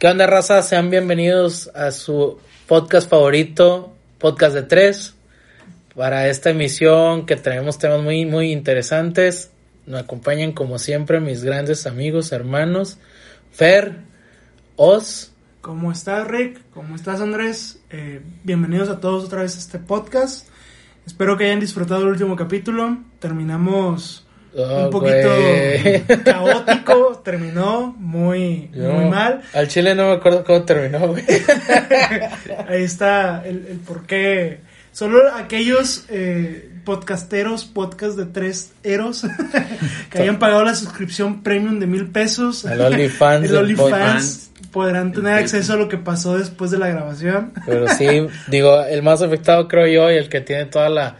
¿Qué onda, raza? Sean bienvenidos a su podcast favorito, Podcast de Tres. Para esta emisión que tenemos temas muy, muy interesantes. Me acompañan como siempre mis grandes amigos, hermanos, Fer, Oz. ¿Cómo estás, Rick? ¿Cómo estás, Andrés? Eh, bienvenidos a todos otra vez a este podcast. Espero que hayan disfrutado el último capítulo. Terminamos Oh, un poquito caótico, terminó muy, Yo- muy mal. Al chile no me acuerdo cómo terminó, güey. Ahí está el, el por qué. Solo aquellos eh, podcasteros, podcast de tres eros, que hayan pagado la suscripción premium de mil pesos. El OnlyFans El OnlyFans podrán tener acceso a lo que pasó después de la grabación. Pero sí, digo, el más afectado creo yo y el que tiene toda la,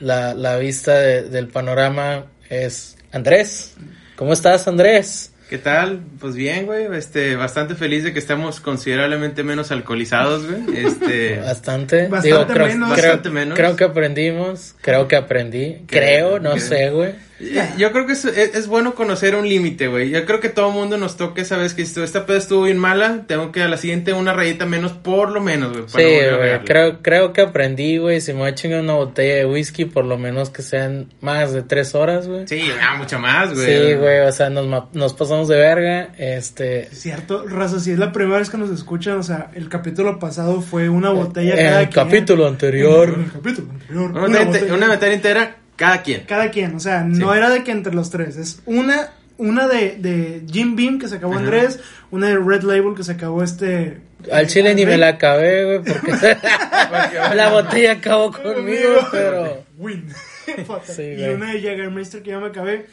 la, la vista de- del panorama es Andrés. ¿Cómo estás, Andrés? ¿Qué tal? Pues bien, güey. Este, bastante feliz de que estemos considerablemente menos alcoholizados, güey. Este, Bastante. Bastante digo, creo, menos. creo- Bastante menos. creo que aprendimos, creo que aprendí, Creo, creo, no creo. sé, güey. Eh, yo creo que es, es- es bueno conocer un límite, güey. Yo creo que todo mundo nos toque esa vez que si esta peda estuvo bien mala, tengo que a la siguiente una rayita menos, por lo menos, güey. Sí, güey, creo, creo que aprendí, güey, si me voy a chingar una botella de whisky, por lo menos que sean más de tres horas, güey. Sí, ah, mucho más, güey. Sí, güey, o sea, nos, pasamos de verga, este... Cierto, Raza, si es la primera vez que nos escuchan, o sea, el capítulo pasado fue una botella en cada el quien. capítulo anterior... En el capítulo anterior. Una, una botella- botella. una botella entera, cada quien. Cada quien, o sea, no Sí. era de que entre los tres, es una, una de, de Jim Beam que se acabó Ajá. Andrés, una de Red Label que se acabó este... Al chile ni me la acabé, güey, porque la botella acabó conmigo, pero... Win. Sí, y una de Jägermeister que ya me acabé.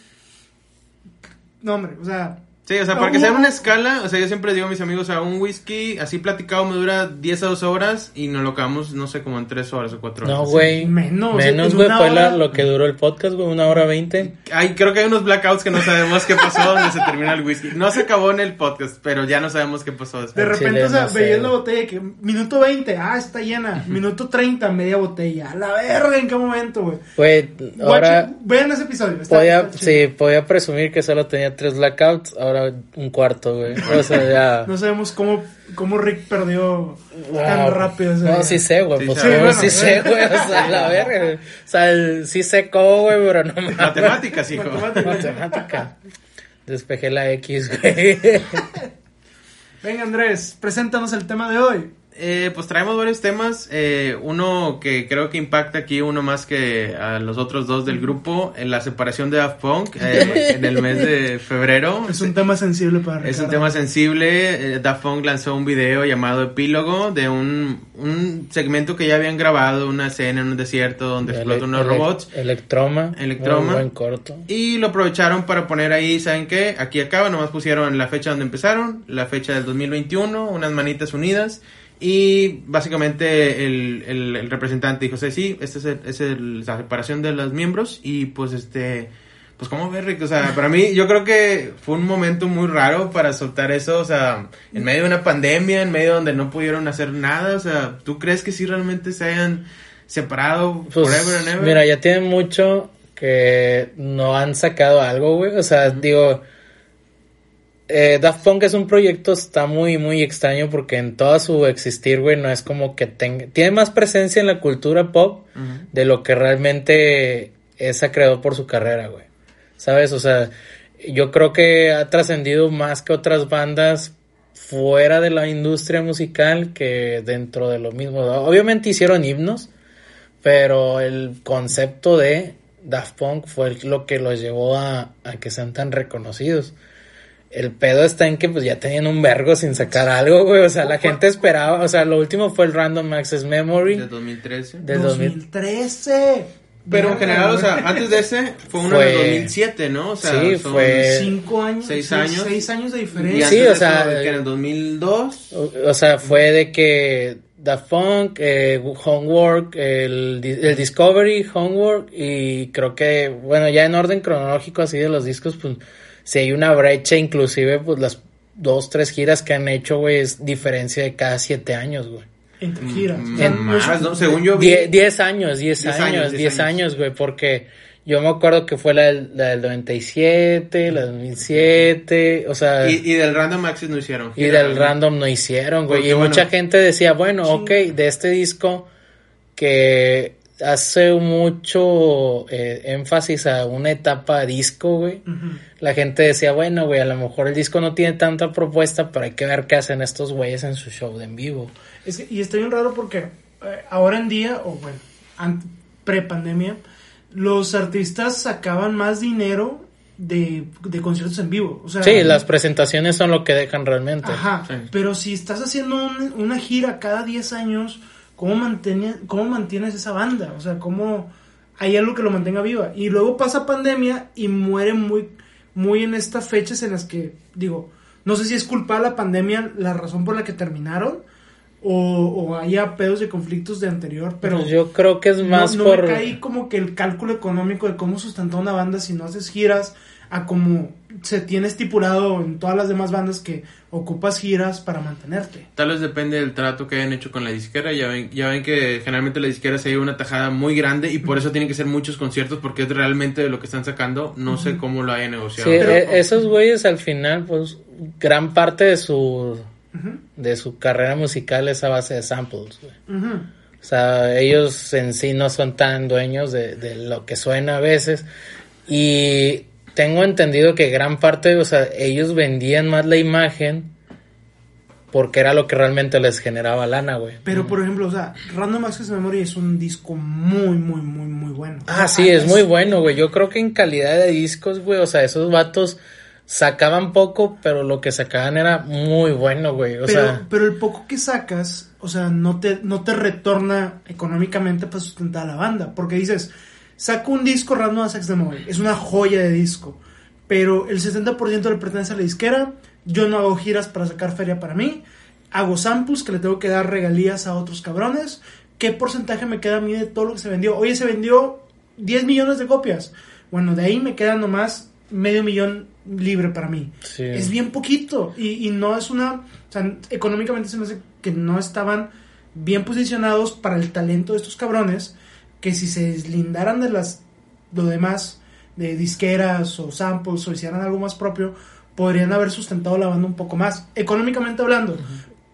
No, hombre, o sea, Sí, o sea, para que sea una escala, o sea, yo siempre digo a mis amigos, o sea, un whisky así platicado me dura 10 a 12 horas y nos lo acabamos, no sé, como en 3 horas o 4 horas. No, güey. Menos, Menos, en güey, fue la- lo que duró el podcast, güey, una hora veinte. Ay, creo que hay unos blackouts que no sabemos qué pasó donde se termina el whisky. No se acabó en el podcast, pero ya no sabemos qué pasó de después. repente, Chile, o sea, no veías la botella que minuto 20, ah, está llena. Minuto 30, media botella. A la verga, ¿en qué momento, güey? Güey, ahora Watch- Vean ese episodio. está- podía, está sí, podía presumir que solo tenía tres blackouts, ahora un cuarto, güey. O sea, ya... No sabemos cómo, cómo Rick perdió tan Wow. rápido. ese No, día. sí sé, güey, Sí pues sí, bueno, sí sé, eh. güey, o sea, la verga. O sea, el- sí sé cómo, güey, pero no mames. Matemáticas, hijo. Matemáticas. Matemática. Despejé la X, güey. Venga, Andrés, preséntanos el tema de hoy. Eh, pues traemos varios temas. eh, uno que creo que impacta aquí, uno más que a los otros dos del grupo, en la separación de Daft Punk eh, en el mes de febrero. Es un tema sensible para Es un Ricardo. tema sensible. eh, Daft Punk lanzó un video llamado Epílogo de un, un segmento que ya habían grabado, una escena en un desierto donde explotan unos Ele- robots. Electroma. Electroma. Buen corto. Y lo aprovecharon para poner ahí, ¿saben qué? Aquí acaba, nomás pusieron la fecha donde empezaron, la fecha del 2021, unas manitas unidas. Y básicamente el, el, el representante dijo, sí, sí, esta es, el- es el- la separación de los miembros. Y pues este, pues cómo ves, Rick? O sea, para mí yo creo que fue un momento muy raro para soltar eso. O sea, en medio de una pandemia, en medio donde no pudieron hacer nada. O sea, ¿tú crees que sí realmente se hayan separado Pues, forever and ever? mira, ya tiene mucho que no han sacado algo, güey. O sea, digo, eh, Daft Punk es un proyecto, está muy, muy extraño porque en toda su existir, güey, no es como que tenga, tiene más presencia en la cultura pop de lo que realmente es acreedor por su carrera, güey. ¿Sabes? O sea, yo creo que ha trascendido más que otras bandas fuera de la industria musical que dentro de lo mismo. Obviamente hicieron himnos, pero el concepto de Daft Punk fue lo que los llevó a, a que sean tan reconocidos. El pedo está en que pues ya tenían un vergo sin sacar algo, güey. O sea, la gente esperaba, o sea, lo último fue el Random Access Memory De 2013. del 2000. 2013. Pero en general, o sea, antes de ese fue uno Fue- de 2007, ¿no? O sea, Sí, son- fue- Cinco años. seis sí, años. Seis años de Y diferencia. Sí, antes o de sea, eso, que en el 2002. O, o sea, fue de que Daft Punk, eh, Homework, el, el Discovery, Homework y creo que, bueno, ya en orden cronológico así de los discos, pues si hay una brecha, inclusive pues las dos, tres giras que han hecho, güey, es diferencia de cada siete años, güey. Entre giras. Mm, sea, más, no. Según yo vi. Die- diez años, diez, Diez años, años, diez años, güey, porque Yo me acuerdo que fue la del, la del 97, la del 2007, o sea... Y, y del Random Access no hicieron. Y del Random no hicieron, güey. Porque, Y bueno, mucha gente decía, bueno, ok, de este disco que hace mucho eh, énfasis a una etapa disco, güey. La gente decía, bueno, güey, a lo mejor el disco no tiene tanta propuesta, pero hay que ver qué hacen estos güeyes en su show de en vivo. Es que- y está bien raro porque eh, ahora en día, o bueno, an- pre-pandemia, los artistas sacaban más dinero de, de conciertos en vivo. O sea, Sí, las presentaciones son lo que dejan realmente. Ajá, Sí. pero si estás haciendo un- una gira cada 10 años, ¿cómo, mantiene- ¿cómo mantienes esa banda? O sea, ¿cómo hay algo que lo mantenga viva? Y luego pasa pandemia y muere muy, muy en estas fechas en las que, digo, no sé si es culpa de la pandemia la razón por la que terminaron o, o haya pedos de conflictos de anterior, pero... Pues yo creo que es no- más no, por... me cae como que el cálculo económico de cómo sustentar una banda si no haces giras a como se tiene estipulado en todas las demás bandas que ocupas giras para mantenerte. Tal vez depende del trato que hayan hecho con la disquera. Ya ven, ya ven que generalmente la disquera se lleva una tajada muy grande y por eso tienen que ser muchos conciertos porque es realmente de lo que están sacando. No sé cómo lo hayan negociado. Sí, Pero- e- esos güeyes al final, pues, gran parte de su de su carrera musical es a base de samples, güey. O sea, ellos en sí no son tan dueños de, de lo que suena a veces. Y tengo entendido que gran parte, o sea, ellos vendían más la imagen porque era lo que realmente les generaba lana, güey. Pero por ejemplo, o sea, Random Access Memory es un disco muy, muy, muy, muy bueno. Ah, sí, es muy bueno, güey. Yo creo que en calidad de discos, güey, o sea, esos vatos sacaban poco, pero lo que sacaban era muy bueno, güey. O pero, sea, pero el poco que sacas, o sea, no te, no te retorna económicamente para sustentar a la banda. Porque dices, saco un disco Random Access Memory, es una joya de disco. Pero el 70% le pertenece a la disquera. Yo no hago giras para sacar feria para mí. Hago samples que le tengo que dar regalías a otros cabrones. ¿Qué porcentaje me queda a mí de todo lo que se vendió? Oye, se vendió 10 millones de copias. Bueno, de ahí me queda nomás medio millón libre para mí. Sí. Es bien poquito. Y, y no es una. O sea, económicamente se me hace que no estaban bien posicionados para el talento de estos cabrones. Que si se deslindaran de las. Lo demás, de disqueras o samples o hicieran algo más propio, podrían haber sustentado la banda un poco más. Económicamente hablando.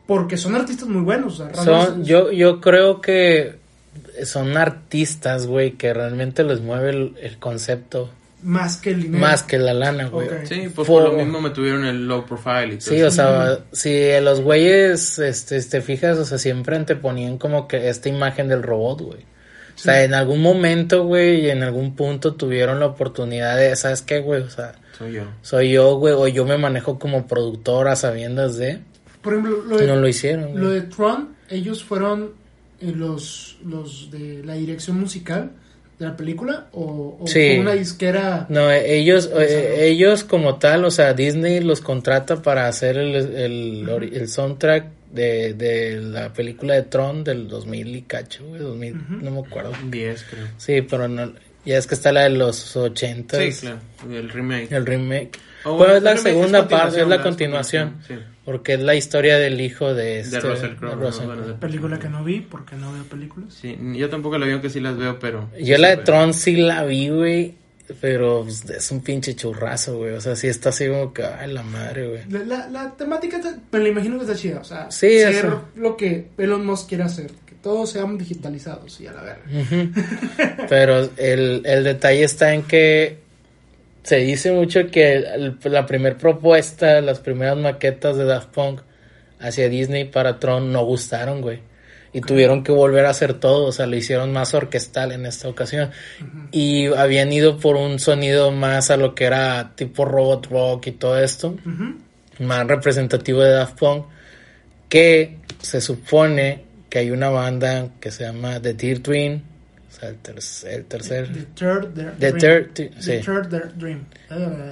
Porque son artistas muy buenos. o sea, Random Son, yo, yo creo que son artistas, güey, que realmente les mueve el, el concepto Más que el dinero. más que la lana, güey. Ok. Sí, pues Por- por lo mismo me tuvieron el low profile y todo Sí, o sea, si los güeyes, este, te fijas, o sea, siempre anteponían como que esta imagen del robot, güey. O sea, en algún momento, güey, y en algún punto tuvieron la oportunidad de, ¿sabes qué, güey? O sea, Soy yo. soy yo, güey, o yo me manejo como productora sabiendas de... Por ejemplo, lo de, No lo hicieron, Lo güey. de Tron, ellos fueron eh, los, los de la dirección musical de la película o, o Sí. fue una disquera. No, eh, ellos, eh, ellos como tal, o sea, Disney los contrata para hacer el, el, el soundtrack de, de la película de Tron del 2000 y cacho, güey, 2000, Ujú. no me acuerdo. 10, creo. Sí, pero no, ya es que está la de los 80 Sí, claro. El remake. el remake. Oh, Bueno, es la segunda es parte, es la continuación, Sí. porque es la historia del hijo de este, De Russell Crowe. ¿no? Russell Bueno, de- Película que no vi porque no veo películas. Sí, yo tampoco la veo, que sí las veo, pero... Yo sí la de. Tron sí la vi, güey, pero pues, es un pinche churrazo, güey, o sea, sí está así como que, ay, la madre, güey. La, la, la temática te- me la imagino que está chida. O sea, Sí, ser eso. lo que Elon Musk quiere hacer. Que todos sean digitalizados y a la verga. Pero el, el detalle está en que se dice mucho que el- la primera propuesta, las primeras maquetas de Daft Punk hacia Disney para Tron no gustaron, güey. Y tuvieron que volver a hacer todo, o sea, lo hicieron más orquestal en esta ocasión. Y habían ido por un sonido más a lo que era tipo robot rock y todo esto, más representativo de Daft Punk, que se supone que hay una banda que se llama The Tear Twin, sea, el, ter- el tercer, The Third Dream. The Third, The sí. Third Dream.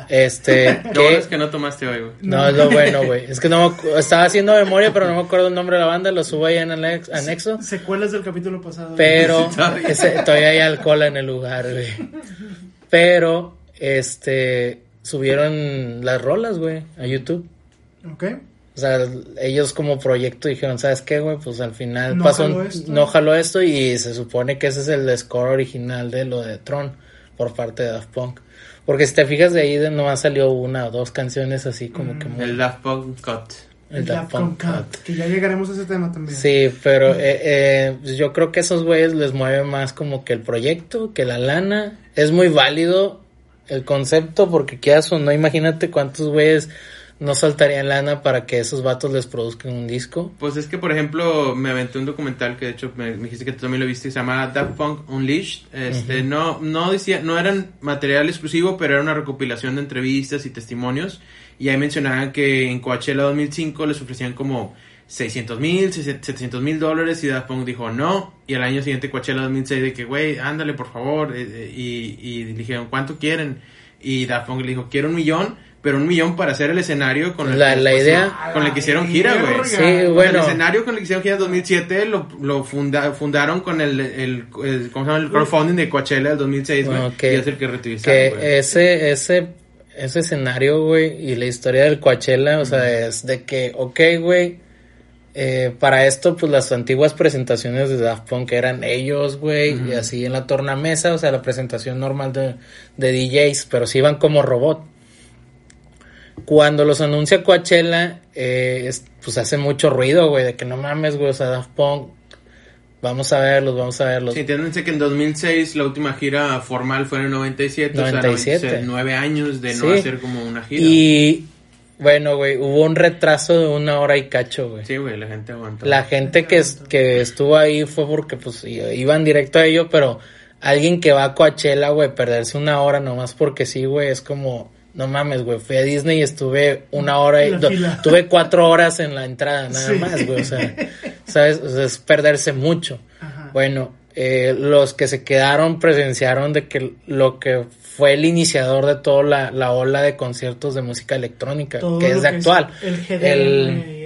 Este, Lo bueno es que no tomaste hoy, güey. no es lo bueno, güey, es que no me estaba haciendo memoria, pero no me acuerdo el nombre de la banda, lo subo ahí en el ex- anexo, Secuelas del capítulo pasado. pero ese- todavía hay alcohol en el lugar, güey, pero, este, subieron las rolas, güey, a YouTube. Ok. O sea, ellos como proyecto dijeron, ¿sabes qué, güey? Pues al final No pasó, jaló esto. no jaló esto y se supone que ese es el score original de lo de Tron. por parte de Daft Punk. Porque si te fijas de ahí, de nomás salió una o dos canciones así como que muy... El Daft Punk Cut. El Daft Punk Cut, que ya llegaremos a ese tema también. Sí, pero eh, eh, pues yo creo que esos güeyes les mueve más como que el proyecto, que la lana. Es muy válido el concepto porque quieras o no, imagínate cuántos güeyes no saltarían lana para que esos vatos les produzcan un disco. Pues es que, por ejemplo, me aventé un documental que de hecho me, me dijiste que tú también lo viste, se llama Daft Punk Unleashed. Este, no, no decía, no eran material exclusivo, pero era una recopilación de entrevistas y testimonios. Y ahí mencionaban que en Coachella 2005 les ofrecían como 600 mil, 700 mil dólares y Daft Punk dijo no. Y al año siguiente Coachella 2006 de que, güey, ándale por favor. eh, eh, Y, y dijeron, ¿cuánto quieren? Y Daft Punk le dijo, quiero un millón, pero un millón para hacer el escenario con el La- que la idea- Con el que hicieron gira, güey. Sí, El bueno. escenario con el que hicieron gira en 2007 lo, lo funda- fundaron con el, el, el- ¿cómo se llama? el crowdfunding de Coachella del 2006, güey. Bueno, que- y es el que reutilizaron, que güey. ese, ese, ese escenario, güey, y la historia del Coachella, o sea, es de que, ok, güey, eh, para esto, pues las antiguas presentaciones de Daft Punk eran ellos, güey, y así en la tornamesa, o sea, la presentación normal de, de DJs, pero sí iban como robot. Cuando los anuncia Coachella, eh, es- pues hace mucho ruido, güey, de que no mames, güey, o sea, Daft Punk, vamos a verlos, vamos a verlos. Sí, entiéndense que en 2006 la última gira formal fue en el 97, 97. o sea, nueve años de no Sí. hacer como una gira. Y bueno, güey, hubo un retraso de una hora y cacho, güey. Sí, güey, la gente aguantó. La gente que, es- que estuvo ahí fue porque pues iban directo a ello, pero alguien que va a Coachella, güey, perderse una hora nomás porque sí, güey, es como, no mames, güey, fui a Disney y estuve una hora y do- tuve cuatro horas en la entrada, nada Sí. más, güey, o sea, ¿sabes? O sea, es perderse mucho. Ajá. Bueno, eh, los que se quedaron presenciaron de que lo que fue el iniciador de toda la, la ola de conciertos de música electrónica, Todo que es de actual. el-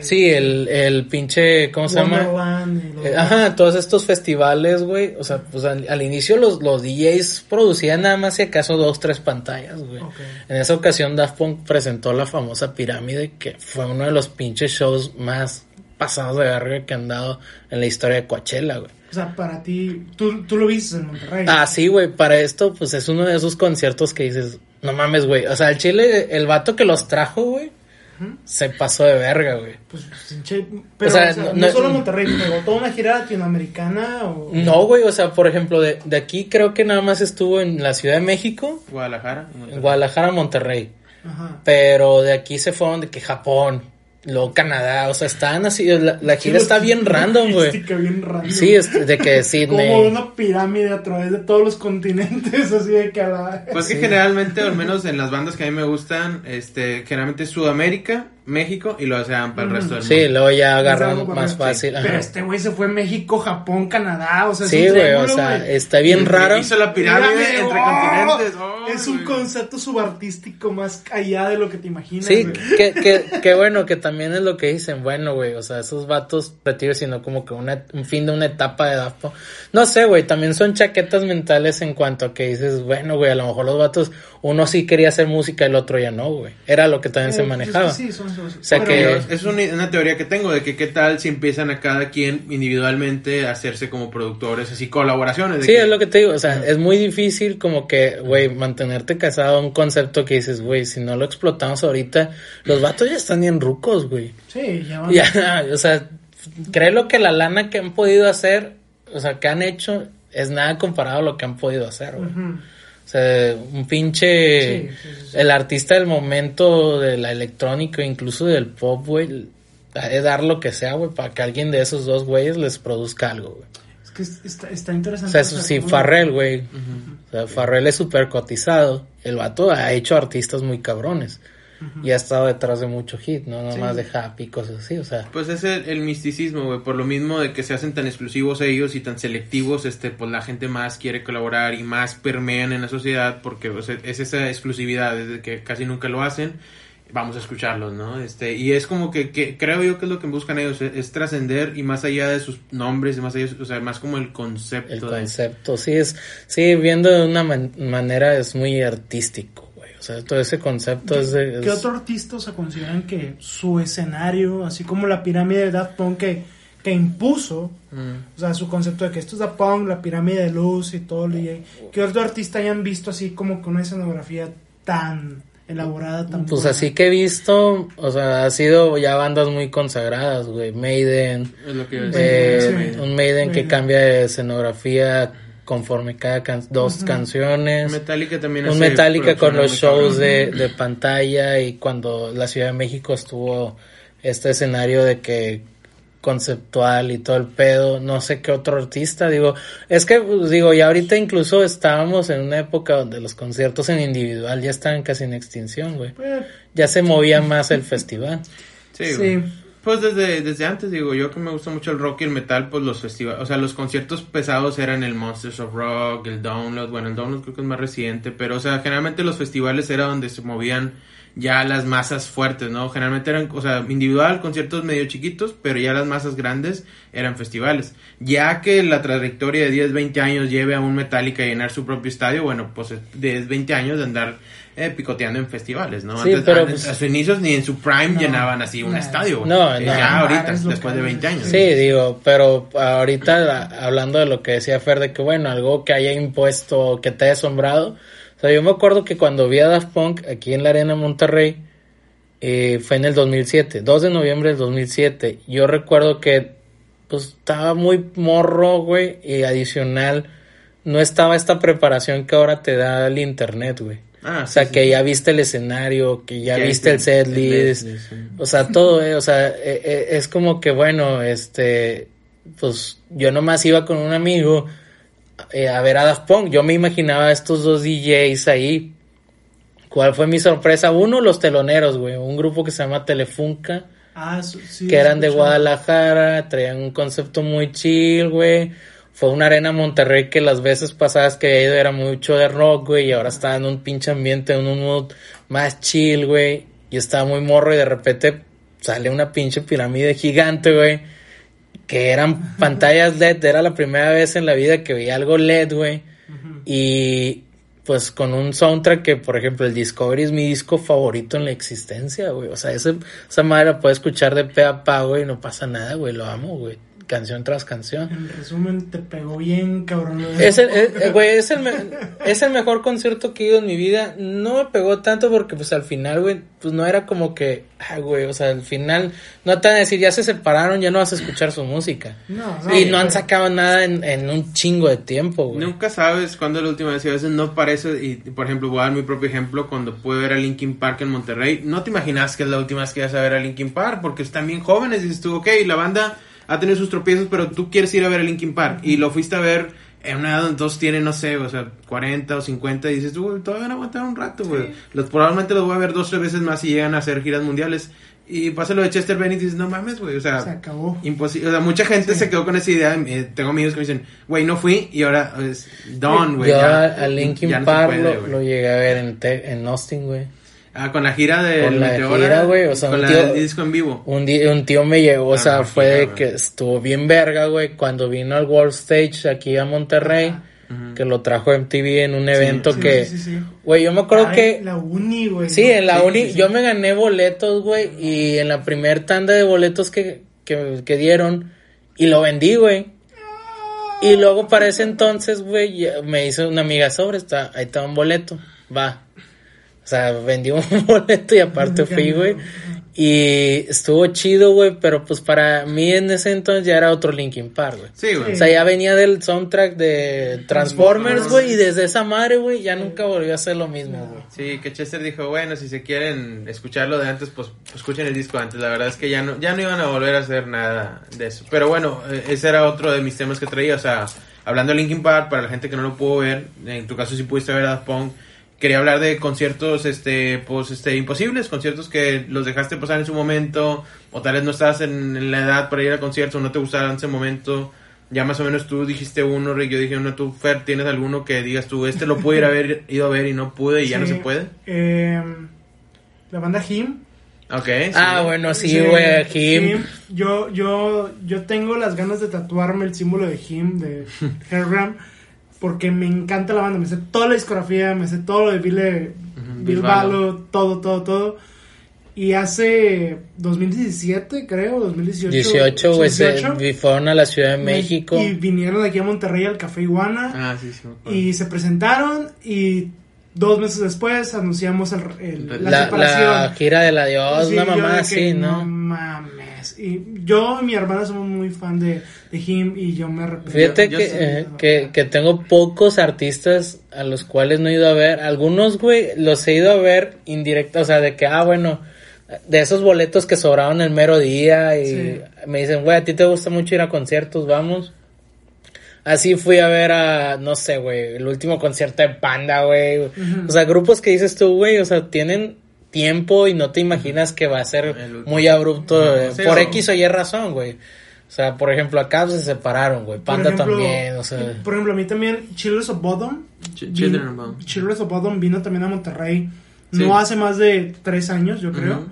sí, el, el pinche, ¿cómo se llama? Lo Eh. Ajá, todos estos festivales, güey, o sea, pues al, al inicio los, los DJs producían nada más si acaso dos, tres pantallas, güey. Ok. En esa ocasión Daft Punk presentó la famosa pirámide, que fue uno de los pinches shows más pasados de verga que han dado en la historia de Coachella, güey. O sea, para ti, tú, tú lo viste en Monterrey. Ah, sí, güey, para esto, pues es uno de esos conciertos que dices, no mames, güey. O sea, el chile, el vato que los trajo, güey, se pasó de verga, güey. Pues, pinche- pero, O sea, o sea, no- no, no- solo Monterrey, pero toda una gira latinoamericana o... No, güey, o sea, por ejemplo, de, de aquí creo que nada más estuvo en la Ciudad de México, Guadalajara. en Guadalajara, Monterrey. Ajá. Pero de aquí se fueron de que Japón, luego Canadá, o sea, están así, la, la gira está bien random, güey. Logística bien random. Sí, es de que Como Sydney. una pirámide a través de todos los continentes, así de que a la... Pues que generalmente, o al menos en las bandas que a mí me gustan, este, generalmente es Sudamérica, México y lo hacen para el resto del mundo. Sí, luego ya agarran más ver. fácil. Pero ajá. este güey se fue a México, Japón, Canadá, o sea, es Sí, güey, o sea, güey. está bien raro. Hizo la pirámide Pirámide, entre oh, continentes. Oh, es un güey. concepto subartístico más allá de lo que te imaginas. Sí, que, que, que bueno, que también es lo que dicen, bueno, güey, o sea, esos vatos retiros, sino como que una, un fin de una etapa de Daft Punk. No sé, güey, también son chaquetas mentales en cuanto a que dices, bueno, güey, a lo mejor los vatos, uno sí quería hacer música, el otro ya no, güey. Era lo que también se Eh, pues, manejaba. Sí, son, son- O sea que- es una, una teoría que tengo de que qué tal si empiezan a cada quien individualmente a hacerse como productores, así colaboraciones. de Sí, que- es lo que te digo, o sea, es muy difícil como que, güey, mantenerte casado a un concepto que dices, güey, si no lo explotamos ahorita, los vatos ya están bien rucos, güey. Sí, ya van. Ya, o sea, créelo que la lana que han podido hacer, o sea, que han hecho, es nada comparado a lo que han podido hacer, güey. O sea, un pinche... Sí, sí, sí, sí. El artista del momento de la electrónica, incluso del pop, güey, de dar lo que sea, güey, para que alguien de esos dos güeyes les produzca algo, güey. Es que es- está, está O interesante. sea, eso o sea, sí, Farrell, güey. O sea, Farrell es súper cotizado. El vato ha hecho artistas muy cabrones. Y ha estado detrás de mucho hit, no nomás de Happy y cosas así, o sea. Pues es el, el misticismo, güey, por lo mismo de que se hacen tan exclusivos ellos y tan selectivos, este, pues la gente más quiere colaborar y más permean en la sociedad porque o sea, es esa exclusividad, desde que casi nunca lo hacen, vamos a escucharlos, ¿no? Este, y es como que, que creo yo que es lo que buscan ellos, es, es trascender y más allá de sus nombres y más allá, o sea, más como el concepto. El de- concepto, sí es, sí, viendo de una man- manera es muy artístico, sea, todo ese concepto es de... ¿Qué es- otro artista o sea, consideran que su escenario, así como la pirámide de Daft Punk, que, que impuso, o sea, su concepto de que esto es la punk, la pirámide de luz y todo, y que otro artista hayan visto así como con una escenografía tan elaborada, tan Pues buena. así que he visto, o sea, ha sido ya bandas muy consagradas, güey. Maiden, Es lo que eh, sí. un Maiden que Maiden. cambia de escenografía conforme cada can- dos canciones. Metallica también un Metallica con los shows de, de pantalla y cuando la Ciudad de México estuvo este escenario de que conceptual y todo el pedo, no sé qué otro artista, digo, es que pues, digo, ya ahorita incluso estábamos en una época donde los conciertos en individual ya estaban casi en extinción, güey. Pues, Ya se movía más el festival. Sí, Sí. Pues desde, desde antes, digo, yo que me gusta mucho el rock y el metal, pues los festivales, o sea, los conciertos pesados eran el Monsters of Rock, el Download, bueno, el Download creo que es más reciente, pero, o sea, generalmente los festivales era donde se movían ya las masas fuertes, ¿no? Generalmente eran, o sea, individual, conciertos medio chiquitos, pero ya las masas grandes eran festivales. Ya que la trayectoria de 10, 20 años lleve a un Metallica a llenar su propio estadio, bueno, pues es 10, 20 años de andar eh, picoteando en festivales, ¿no? Sí, Antes, pero, antes, pues- a sus inicios ni en su prime No, llenaban así un no. estadio, güey. No, Eh, no. Ya ahorita, después de locales, 20 años. Sí, digo, pero ahorita la- hablando de lo que decía Fer, de que bueno, algo que haya impuesto, que te haya asombrado. O sea, yo me acuerdo que cuando vi a Daft Punk aquí en la Arena Monterrey, eh, fue en el 2007, 2 de noviembre del 2007. Yo recuerdo que, pues, estaba muy morro, güey, y adicional, no estaba esta preparación que ahora te da el internet, güey. Ah, O sea, sí, que sí. ya viste el escenario, que ya viste el setlist, setlist, sí. o sea, todo, eh, o sea, eh, eh, es como que, bueno, este, pues yo nomás iba con un amigo eh, a ver a Daft Punk, yo me imaginaba a estos dos DJs ahí. ¿Cuál fue mi sorpresa? Uno, los teloneros, güey, un grupo que se llama Telefunca, ah, que eran de. Guadalajara, traían un concepto muy chill, güey. Fue una arena Monterrey que las veces pasadas que había ido era mucho de rock, güey, y ahora estaba en un pinche ambiente, en un mood más chill, güey. Y estaba muy morro y de repente sale una pinche pirámide gigante, güey. Que eran pantallas LED, era la primera vez en la vida que veía algo LED, güey. Y pues con un soundtrack que, por ejemplo, el Discovery es mi disco favorito en la existencia, güey. O sea, ese, esa madre la puedo escuchar de pe a pa, güey, y no pasa nada, güey. Lo amo, güey. Canción tras canción. En resumen, te pegó bien, cabrón. Es el, es- eh, güey, es el, me- es el mejor concierto que he ido en mi vida. No me pegó tanto porque, pues, al final, güey, pues no era como que, ah, güey, o sea, al final, no te van a decir, ya se separaron, ya no vas a escuchar su música. No, no, y no han sacado nada en, en un chingo de tiempo, güey. Nunca sabes cuándo es la última vez y a veces no parece, y por ejemplo voy a dar mi propio ejemplo, cuando pude ver a Linkin Park en Monterrey, no te imaginas que es la última vez que vas a ver a Linkin Park, porque están bien jóvenes, y dices tú, ok, la banda ha tenido sus tropiezos, pero tú quieres ir a ver a Linkin Park, y lo fuiste a ver en una edad donde todos tienen, no sé, o sea, 40 o 50, y dices tú, "Güey, todavía van a aguantar un rato, güey. Los, probablemente los voy a ver dos o tres veces más si llegan a hacer giras mundiales. Y pasa lo de Chester Bennett y dices, no mames, güey, o sea, Se acabó. Imposible, o sea, mucha gente Sí. se quedó con esa idea. eh, tengo amigos que me dicen, güey, no fui y ahora es done, güey. Yo ya, a, Linkin ya no Park puede, lo, lo llegué a ver en, Te- en Austin, güey. Ah, con la gira de Con la Meteora, gira, güey, o sea, con un la tío- del disco en vivo. Un, di- un tío me llevó, o Ah, sea, no, fue de que estuvo bien verga, güey, cuando vino al World Stage aquí a Monterrey, que lo trajo MTV en un evento Sí, que, sí, sí, sí. güey, yo me acuerdo Ay, que, La uni, güey. sí, en la Sí, uni, sí, sí. yo me gané boletos, güey, y en la primer tanda de boletos que, que, que dieron, y lo vendí, güey. Y luego para ese entonces, güey, me hizo una amiga sobre, está, ahí está un boleto, va. O sea, vendí un boleto y aparte fui, güey. Y estuvo chido, güey, pero pues para mí en ese entonces ya era otro Linkin Park, güey. Sí, güey. O sea, ya venía del soundtrack de Transformers, güey, y desde esa madre, güey, ya nunca volvió a ser lo mismo, güey. Sí, que Chester dijo, bueno, si se quieren escuchar lo de antes, pues escuchen el disco antes. La verdad es que ya no, ya no iban a volver a hacer nada de eso. Pero bueno, eh, ese era otro de mis temas que traía. O sea, hablando de Linkin Park, para la gente que no lo pudo ver, en tu caso sí pudiste ver a Daft Punk. Quería hablar de conciertos, este, pues, este, imposibles, conciertos que los dejaste pasar en su momento, o tal vez no estabas en, en la edad para ir a conciertos, o no te gustaron en ese momento. Ya más o menos tú dijiste uno, Rick, yo dije uno, tú, Fer, ¿tienes alguno que digas tú, este lo pude ir a haber ido a ver y no pude y ya no Sí. se puede? Eh, la banda Him. Ok. sí. Ah, bueno, sí, güey, Jim. Yo, yo, yo tengo las ganas de tatuarme el símbolo de Him, de Hergram, porque me encanta la banda. Me sé toda la discografía, me sé todo lo de Bill, Ujú, Bill Bill Balo, todo, todo, todo. Y hace 2017, creo, 2018. 18, güey, se 18, vi- fueron a la Ciudad de México. Y vinieron aquí a Monterrey al Café Iguana. Ah, sí, sí. me y se presentaron y dos meses después anunciamos el, el- la, la, separación. la gira del adiós, Sí, una de mamá así, ¿no? mames. Y yo y mi hermana somos muy fan de, de Him y yo me arrepiento. Fíjate yo que, sí, eh, que, que tengo pocos artistas a los cuales no he ido a ver. Algunos, güey, los he ido a ver indirecta, o sea, de que, ah, bueno, de esos boletos que sobraron el mero día y Sí. me dicen, güey, a ti te gusta mucho ir a conciertos, vamos. Así fui a ver a, no sé, güey, el último concierto de Panda, güey. O sea, grupos que dices tú, güey, o sea, tienen tiempo y no te imaginas que va a ser muy abrupto eh, Sí, por o- X o Y razón, güey. O sea, por ejemplo, acá se separaron, güey. Panda ejemplo, también, o sea. Por ejemplo, a mí también Children of Bodom. Ch- Children of Bodom. Children of Bodom vino también a Monterrey. Sí. No hace más de tres años, yo creo.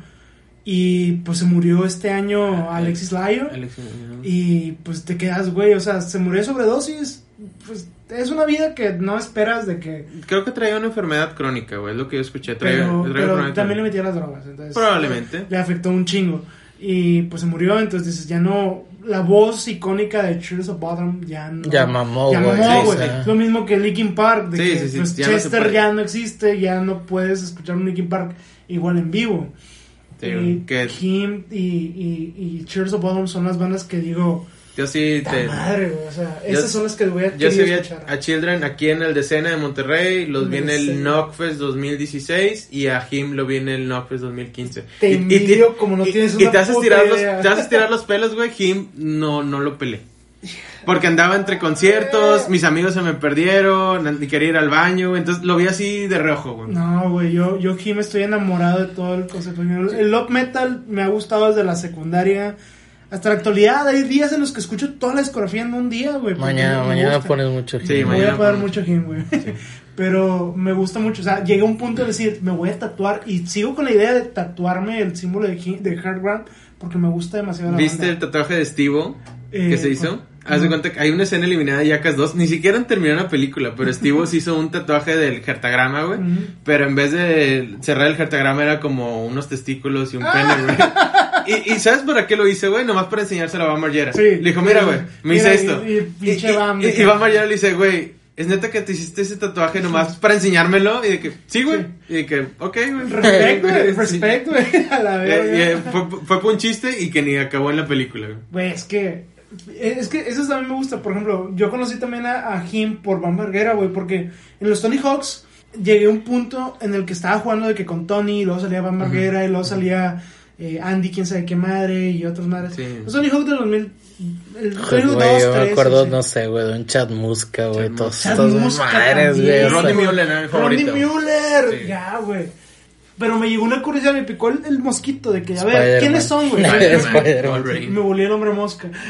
Y pues se murió este año Alexis Lyon. Alex, ujú. Y pues te quedas, güey, o sea, se murió de sobredosis. Pues es una vida que no esperas de que... Creo que traía una enfermedad crónica, güey, es lo que yo escuché. Traía, Pero, traía pero también le metía las drogas, entonces... Probablemente. Le afectó un chingo. Y pues se murió, entonces dices, ya no... La voz icónica de Cheers of Bottom ya no... Ya mamó, Ya güey, mamó, sí, güey. sí. Es lo mismo que Linkin Park, de Sí, que sí, sí, pues, ya Chester ya no existe, ya no puedes escuchar un Linkin Park igual en vivo. Sí, y que- Him y, y, y Cheers of Bottom son las bandas que digo... Yo sí "Ta te... madre, o sea, Yo- esas son las que voy a Yo sí vi a, Children aquí en el Decena de Monterrey, los vi en el. Knockfest 2016 y a Him lo vi en el Knockfest 2015. Te y, y envidio como no tienes y una te haces tirar los, idea. te haces tirar los pelos, güey, Him no, no lo pelé. Porque andaba entre conciertos, mis amigos se me perdieron, y quería ir al baño, entonces lo vi así de reojo, güey. No, güey, yo, yo Him estoy enamorado de todo el concepto. El love metal me ha gustado desde la secundaria hasta la actualidad. Hay días en los que escucho toda la discografía en un día, güey. Mañana, me mañana pones mucho. Sí. Voy mañana a poner mucho Him, güey. Pero me gusta mucho. O sea, llegué a un punto de decir, me voy a tatuar. Y sigo con la idea de tatuarme el símbolo de, Him- de Heartbrand porque me gusta demasiado la ¿Viste el tatuaje de Steve que Eh, se hizo? Haz de cuenta que hay una escena eliminada de Jackass 2. Ni siquiera han terminado la película, pero Steve se hizo un tatuaje del jertagrama, güey. Pero en vez de cerrar el jertagrama era como unos testículos y un pene, güey. Y, y ¿sabes para qué lo hice, güey? Nomás para enseñárselo a Bam Margera. Sí. Le dijo, mira, güey, me hice y- esto. y pinche y, que- y Bam Margera le dice, güey, ¿es neta que te hiciste ese tatuaje nomás para enseñármelo? Y de que, sí, güey. Sí. Y de que, ok, güey. Respect, güey. Respect, güey. A la Eh, eh, verga. fue, fue por un chiste y que ni acabó en la película, güey. Güey, es que. Es que eso también me gusta. Por ejemplo, yo conocí también a, a Jim por Van Verguera, güey, porque en los Tony Hawks llegué a un punto en el que estaba jugando de que con Tony, y luego salía Van Verguera, y luego salía eh, Andy, quién sabe qué madre, y otras madres. Sí. Los Tony Hawks del 2000. El Joder, Tony Hawk Güey, 2, yo me 3, acuerdo, sí. no sé, güey, de un chat musca, güey, Chad todos Chad estos Muska madres, güey. Mullen era mi favorito. Rodney Muller, Sí. ya, güey. Pero me llegó una curiosidad, me picó el, el mosquito de que, a ver. ¿quiénes son, güey? Me volví el hombre mosca.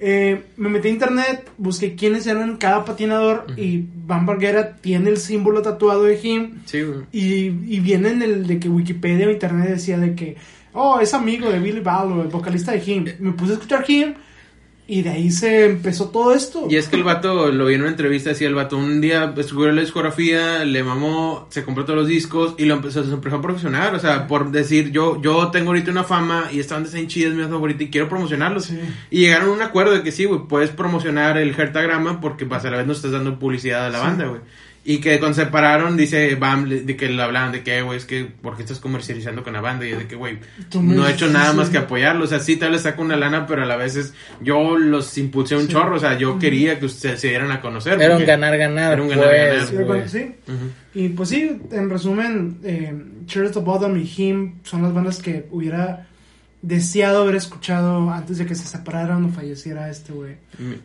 Eh, me metí a internet, busqué quiénes eran cada patinador y Van Barguera tiene el símbolo tatuado de Him Sí, güey. y, y viene en el de que Wikipedia o internet decía de que, oh, es amigo de Billy Ballo, el vocalista de Him. Me puse a escuchar Him y de ahí se empezó todo esto. Y es que el vato, lo vi en una entrevista, decía el vato, un día descubrió la discografía, le mamó, se compró todos los discos y lo empezó, se empezó a profesionar, o sea, por decir, yo yo tengo ahorita una fama y esta banda está en chida, es mi favorita y quiero promocionarlos. Sí. Y llegaron a un acuerdo de que sí, güey, puedes promocionar el Hertagrama porque pues, a la vez no estás dando publicidad a la Sí. banda, güey. Y que cuando se separaron, dice Bam, de que le hablaban de que, güey, es que, ¿por qué estás comercializando con la banda? Y es de que, güey, no he hecho nada más sí. que apoyarlo. O sea, sí, tal vez saco una lana, pero a la vez es, yo los impulsé un chorro. O sea, yo quería que ustedes se dieran a conocer. Era un ganar-ganar, Era un pues, ganar-ganar. Sí, bueno, sí. Ujú. Y pues sí, en resumen, eh, Cheers to Bottom y Him son las bandas que hubiera deseado haber escuchado antes de que se separaran o falleciera este güey.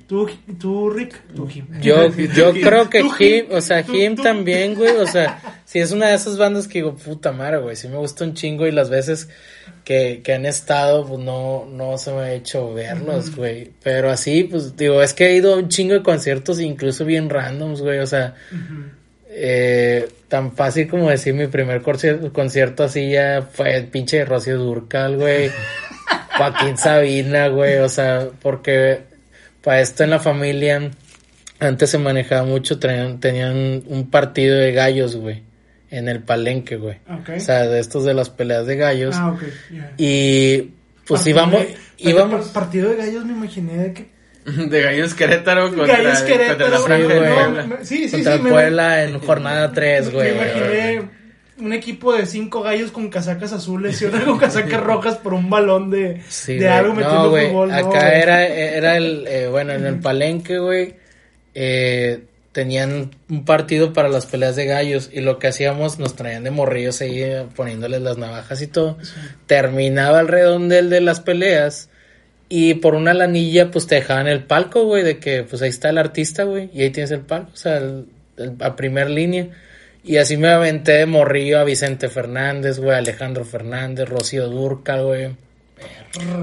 ¿Tú, tú, Rick? Tú, Him. Yo, yo creo que Him, o sea, tú. también, güey, o sea, si es una de esas bandas que digo, puta madre, güey, sí me gusta un chingo y las veces que, que han estado, pues no, no se me ha hecho verlos, güey, pero así, pues digo, es que he ido a un chingo de conciertos, incluso bien randoms, güey, o sea, eh, tan fácil como decir mi primer concierto, así ya fue el pinche Rocío Durcal, güey. Joaquín Sabina, güey, o sea, porque para esto en la familia antes se manejaba mucho, tenían, tenían un partido de gallos, güey, en el palenque, güey. O sea, de estos de las peleas de gallos. Ah, ok. ya. Y pues Partido íbamos, de- íbamos, par- Partido de gallos me imaginé de que... De Gallos Querétaro contra, gallos contra Querétaro. la Franja sí, sí, contra sí. me- Puebla en jornada 3, Me güey. imaginé un equipo de cinco gallos con casacas azules y otra con casacas rojas por un balón de, Sí, de algo metiendo no, fútbol. no, Acá güey. era, era el, eh, bueno, en el palenque, güey, eh, tenían un partido para las peleas de gallos y lo que hacíamos, nos traían de morrillos ahí eh, poniéndoles las navajas y todo. Terminaba el redondel de las peleas y por una lanilla, pues te dejaban el palco, güey, de que pues ahí está el artista, güey, y ahí tienes el palco, o sea, el- el- a primer línea. Y así me aventé de morrillo a Vicente Fernández, güey, Alejandro Fernández, Rocío Durcal, güey.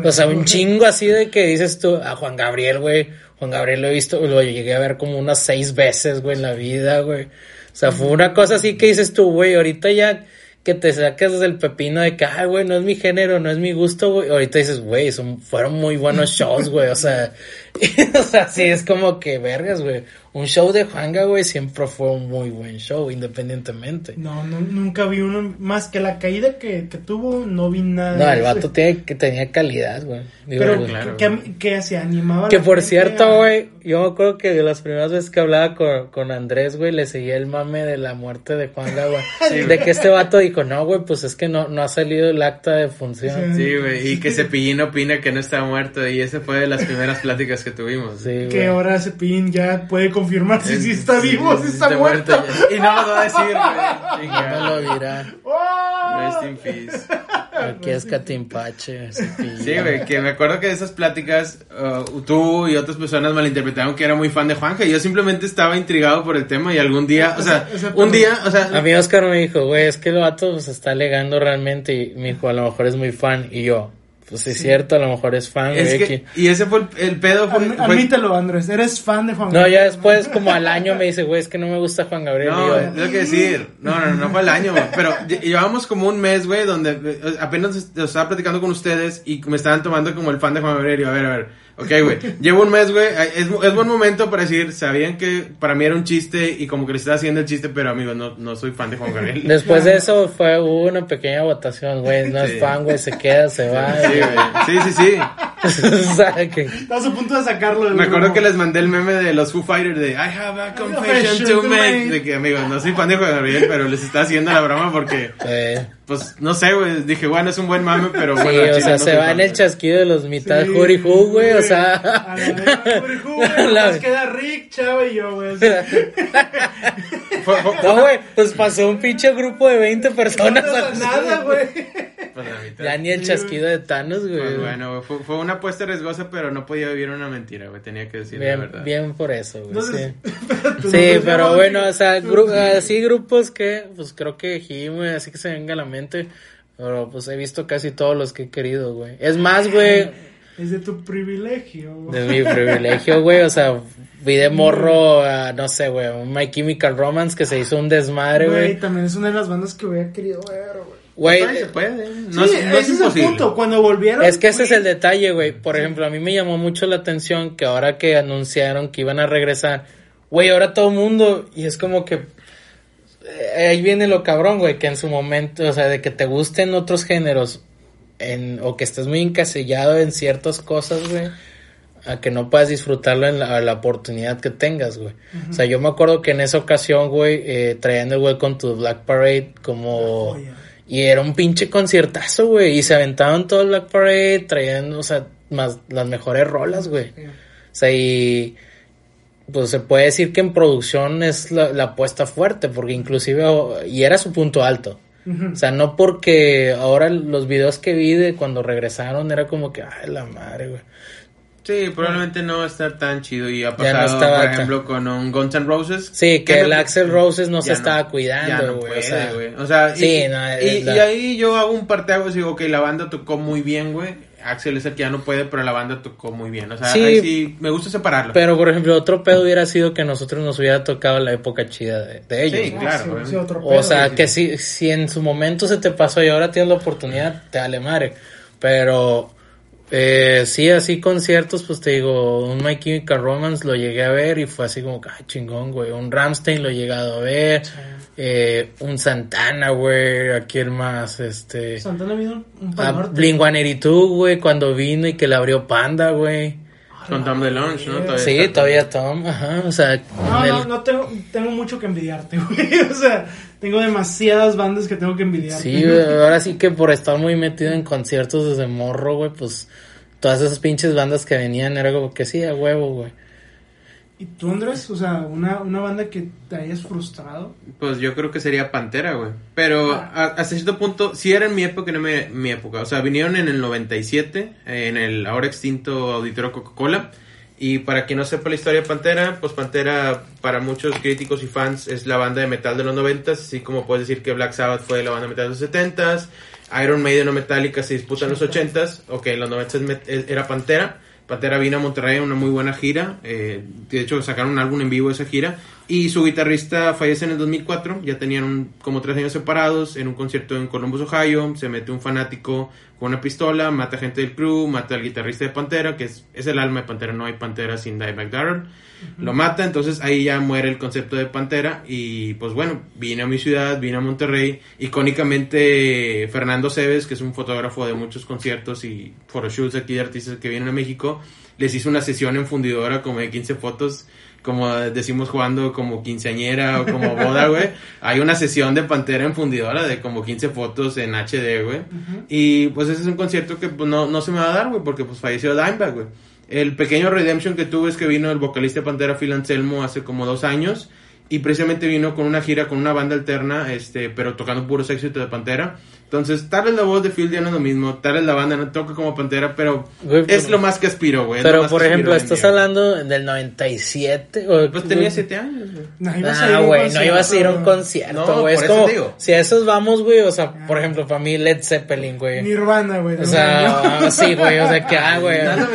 O sea, un chingo así de que dices tú, a Juan Gabriel, güey. Juan Gabriel lo he visto, lo llegué a ver como unas seis veces, güey, en la vida, güey. O sea, fue una cosa así que dices tú, güey, ahorita ya que te sacas del pepino de que, ay, güey, no es mi género, no es mi gusto, güey. Ahorita dices, güey, son, fueron muy buenos shows, güey. O sea, o sea, sí, es como que vergas, güey. Un show de Juanga, güey, siempre fue un muy buen show, independientemente. No, no, nunca vi uno más que la caída que, que tuvo, no vi nada. No, el vato tiene, que tenía calidad, güey. Digo, Pero güey. claro. que, que se animaba. Que por cierto, a- güey, yo me acuerdo que de las primeras veces que hablaba con, con Andrés, güey, le seguía el mame de la muerte de Juan güey. de que este vato dijo, no, güey, pues es que no, no ha salido el acta de función. Sí, güey, y que Cepillín opina que no está muerto y esa fue de las primeras pláticas que tuvimos. Sí, Que güey. ahora Cepillín ya puede confirmar si, sí está vivo, si está, muerto. ya. Y no nos va a decir, güey. No lo dirá. ¡Oh! Rest in peace. Aquí es Catimpache. Sí, güey, que me acuerdo que de esas pláticas uh, tú y otras personas malinterpretaron que era muy fan de Juanja y yo simplemente estaba intrigado por el tema y algún día, o sea, O sea, un día, o sea, A mí Oscar me dijo, güey, es que el vato se está alegando realmente y me dijo, a lo mejor es muy fan. Y yo, pues sí es cierto, a lo mejor es fan, es güey. que, y ese fue el, el pedo, fue, Admi- fue- Admítelo, Andrés, eres fan de Juan No, Gabriel. ya después, como al año, me dice, güey, es que no me gusta Juan Gabriel. No, y yo, tengo que decir. No, no, no fue el año, güey. Pero lle- llevábamos como un mes, güey, donde eh, apenas est- estaba platicando con ustedes y me estaban tomando como el fan de Juan Gabriel. Y yo, a ver, a ver. Ok, güey. Llevo un mes, güey. Es, es buen momento para decir, sabían que para mí era un chiste y como que le estaba haciendo el chiste, pero amigos, no, no soy fan de Juan Gabriel. Después de eso fue una pequeña votación, güey, no Sí. es fan, güey, se queda, se va. Sí, güey. Sí, sí, sí. o sea, que Estás a punto de sacarlo del Me acuerdo grupo. que les mandé el meme de los Foo Fighters de I have a confession to make. De que, amigos, no soy fan de Gabriel, pero les está haciendo la broma porque, eh, pues, no sé, güey. Dije, bueno, es un buen mame, pero sí, bueno. al o sea, no se va en el chasquido de los mitad Sí, Huri Hu, güey, o A sea. la verga, Huri Hu, güey, La- nomás queda Rick, Chava y yo, güey. No, güey, pues pasó un pinche grupo de 20 personas. No pasa nada, güey. pues. Ya ni el chasquido de Thanos, güey. Pues, bueno, fue, fue una apuesta riesgosa, pero no podía vivir una mentira, güey. Tenía que decir la Bien, verdad. bien por eso, güey. Entonces, sí. Tú Sí, no pero bueno, o sea, gru- así grupos que, pues creo que Jim, güey, así que se venga a la mente. Pero pues he visto casi todos los que he querido, güey. Es más, güey, Es de tu privilegio. güey. de mi privilegio, güey. O sea, vi de morro, a, no sé, güey, un My Chemical Romance que se hizo un desmadre, Güey, güey. también es una de las bandas que hubiera querido ver, güey. Güey, Ay, se puede. No, sí, es, no es ese es el punto. Cuando volvieron. Es que ese es el detalle, güey. Por ejemplo, a mí me llamó mucho la atención que ahora que anunciaron que iban a regresar, güey, ahora todo el mundo, y es como que eh, ahí viene lo cabrón, güey, que en su momento, o sea, de que te gusten otros géneros en, o que estés muy encasillado en ciertas cosas, güey, a que no puedas disfrutarlo en la, a la oportunidad que tengas, güey. O sea, yo me acuerdo que en esa ocasión, güey, eh, traían el Welcome to the Black Parade como... Y era un pinche conciertazo, güey. Y se aventaban todo el Black Parade, traían, o sea, más las mejores rolas, güey. O sea, y pues se puede decir que en producción es la, la apuesta fuerte, porque inclusive, y era su punto alto. O sea, no porque ahora los videos que vi de cuando regresaron era como que, ay, la madre, güey. Sí, probablemente no va a estar tan chido. Y ha no pasado, estaba por ejemplo, con un Guns N' Roses. Sí, que el no- Axel Roses no se estaba cuidando, no güey. o sea, güey. O sea, y, sí, no, y, es la- y ahí yo hago un parteaguas y digo, ok, la banda tocó muy bien, güey. Axel es el que ya no puede, pero la banda tocó muy bien. O sea, Sí. ahí sí, me gusta separarlo. Pero, por ejemplo, otro pedo hubiera sido que nosotros nos hubiera tocado la época chida de, de ellos. Sí, güey. claro, sí, otro O pedo, sea, güey. que si, si en su momento se te pasó y ahora tienes la oportunidad, te vale madre. Pero Eh, sí, así conciertos, pues te digo, un My Chemical Romance lo llegué a ver y fue así como, ah, chingón, güey. Un Ramstein lo he llegado a ver. Eh, un Santana, güey. ¿A quién más? Este. Santana vino un A par Blink 182, güey, cuando vino y que le abrió Panda, güey. Con Tom DeLonge, ¿no? Todavía Sí, está- todavía Tom, ajá, o sea, No, el- no, no tengo, tengo mucho que envidiarte, güey. O sea, tengo demasiadas bandas que tengo que envidiarte. Sí, güey, ahora sí que por estar muy metido en conciertos desde morro, güey, pues todas esas pinches bandas que venían era como que sí, a huevo, güey. ¿Y tú, Andrés? O sea, una, una banda que te hayas frustrado. Pues yo creo que sería Pantera, güey. Pero Ah. a- hasta cierto punto, sí era en mi época, no me- mi época. O sea, vinieron en el 97, eh, en el ahora extinto Auditorio Coca-Cola. Y para quien no sepa la historia de Pantera, pues Pantera para muchos críticos y fans es la banda de metal de los 90, así como puedes decir que Black Sabbath fue la banda de metal de los 70s, Iron Maiden o Metallica se disputan en los 80s, ok, en los 90s es met- es- era Pantera. Pantera vino a Monterrey en una muy buena gira, eh, de hecho sacaron un álbum en vivo de esa gira, y su guitarrista fallece en el 2004, ya tenían como tres años separados, en un concierto en Columbus, Ohio, se mete un fanático con una pistola, mata gente del crew, mata al guitarrista de Pantera, que es, es el alma de Pantera, no hay Pantera sin Dimebag Darrell, lo mata, entonces ahí ya muere el concepto de Pantera, y pues bueno, vine a mi ciudad, vine a Monterrey, icónicamente Fernando Cebes, que es un fotógrafo de muchos conciertos y photoshoots aquí de artistas que vienen a México, les hizo una sesión en fundidora como de 15 fotos, como decimos jugando como quinceañera o como boda, güey. Hay una sesión de Pantera en fundidora de como 15 fotos en HD, güey. Y pues ese es un concierto que pues, no, no se me va a dar, güey, porque pues falleció Dimebag, güey. El pequeño redemption que tuve es que vino el vocalista de Pantera Phil Anselmo hace como dos años y precisamente vino con una gira con una banda alterna, este, pero tocando puros éxitos de Pantera. Entonces, tal vez la voz de Phil ya no es lo mismo, tal vez la banda no toca como Pantera, pero Güey, es pero- lo más que aspiro, güey. Pero por ejemplo, estás güey. hablando del 97, o Pues tenía siete años, güey. No, ibas a ir a Ah, un güey, no concierto, ibas a ir a un güey. concierto, No, güey. por es eso como, te digo. si a esos vamos, güey, o sea, por ejemplo, para mí Led Zeppelin, güey. Nirvana, güey. O sea, sí, güey, o sea, que, ah, güey. ¿No?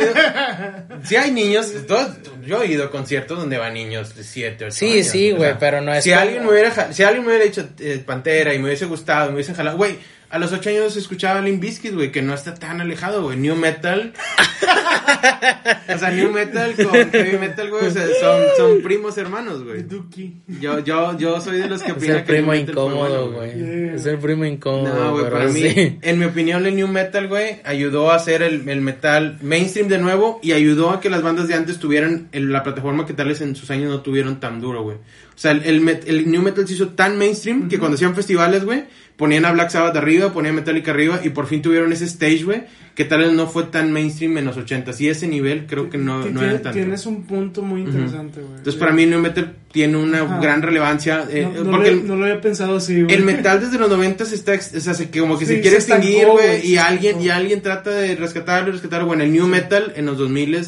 Sí hay niños, todos- yo he ido a conciertos donde van niños de 7, 8 Sí, años. sí, o güey, pero no es Si como- alguien me hubiera, si alguien me hubiera dicho eh, Pantera y me hubiese gustado, me hubiesen jalado, güey, a los 8 años escuchaba Limp Bizkit, güey, que no está tan alejado, güey, New Metal. o sea, New Metal con Heavy Metal, güey, o sea, son, son primos hermanos, güey. Duki. Yo, yo, yo soy de los que Es opinan el que New primo Metal fue incómodo, güey. Yeah. Es el primo incómodo. no, güey, para mí, en mi opinión, el New Metal, güey, ayudó a hacer el, el metal mainstream de nuevo y ayudó a que las bandas de antes tuvieran el- la plataforma que tal vez en sus años no tuvieron tan duro, güey. O sea, el, el, el New Metal se hizo tan mainstream que cuando hacían festivales, güey, ponían a Black Sabbath arriba, ponían Metallica arriba y por fin tuvieron ese stage, güey, que tal vez no fue tan mainstream en los 80 Y ese nivel creo que no, no era tanto. Tienes un punto muy interesante, güey. Entonces, para mí, New Metal tiene una Ajá. gran relevancia. eh, no, no porque lo, no lo había pensado así, güey. el metal desde los 90 se está, o sea, se- como que Sí, se quiere se extinguir, güey, y alguien, y alguien trata de rescatarlo, rescatarlo. Bueno, el new metal en los 2000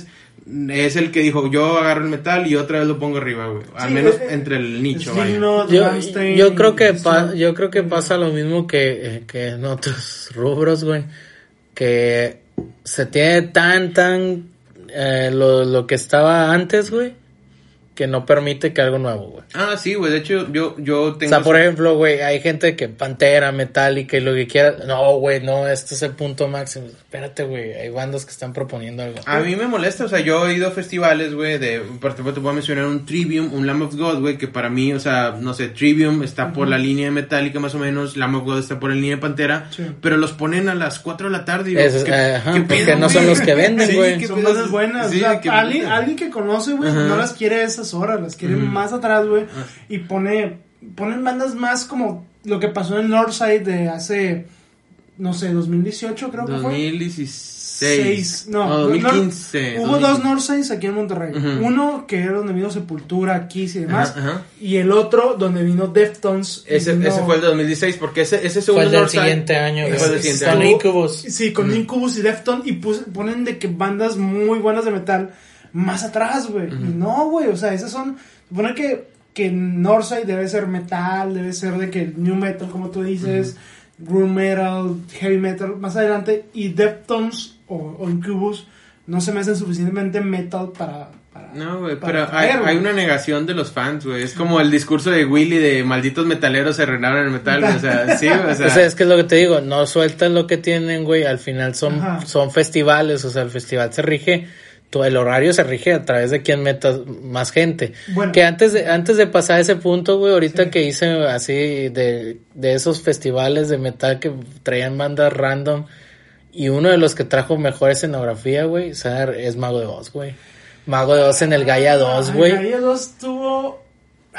es el que dijo, yo agarro el metal y otra vez lo pongo arriba, güey. Al Sí, menos eh, entre el nicho, vaya. Yo, yo creo que pa- yo creo que pasa lo mismo que, eh, que en otros rubros, güey. Que se tiene tan, tan eh, lo, lo que estaba antes, güey, que no permite que algo nuevo, güey. Ah, sí, güey, de hecho, yo, yo O tengo... sea, por ejemplo, güey, hay gente que Pantera, Metallica y lo que quiera. No, güey, no, este es el punto máximo. Espérate, güey, hay bandas que están proponiendo algo. A mí me molesta, o sea, yo he ido a festivales, güey, de, por ejemplo, te puedo mencionar un Trivium, un Lamb of God, güey, que para mí, o sea, no sé, Trivium está por la línea de Metallica más o menos, Lamb of God está por la línea de Pantera, Sí. pero los ponen a las 4 de la tarde y es- ¿qué- ajá, qué porque pedo, no son los que venden, Sí, güey. qué Son bandas buenas. sí, o sea, qué- alguien, alguien que conoce, güey, no las quiere a esas horas, las quiere más atrás, güey. Y pone, ponen bandas más como lo que pasó en Northside de hace, no sé, 2018 creo que fue. 2016. Seis, no, No, no, 2015. Hubo 2015. dos Northsides aquí en Monterrey. Ujú. Uno que era donde vino Sepultura, Kiss y demás. Ajá, ajá. Y el otro donde vino Deftones. Ese, vino- ese fue el de 2016, porque ese, ese Fue segundo el del Northside- siguiente año, fue el siguiente Con año. Incubus. Sí, con Incubus y Deftones. Y pus- ponen de que bandas muy buenas de metal más atrás, güey. Y no, güey. O sea, esas son. Supone que, que Northside debe ser metal, debe ser de que new metal, como tú dices. Groove metal, heavy metal, más adelante. Y Deftones o, o Incubus no se me hacen suficientemente metal para... para No, güey, pero hay, una negación de los fans, güey. Es como el discurso de Willy de malditos metaleros se reinaron en el metal, güey. O sea, sí, o sea. O sea, es que es lo que te digo, no sueltan lo que tienen, güey, al final son, Ajá. son festivales, o sea, el festival se rige, todo el horario se rige a través de quién meta más gente. Bueno. Que antes de, antes de pasar ese punto, güey, ahorita Sí. que hice así de, de esos festivales de metal que traían bandas random, y uno de los que trajo mejor escenografía, güey, o sea, es Mago de Oz, güey. Mago de Oz en el Gaia 2, Ay, güey. Gaia 2 tuvo...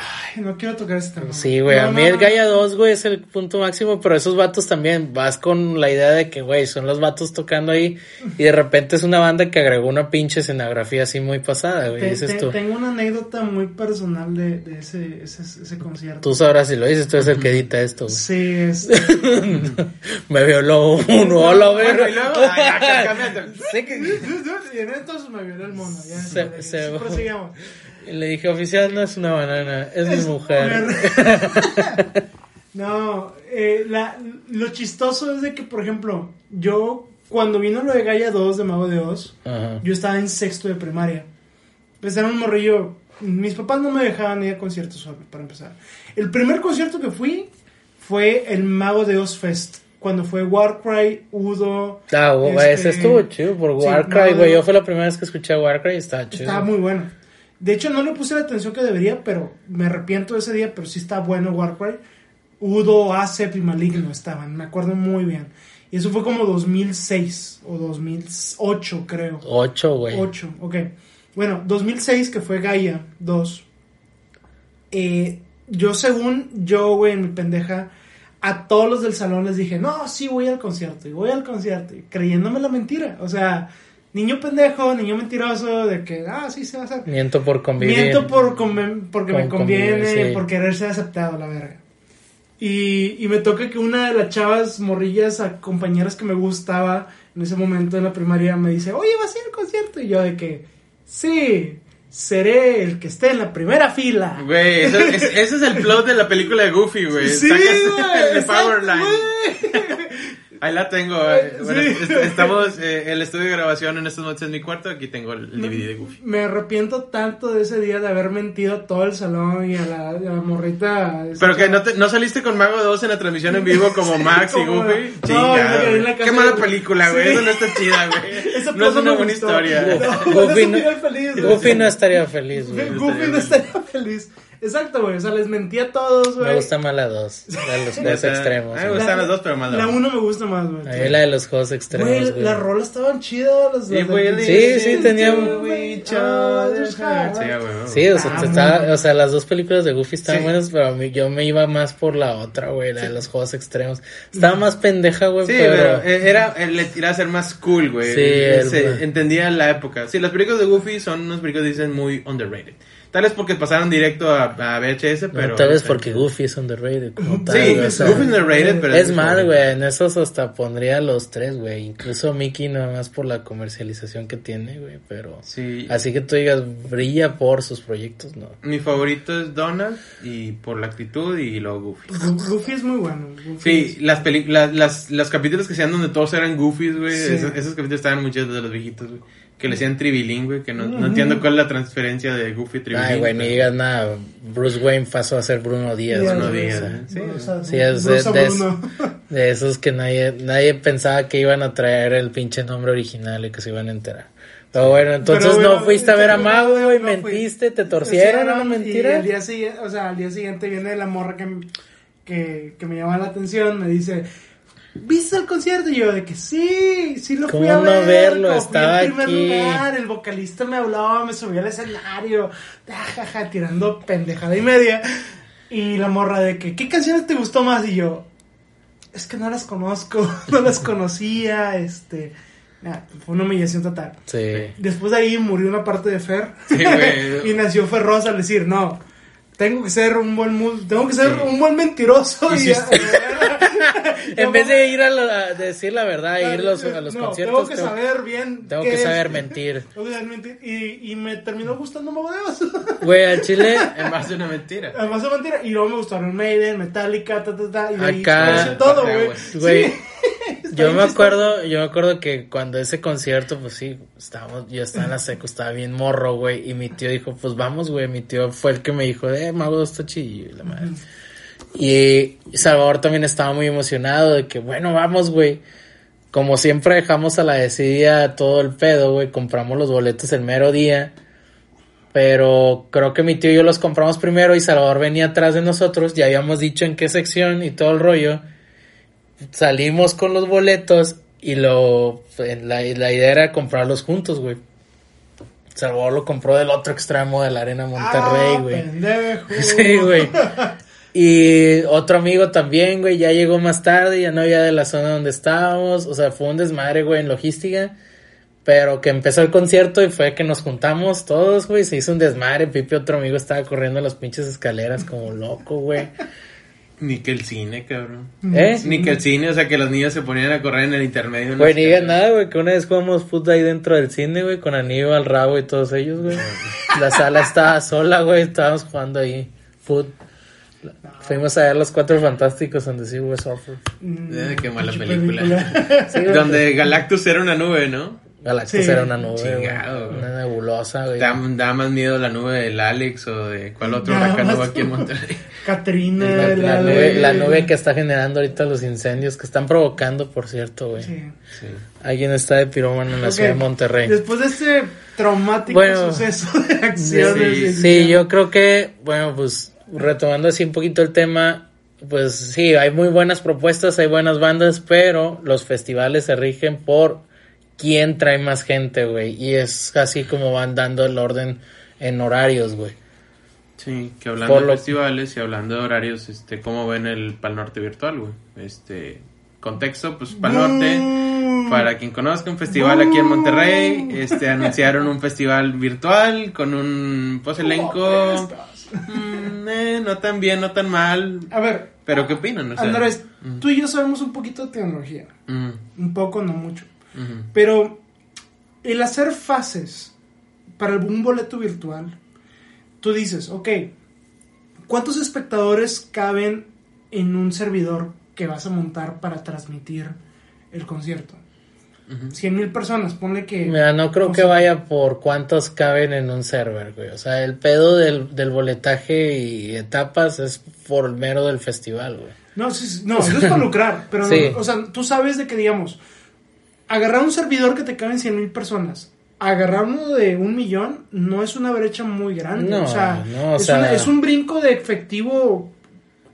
Ay, no quiero tocar este tema. Sí, güey, No, a no, mí el no. Gaia 2, güey, es el punto máximo, pero esos vatos también, vas con la idea de que, güey, son los vatos tocando ahí y de repente es una banda que agregó una pinche escenografía así muy pasada, güey, Te- dices te- tú. Tengo una anécdota muy personal de, de ese, ese, ese concierto. Tú sabrás si lo dices, tú eres el que edita esto, güey. Sí, este, Me violó uno, hola, Bueno, verga. y luego, ay, ya, cámbiate. Sé que- y en entonces me violó el mono. Ya, Se- sí, se-. Y le dije, oficial, no es una banana, es mi mujer. No, eh, la, lo chistoso es de que, por ejemplo, yo cuando vino lo de Gaia 2 de Mago de Oz, Ajá. yo estaba en sexto de primaria. Pues era un morrillo. Mis papás no me dejaban ir a conciertos solo, para empezar. El primer concierto que fui fue el Mago de Oz Fest. Cuando fue Warcry, Udo. Ah, este, ese estuvo chido por Warcry, güey. Yo fue la primera vez que escuché Warcry y estaba chido. Estaba muy bueno. De hecho, no le puse la atención que debería, pero me arrepiento de ese día, pero sí está bueno Warcry. Udo, Acep y Maligno estaban, me acuerdo muy bien. Y eso fue como 2006 o 2008, creo. Ocho, güey. 8, ok. Bueno, 2006, que fue Gaia 2. eh, yo, según yo, güey, en mi pendeja, a todos los del salón les dije, no, sí, voy al concierto, y voy al concierto, y creyéndome la mentira. O sea, niño pendejo, niño mentiroso, de que, ah, sí, se va a hacer. Miento por convivir. Miento por conven- porque me Con conviene, convivir, sí. por querer ser aceptado, la verga. Y, y me toca que una de las chavas morrillas, a compañeras que me gustaba en ese momento en la primaria, me dice, oye, ¿vas a ir al concierto? Y yo de que, sí, seré el que esté en la primera fila. Güey, eso- es- ese es el plot de la película de Goofy, güey. Sí, Sacas güey, el de exacto, Powerline. Ahí la tengo. eh. Bueno, Sí. est- estamos, eh, el estudio de grabación en estos momentos en mi cuarto. Aquí tengo el DVD de Goofy. Me arrepiento tanto de ese día de haber mentido a todo el salón y a la, a la morrita. Pero que no, te- no saliste con Mago 2 en la transmisión en vivo como Max y Goofy. no, la güey. casa Qué mala película, güey. Sí. Eso no está chida, güey. No es una buena gustó. historia. No, Goofy no- feliz. Goofy no estaría feliz, güey. Goofy no estaría feliz. Exacto, güey. O sea, les mentí a todos, güey. Me gusta más la dos, de los dos extremos. A mí me gustan las dos, pero más la La uno. uno me gusta más, güey. A mí la de los juegos extremos, Güey, las rolas estaban chidas. Las, Sí, güey, Sí, sí, tenía- hearts. Sí, güey. Sí, o sea, Ah, estaba- o sea, las dos películas de Goofy estaban Sí. buenas, pero a mí yo me iba más por la otra, güey, la de los juegos extremos. Estaba más pendeja, güey, Sí, pero... pero eh, era, le tiraba a ser más cool, güey. Sí, el- se- entendía la época. Sí, las películas de Goofy son unas películas, dicen, muy underrated. Tal vez porque pasaron directo a, a VHS, No, pero... tal vez porque Goofy es underrated como tal. Sí, o sea, Goofy es underrated, pero... Es mejor. güey, en esos hasta pondría los tres, güey. Incluso Mickey nada más por la comercialización que tiene, güey, pero... Sí. Así que tú digas, brilla por sus proyectos, ¿no? Mi favorito es Donald, y por la actitud, y luego Goofy. Gu- Goofy es muy bueno. Goofy Sí, es- las películas, las, los capítulos que sean donde todos eran goofies, güey. Sí. Esos, esos capítulos estaban muy chidos de los viejitos, güey. Que le decían tribilín, güey. Que no, no entiendo cuál es la transferencia de Goofy a tribilín. Ay, güey, ni digas nada. Bruce Wayne pasó a ser Bruno Díaz, Díaz, güey, no o digas, sea, Sí, o sea, Sí, es de, de- Bruno. de esos que nadie, nadie pensaba que iban a traer el pinche nombre original y que se iban a enterar. Pero bueno, entonces Pero no fuiste a ver a Mago, no, güey, no fui. mentiste, te torcieron, Sí, ¿no? no, Y Mentira. al día siguiente, o sea, al día siguiente viene la morra que, que, que me llama la atención, me dice, ¿viste el concierto? Y yo de que sí, sí lo fui ¿Cómo a no ver. verlo? Estaba en primer aquí. lugar, el vocalista me habló, me subió al escenario, jajaja, tirando pendejada y media. Y la morra de que, ¿qué canciones te gustó más? Y yo, es que no las conozco, no las conocía, este... Nah, fue una humillación total. Sí. Después de ahí murió una parte de Fer. Sí, güey. y nació Ferrosa al decir, no, tengo que ser un buen mu- tengo que ser Sí. un buen mentiroso. Y Y, En vez de ir a, la- a decir la verdad, a ir los- a los No, conciertos, Tengo que saber bien. tengo que es. saber mentir. Tengo que saber mentir. Y, y me terminó gustando Mago de Oz. Güey, al chile, En base a una mentira. Además de mentira. Y luego me gustaron Maiden, Metallica, ta, ta, ta. Y de ahí Acá- conocí todo, güey. güey. güey, Sí. Yo me acuerdo, yo me acuerdo que cuando ese concierto, pues sí, estábamos, yo estaba en la seco, estaba bien morro, güey, y mi tío dijo, pues vamos, güey, mi tío fue el que me dijo, eh, Mago está chido, y la madre. Y Salvador también estaba muy emocionado de que, bueno, vamos, güey. Como siempre dejamos a la decidida todo el pedo, güey, compramos los boletos el mero día. Pero creo que mi tío y yo los compramos primero y Salvador venía atrás de nosotros, ya habíamos dicho en qué sección y todo el rollo. Salimos con los boletos y lo en la, la idea era comprarlos juntos, güey. Salvador lo compró del otro extremo de la Arena Monterrey, Ah, güey. pendejo. Sí, güey. Y otro amigo también, güey, ya llegó más tarde, ya no había de la zona donde estábamos. O sea, fue un desmadre, güey, en logística. Pero que empezó el concierto y fue que nos juntamos todos, güey. Se hizo un desmadre. Pipe, otro amigo, estaba corriendo las pinches escaleras como loco, güey. Ni que el cine, cabrón. ¿Eh? Ni que el cine, o sea, que los niños se ponían a correr en el intermedio. Güey, ni digas nada, güey, que una vez jugamos fútbol ahí dentro del cine, güey, con Aníbal, Rabo y todos ellos, güey. La sala estaba sola, güey, estábamos jugando ahí fútbol. Fuimos a ver los cuatro fantásticos donde sí hubo surfer. Mm, Eh, qué mala película. Sí, Donde Galactus era una nube, ¿no? Galactus Sí. era una nube, Chingado, una nebulosa, güey. Da, da más miedo la nube del Alex o de cuál otro huracán hubo aquí en Monterrey. Catrina, La, la la, nube, de- la nube que está generando ahorita los incendios que están provocando, por cierto, güey. Sí. Sí. Alguien está de pirómano en la Ok, ciudad de Monterrey. Después de este traumático Bueno, suceso de acciones. Sí, yo creo que, bueno, pues retomando así un poquito el tema, pues sí, hay muy buenas propuestas, hay buenas bandas, pero los festivales se rigen por quién trae más gente, güey. Y es así como van dando el orden en horarios, güey. Sí, que hablando Por de lo- festivales y hablando de horarios, este, ¿cómo ven el Pal Norte virtual, güey? Este, contexto, pues Pal Norte, Mm. para quien conozca un festival aquí en Monterrey, este, anunciaron un festival virtual con un, pues, elenco, mm, eh, no tan bien, no tan mal, A ver, pero ¿qué opinan? O sea, Andrés, mm, tú y yo sabemos un poquito de tecnología. mm, Un poco, no mucho. Mm, Pero el hacer fases para un boleto virtual, tú dices, ok, ¿cuántos espectadores caben en un servidor que vas a montar para transmitir el concierto? ujú. 100 mil personas, ponle que... Mira, no creo que vaya por cuántos caben en un server, güey. O sea, el pedo del, del boletaje y etapas es por el mero del festival, güey. No, sí, sí, no, eso es para lucrar, pero, no, Sí. o sea, tú sabes de que, digamos, agarrar un servidor que te caben 100 mil personas, agarrar uno de un millón, no es una brecha muy grande. No, o sea, no, o es, sea- una- es un brinco de efectivo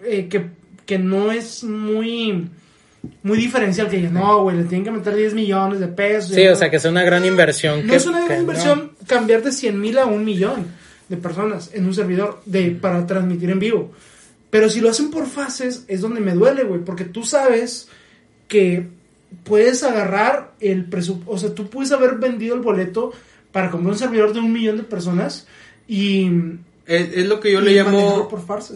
eh, que, que no es muy muy diferencial, que no, güey, le tienen que meter 10 millones de pesos. Sí, o sea, que es una gran inversión. no que- es una gran no. inversión cambiar de 100 mil a un millón de personas en un servidor de, para transmitir en vivo. Pero si lo hacen por fases, es donde me duele, güey, porque tú sabes que puedes agarrar el presupuesto, o sea, tú puedes haber vendido el boleto para comprar un servidor de un millón de personas y... Es, es lo que yo le llamo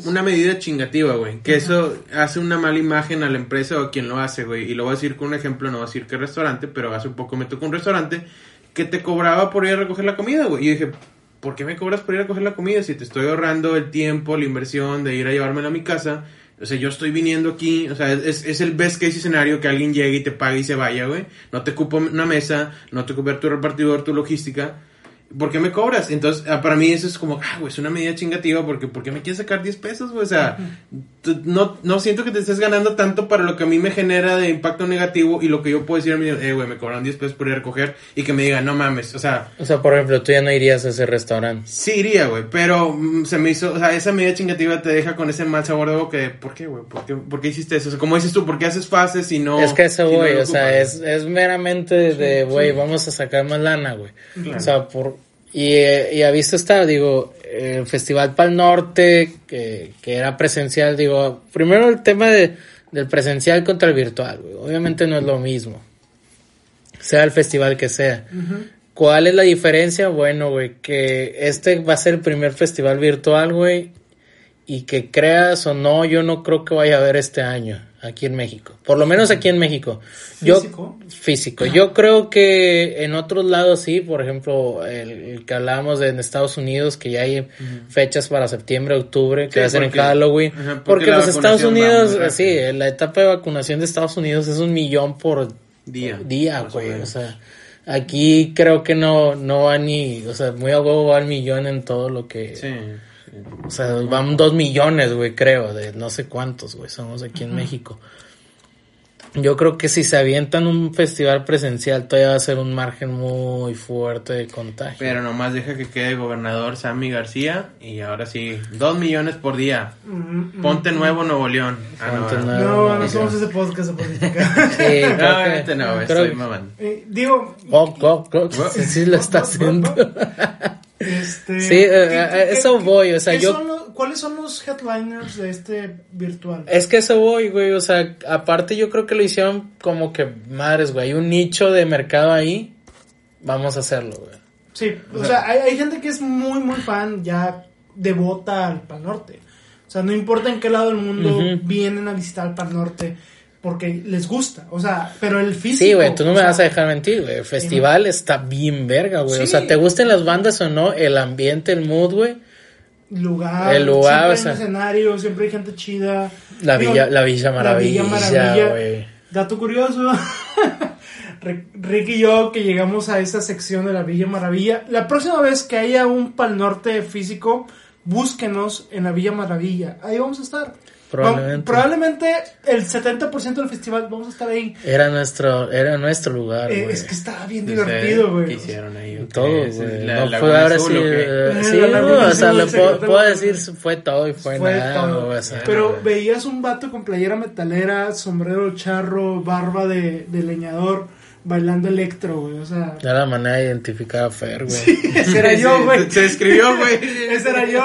una medida chingativa, güey. Que eso hace una mala imagen a la empresa o a quien lo hace, güey. Y lo voy a decir con un ejemplo, no voy a decir qué restaurante, pero hace un poco me tocó un restaurante que te cobraba por ir a recoger la comida, güey. Y yo dije, ¿por qué me cobras por ir a recoger la comida si te estoy ahorrando el tiempo, la inversión de ir a llevármela a mi casa? O sea, yo estoy viniendo aquí, o sea, es, es el best case escenario que alguien llegue y te pague y se vaya, güey. No te ocupo una mesa, no te ocupo tu repartidor, tu logística. ¿Por qué me cobras? Entonces, ah, para mí eso es como, ah, güey, es una medida chingativa porque ¿por qué me quieres sacar 10 pesos, güey? O sea, no, no siento que te estés ganando tanto para lo que a mí me genera de impacto negativo y lo que yo puedo decir a mí, eh, güey, me cobran 10 pesos por ir a recoger y que me digan, no mames, o sea, O sea, por ejemplo, tú ya no irías a ese restaurante. sí iría, güey, pero mm, se me hizo, o sea, esa medida chingativa te deja con ese mal sabor de boca de, ¿por qué, güey? ¿Por qué, por qué hiciste eso? O sea, como dices tú, ¿por qué haces fases y no... es que eso, si no güey, o sea, es, es meramente de, güey, vamos a sacar más lana, güey. Claro. O sea, por... Y, eh, y a visto está, digo, el Festival Pal Norte, que, que era presencial, digo, primero el tema de, del presencial contra el virtual, güey. Obviamente no es lo mismo. Sea el festival que sea. ¿Cuál es la diferencia? Bueno, güey, que este va a ser el primer festival virtual, güey. Y que creas o no, yo no creo que vaya a haber este año aquí en México. Por lo menos aquí en México. ¿Físico? Yo, físico. Yo creo que en otros lados sí, por ejemplo, el, el que hablábamos de en Estados Unidos, que ya hay fechas para septiembre, octubre, que Sí, va a ser en porque- Halloween. ajá, porque porque los Estados Unidos, sí, la etapa de vacunación de Estados Unidos es un millón por Día. día, más o güey. O sea, aquí creo que no, no va ni, o sea, muy a huevo va al millón en todo lo que... Sí. O sea, van dos millones, güey, creo, de no sé cuántos, güey, somos aquí en México. Yo creo que si se avientan un festival presencial, todavía va a ser un margen muy fuerte de contagio. Pero nomás deja que quede gobernador Sammy García y ahora sí, dos millones por día. Mm, Ponte Nuevo Nuevo León. Ah, no, Ponte ¿verdad? Nuevo. No, no, no no, somos ese podcast de política. Sí, No, obviamente no, estoy mamando. Eh, digo, Oh, oh, oh, sí, sí lo está haciendo. este, Sí, eh, ¿qué- eh, eso qué- voy, o sea, yo- son los- ¿Cuáles son los headliners de este virtual? Es que eso voy, güey. O sea, aparte yo creo que lo hicieron como que, madres, güey. Hay un nicho de mercado ahí. Vamos a hacerlo, güey. Sí, o sea, hay, hay gente que es muy, muy fan, ya devota al Pal Norte. O sea, no importa en qué lado del mundo vienen a visitar el Pal Norte, porque les gusta. O sea, pero el físico. Sí, güey, tú no o me sea, vas a dejar mentir, güey. El festival está bien verga, güey. O Sí. sea, te gusten las bandas o no, el ambiente, el mood, güey. Lugar, El lugar, siempre o hay sea. un escenario, siempre hay gente chida. La Digo, Villa, la Villa Maravilla, Maravilla. güey. Dato curioso, Rick y yo que llegamos a esa sección de la Villa Maravilla, la próxima vez que haya un Pal Norte físico, búsquenos en la Villa Maravilla, ahí vamos a estar. Probablemente. Va- probablemente el 70% del festival vamos a estar ahí. Era nuestro, era nuestro lugar, Eh, es que estaba bien divertido, ¿Qué güey. hicieron ahí? Todo, ¿Es güey. No fue ahora sí. Eh, sí, la no, Laguna o sea, le puedo, puedo decir fue todo y fue, Fue nada, todo. güey, o sea. Pero veías un vato con playera metalera, sombrero charro, barba de, de leñador, bailando electro, güey. O sea, Era la manera de identificar a Fer, güey. ese era Sí, yo, sí, güey. Se escribió, güey. Ese era yo.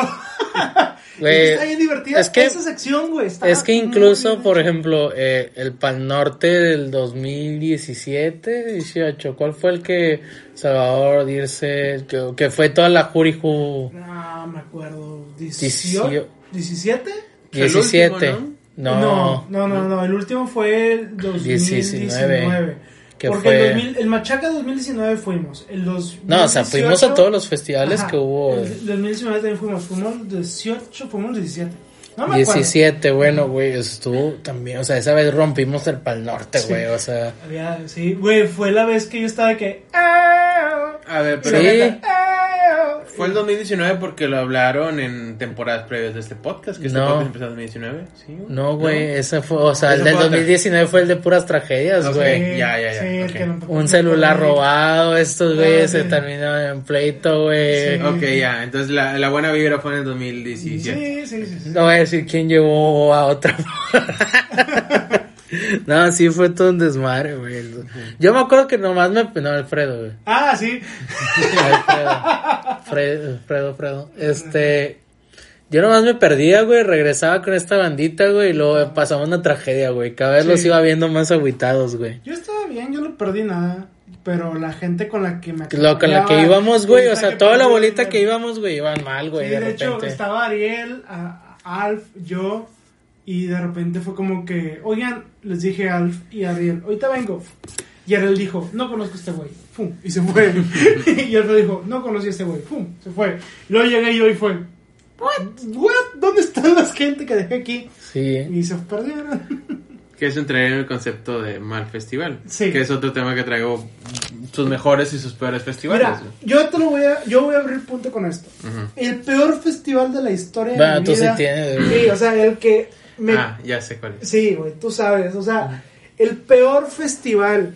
Güey, está bien divertida es que- esa sección, güey. Es que incluso, por ejemplo, eh, el Pal Norte del 2017, 18, ¿cuál fue el que Salvador Dirce, que, que fue toda la Juriju No, me acuerdo. Dicio- ¿18? ¿17? El 17? último, no, no, no, no, no, El último fue el 2019. 19, que Porque fue- el, 2000 el Machaca 2019 fuimos. El 2018, No, o sea, fuimos a todos los festivales Ajá, que hubo. El 2019 también fuimos. Fuimos el 18, fuimos el 17. No me acuerdo. 17, bueno, güey, estuvo también, o sea, esa vez rompimos el Pal Norte, Sí. güey, o sea, Había, sí, güey, fue la vez que yo estaba de que. A ver, pero Sí. fue el 2019 porque lo hablaron en temporadas previas de este podcast, que este No. podcast empezó en 2019. ¿Sí, güey? no, güey, ese fue, o sea, el del fue otra. 2019 fue el de puras tragedias, güey. ya, ya, ya, Sí, el ok. que lo- Un celular robado, estos güeyes Ah, se sí. terminaron en pleito, güey. Sí. Ok, ya. Entonces la, la buena vibra fue en el 2017. Sí, sí, sí. sí. No decir quién llevó a otra. no, sí fue todo un desmadre, güey. Yo me acuerdo que nomás me... No, Alfredo, güey. Ah, sí. Alfredo. Fred- Alfredo, Alfredo. Este... Yo nomás me perdía, güey, regresaba con esta bandita, güey, y luego pasaba una tragedia, güey. Cada vez los iba viendo más agüitados, güey. Yo estaba bien, yo no perdí nada. Pero la gente con la que me Lo con la que íbamos, güey, o sea, toda la bolita que íbamos, güey, iban mal, güey, Sí, de de, hecho, repente. estaba Ariel, a Alf, yo, y de repente fue como que, oigan, les dije a Alf y a Ariel, ahorita vengo. Y Ariel dijo, no conozco a este güey, pum, y se fue. y Alf dijo, no conocí a este güey, pum, se fue. Luego llegué yo y fue, what, what, ¿dónde están las gente que dejé aquí? Sí. Y se perdieron. Que es entrar en el concepto de mal festival. Sí. Que es otro tema que traigo sus mejores y sus peores festivales. Mira, yo te lo voy a, yo voy a abrir punto con esto. El peor festival de la historia Bueno, de mi tú sí vida. tienes, güey. Sí, o sea, el que me Ah, ya sé cuál es. Sí, güey, tú sabes. O sea, el peor festival,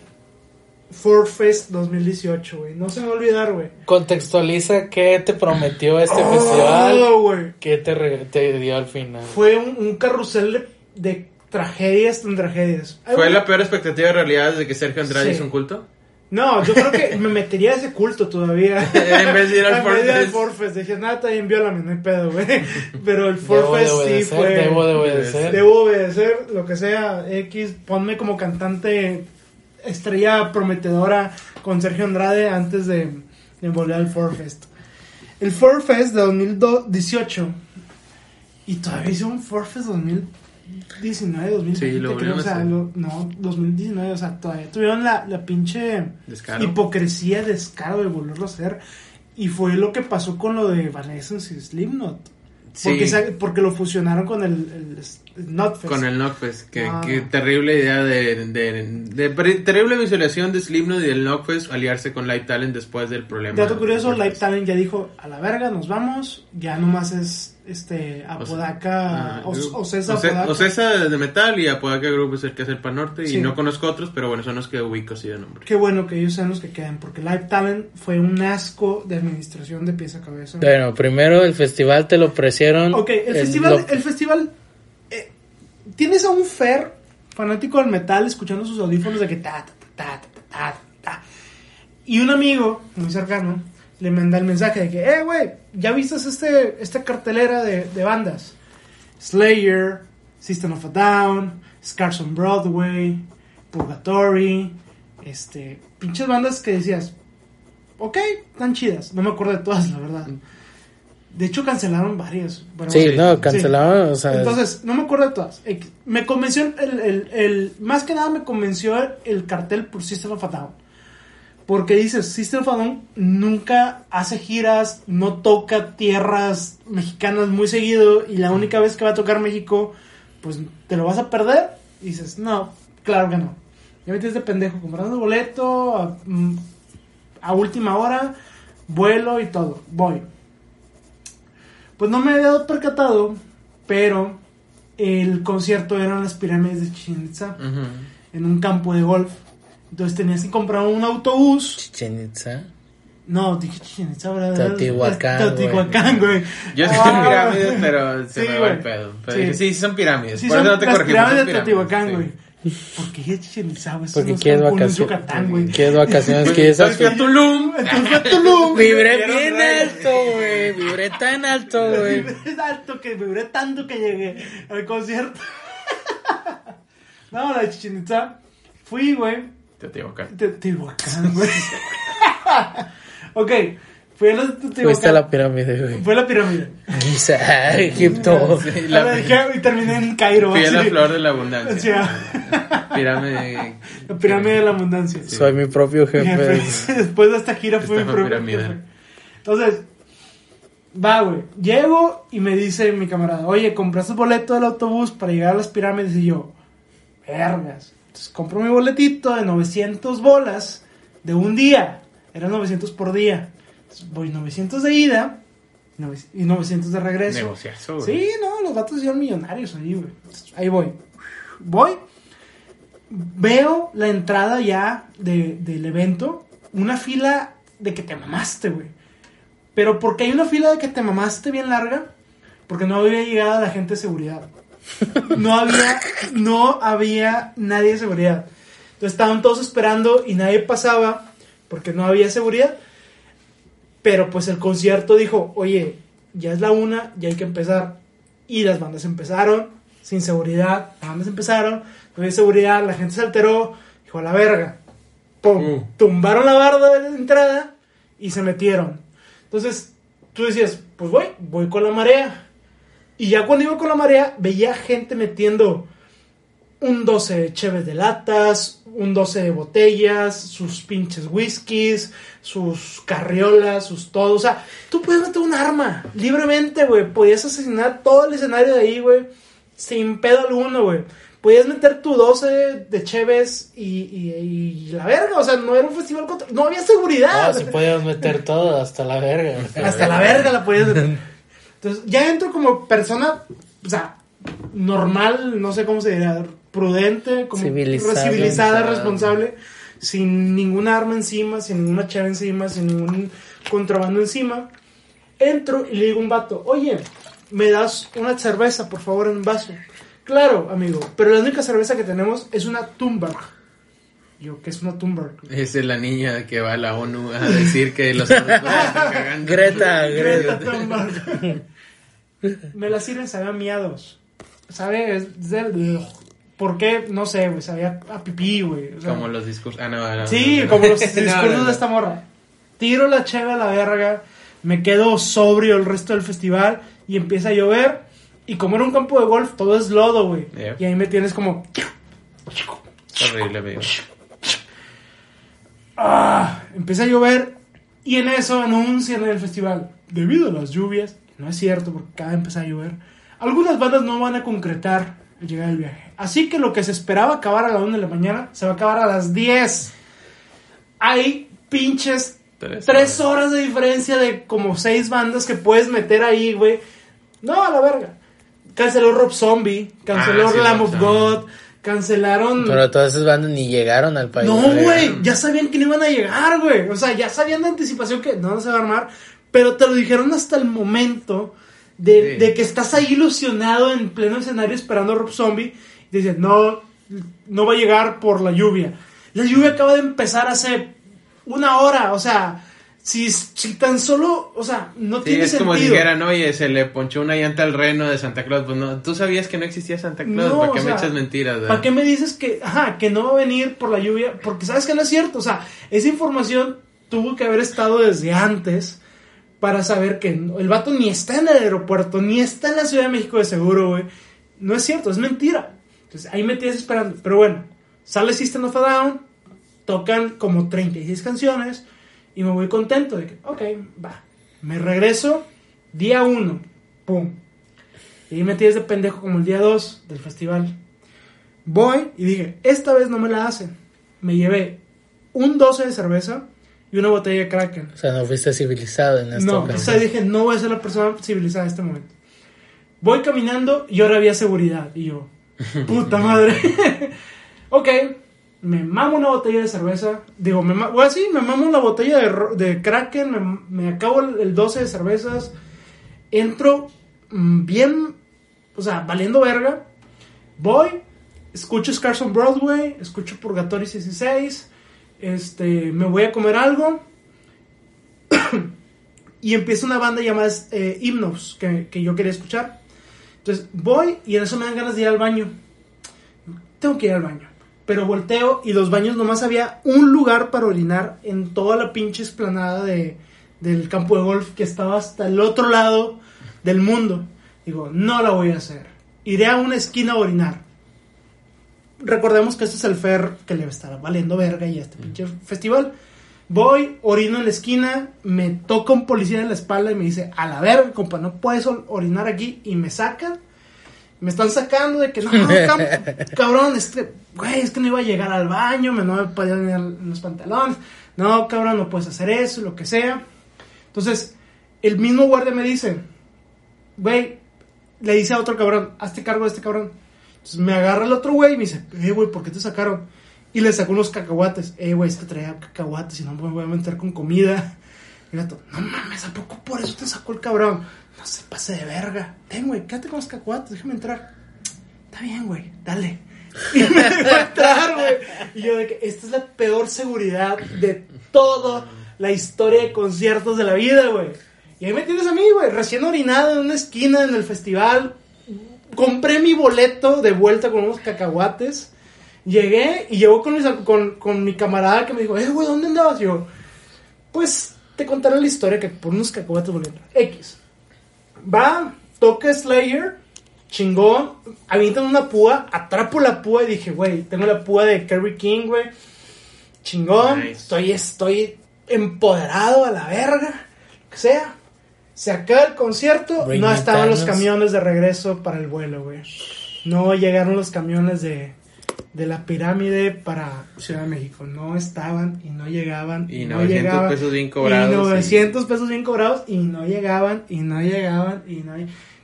Ford Fest 2018, güey. No se me va a olvidar, güey. Contextualiza qué te prometió este Oh, festival, güey. qué te, re- te dio al final. Fue un, un carrusel de, de tragedias en tragedias. ¿Fue la peor expectativa de realidad desde que Sergio Andrade Sí. hizo un culto? No, yo creo que me metería a ese culto todavía. En vez de ir al En Ford vez de ir al Fest. Ford Fest. Dije, nada, está bien, viólame, no hay pedo, güey. Pero el Ford Debo de Fest sí fue... debo de obedecer. Debo obedecer, lo que sea, X, ponme como cantante estrella prometedora con Sergio Andrade antes de, de volver al Ford Fest. El Ford Fest de 2018 Y todavía hicieron Forfest 2019, 2020. Sí, lo creo, o sea, lo- no, 2019, o sea, todavía tuvieron la, la pinche Descaro. hipocresía, descaro de volverlo a hacer. Y fue lo que pasó con lo de Evanescence y Slipknot. Porque, Sí. porque lo fusionaron con el Notfest. Con el Knockfest, que, Ah. que terrible idea de, de, terrible visualización de Slipknot y del Knockfest aliarse con Live Talent después del problema. Dato curioso, Live. Talent ya dijo, a la verga, nos vamos. Ya nomás es este Apodaca, Ah, o, Ocesa Oce- Apodaca. Ocesa de metal y Apodaca Group es el que hace el Pan Norte Sí. y no conozco otros, pero bueno, son los que ubico así de nombre. Qué bueno que ellos sean los que queden, porque Live Talent fue un asco de administración de pies a cabeza. Bueno, primero el festival te lo ofrecieron. Ok, el, el- festival, lo- el festival, tienes a un Fer, fanático del metal, escuchando sus audífonos de que ta, ta, ta, ta, ta, ta, ta. Y un amigo muy cercano le manda el mensaje de que, eh, güey, ¿ya viste este, esta cartelera de, de bandas? Slayer, System of a Down, Scars on Broadway, Purgatory, este, pinches bandas que decías, ok, tan chidas, no me acuerdo de todas, la verdad. De hecho, cancelaron varias. Bueno, Sí, Sí, no, sí. cancelaron, o sea, Entonces, no me acuerdo de todas. Me convenció el, el, el- más que nada me convenció el, el cartel por System of a Down. Porque dices, System of a Down nunca hace giras, no toca tierras mexicanas muy seguido y la única vez que va a tocar México, pues te lo vas a perder. Y dices, no, claro que no. Ya metes de pendejo comprando boleto a, mm, a última hora, vuelo y todo. Voy. Pues no me había dado percatado, pero el concierto era en las pirámides de Chichen Itza, en un campo de golf. Entonces tenías que comprar un autobús. Chichen Itza. No, dije Chichen Itza, ¿verdad? Teotihuacán, Teotihuacán, güey. Yo sé Ah, pirámides, pero se sí, me va el pedo. Pero Sí. dije, sí, son pirámides. Sí, Por son eso no te las corregimos. son pirámides de Teotihuacán, sí. güey. ¿Por qué Chichen Itza, güey? Porque no quieres es Cancún, es vacaciones. Quieres vacaciones, quieres a Tulum. A Tulum. Vibré bien alto, güey. Vibré tan alto, güey. Es alto que duré tanto que llegué al concierto. no, la de Chichen Itza. Fui, güey. Teotihuacán. Teotihuacán, güey. ok, fui a la. Fuiste a la pirámide, güey. Fue a la pirámide. Giza, Egipto. Sí, A la la- de- y terminé en Cairo. Fui a la flor de la O abundancia. sea, Pirámide. la pirámide de la abundancia. Soy mi propio jefe. Después de esta gira fue mi propio piramidal. jefe. Entonces, va, güey. Llego y me dice mi camarada, oye, ¿compraste boleto del autobús para llegar a las pirámides? Y yo, vergas. Entonces compro mi boletito de 900 bolas de un día. Era 900 por día. Voy 900 de ida y 900 de regreso. Negociazo, güey. Sí, no, los vatos son millonarios ahí, güey. Ahí voy. Voy. Veo la entrada ya de- del evento. Una fila de que te mamaste, güey. Pero porque hay una fila de que te mamaste bien larga, porque no había llegado la gente de seguridad. No había, no había nadie de seguridad. Entonces estaban todos esperando y nadie pasaba porque no había seguridad. Pero pues el concierto dijo, oye, ya es la una, ya hay que empezar. Y las bandas empezaron sin seguridad, las bandas empezaron, no había seguridad, la gente se alteró, dijo a la verga. Pum, Uh. tumbaron la barda de la entrada y se metieron. Entonces tú decías, pues voy, voy con la marea. Y ya cuando iba con la marea, veía gente metiendo un 12 de cheves de latas, un 12 de botellas, sus pinches whiskies, sus carriolas, sus todo. O sea, tú puedes meter un arma libremente, güey. Podías asesinar todo el escenario de ahí, güey. Sin pedo alguno, güey. Podías meter tu 12 de cheves y, y, y la verga. O sea, no era un festival contra... No había seguridad. No, si podíamos meter todo, hasta la verga. Hasta la verga la podías meter. Entonces, ya entro como persona, o sea, normal, no sé cómo se diría, prudente, como Civilizada. civilizada, responsable, sin ninguna arma encima, sin ninguna chave encima, sin ningún contrabando encima. Entro y le digo a un vato, oye, ¿me das una cerveza, por favor, en un vaso? Claro, amigo, pero la única cerveza que tenemos es una Thunberg. Yo, ¿qué es una? Esa es la niña que va a la ONU a decir que los europeos están cagando. Greta, Greta Greta. Me la sirven, sabe a miados. ¿Sabe? Es del- ¿Por qué? No sé, güey. Sabía a pipí, güey. O sea, Como los discursos. Ah, no, no, Sí, no, no. como los discursos de esta morra. Tiro la cheve a la verga, me quedo sobrio el resto del festival y empieza a llover Y como era un campo de golf, todo es lodo, güey. Yeah. Y ahí me tienes como... Horrible, amigo. Ah, empieza a llover y en eso anuncian en el festival, debido a las lluvias, no es cierto porque acaba de empezar a llover, algunas bandas no van a concretar llegar del viaje. Así que lo que se esperaba acabar a la 1 de la mañana se va a acabar a las 10. Hay pinches Tres tres horas de diferencia de como seis bandas que puedes meter ahí, güey. No, a la verga. Canceló Rob Zombie, canceló Ah, sí, Lamb of. God, cancelaron... Pero todas esas bandas ni llegaron al país. No, güey, ya sabían que no iban a llegar, güey. O sea, ya sabían de anticipación que no se va a armar, pero te lo dijeron hasta el momento de, Sí. de que estás ahí ilusionado en pleno escenario esperando a Rob Zombie. Y te dicen, no, no va a llegar por la lluvia. La lluvia acaba de empezar hace una hora, o sea, si, si tan solo, o sea, no Sí, tiene es como si sentido. dijeran, oye, se le ponchó una llanta al reno de Santa Claus. Pues no, tú sabías que no existía Santa Claus. No, ¿Para qué o me sea, echas mentiras, ¿Para qué me dices que, ajá, que no va a venir por la lluvia? Porque sabes que no es cierto. O sea, esa información tuvo que haber estado desde antes para saber que el vato ni está en el aeropuerto, ni está en la Ciudad de México de seguro, güey. No es cierto, es mentira. Entonces ahí me tienes esperando. Pero bueno, sale System of a Down, tocan como 36 canciones y me voy contento de que, ok, va. Me regreso día 1, pum. Y ahí me tienes de pendejo como el día 2 del festival. Voy y dije, esta vez no me la hacen. Me llevé un 12 de cerveza y una botella de Kraken. O sea, no fuiste civilizado en esta No, o ocasión. sea, dije, no voy a ser la persona civilizada en este momento. Voy caminando y ahora había seguridad. Y yo, puta madre. ok, me mamo una botella de cerveza. Digo, me ma- bueno, sí, me mamo una botella de, de Kraken. Me, me acabo el, el 12 de cervezas. Entro mm, bien, o sea, valiendo verga. Voy, escucho Scars on Broadway, escucho Purgatory 16. Este, me voy a comer algo. y empieza una banda llamada eh, Hymnos que, que yo quería escuchar. Entonces voy y en eso me dan ganas de ir al baño. Tengo que ir al baño. Pero volteo y los baños nomás había un lugar para orinar en toda la pinche esplanada de, del campo de golf que estaba hasta el otro lado del mundo. Digo, no la voy a hacer. Iré a una esquina a orinar. Recordemos que este es el Fer que le estará valiendo verga y este pinche festival. Voy, orino en la esquina, me toca un policía en la espalda y me dice, a la verga, compa, no puedes or- orinar aquí. Y me sacan, me están sacando de que no, cabrón, es que, güey, es que no iba a llegar al baño, me no me podía en los pantalones. No, cabrón, no puedes hacer eso, lo que sea. Entonces, el mismo guardia me dice, güey, le dice a otro cabrón, hazte cargo de este cabrón. Me agarra el otro güey y me dice, eh, güey, ¿por qué te sacaron? Y le sacó unos cacahuates. Eh, güey, es que traía cacahuates y no me voy a meter con comida. Y el gato, no mames, ¿a poco por eso te sacó el cabrón? No se pase de verga. Ten, güey, quédate con los cacahuates, déjame entrar. Está bien, güey, dale. Y me dejó entrar, güey. Y yo de que esta es la peor seguridad de toda la historia de conciertos de la vida, güey. Y ahí me tienes a mí, güey, recién orinado en una esquina en el festival. Compré mi boleto de vuelta con unos cacahuates. Llegué y llegó con, mis- con, con mi camarada que me dijo, eh, güey, ¿dónde andabas? Y yo, pues te contaré la historia que por unos cacahuates volví. X. Va, toca Slayer, chingón, avientan una púa, atrapo la púa y dije, güey, tengo la púa de Kerry King, güey. Chingón, Nice. estoy, estoy empoderado a la verga, lo que sea. Se acaba el concierto, Bring no estaban los camiones de regreso para el vuelo, güey. No llegaron los camiones de, de la pirámide para Ciudad de México. No estaban y no llegaban. Y no 900 llegaban. pesos bien cobrados, Y y- 900 pesos bien cobrados y no llegaban y no llegaban y no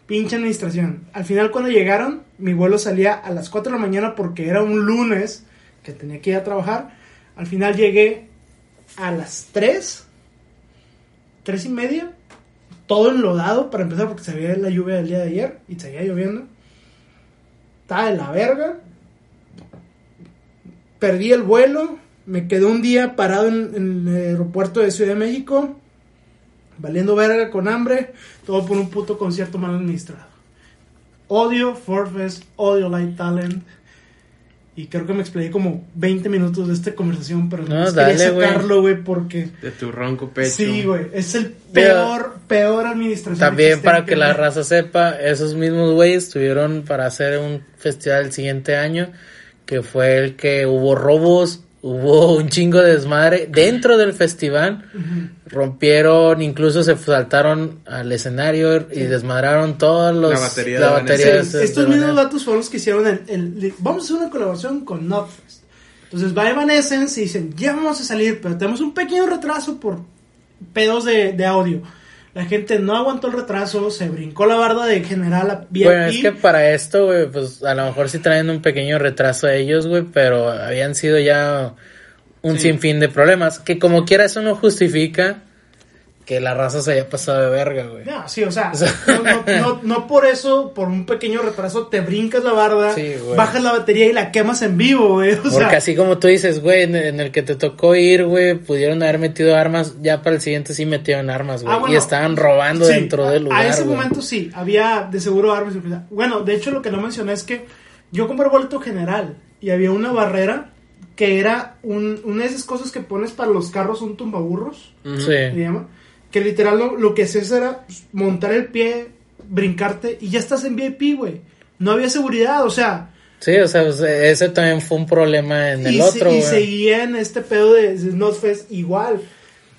Pinche administración. Al final cuando llegaron, mi vuelo salía a las 4 de la mañana porque era un lunes que tenía que ir a trabajar. Al final llegué a las 3, 3 y media, todo enlodado para empezar porque se veía la lluvia del día de ayer y seguía lloviendo. Estaba de la verga. Perdí el vuelo. Me quedé un día parado en, el aeropuerto de Ciudad de México. Valiendo verga con hambre. Todo por un puto concierto mal administrado. Odio Forfest. Odio Light Talent. Y creo que me expliqué como 20 minutos de esta conversación, pero No, no, dale, quería sacarlo, güey, porque... De tu ronco pecho. Sí, güey, es el Pero- peor, peor administración. También para que la raza sepa, esos mismos güeyes estuvieron para hacer un festival el siguiente año, que fue el que hubo robos, hubo un chingo de desmadre dentro del festival, rompieron, incluso se saltaron al escenario y desmadraron todos los La batería la de batería Evanescence. de- Estos mismos datos fueron los que hicieron el, el- Vamos a hacer una colaboración con Notfest. Entonces va Evanescence y dicen, ya vamos a salir, pero tenemos un pequeño retraso por pedos de, de audio. La gente no aguantó el retraso, se brincó la barda de general a VIP. Bueno, es que para esto, güey, pues a lo mejor sí traen un pequeño retraso a ellos, güey, pero habían sido ya un Sí. sinfín de problemas. Que como quiera, eso no justifica que la raza se haya pasado de verga, güey. No, sí, o sea, O sea- no, no- no- no por eso, por un pequeño retraso, te brincas la barda, Sí, bajas la batería y la quemas en vivo, güey. O Porque sea, así como tú dices, güey, en, en el que te tocó ir, güey, pudieron haber metido armas, ya para el siguiente sí metieron armas, güey. Ah, bueno. y estaban robando Sí, dentro a- del lugar. A ese güey. momento sí, había de seguro armas. Bueno, de hecho lo que no mencioné es que yo compré boleto general y había una barrera que era un, una de esas cosas que pones para los carros, un tumbaburros, Ujú. se Sí. llama. Que literal lo, lo que hacías era pues, montar el pie, brincarte y ya estás en VIP, güey. No había seguridad, o sea, Sí, o sea, pues, ese también fue un problema en el otro, se- y güey. seguía en este pedo de, Snotfest igual.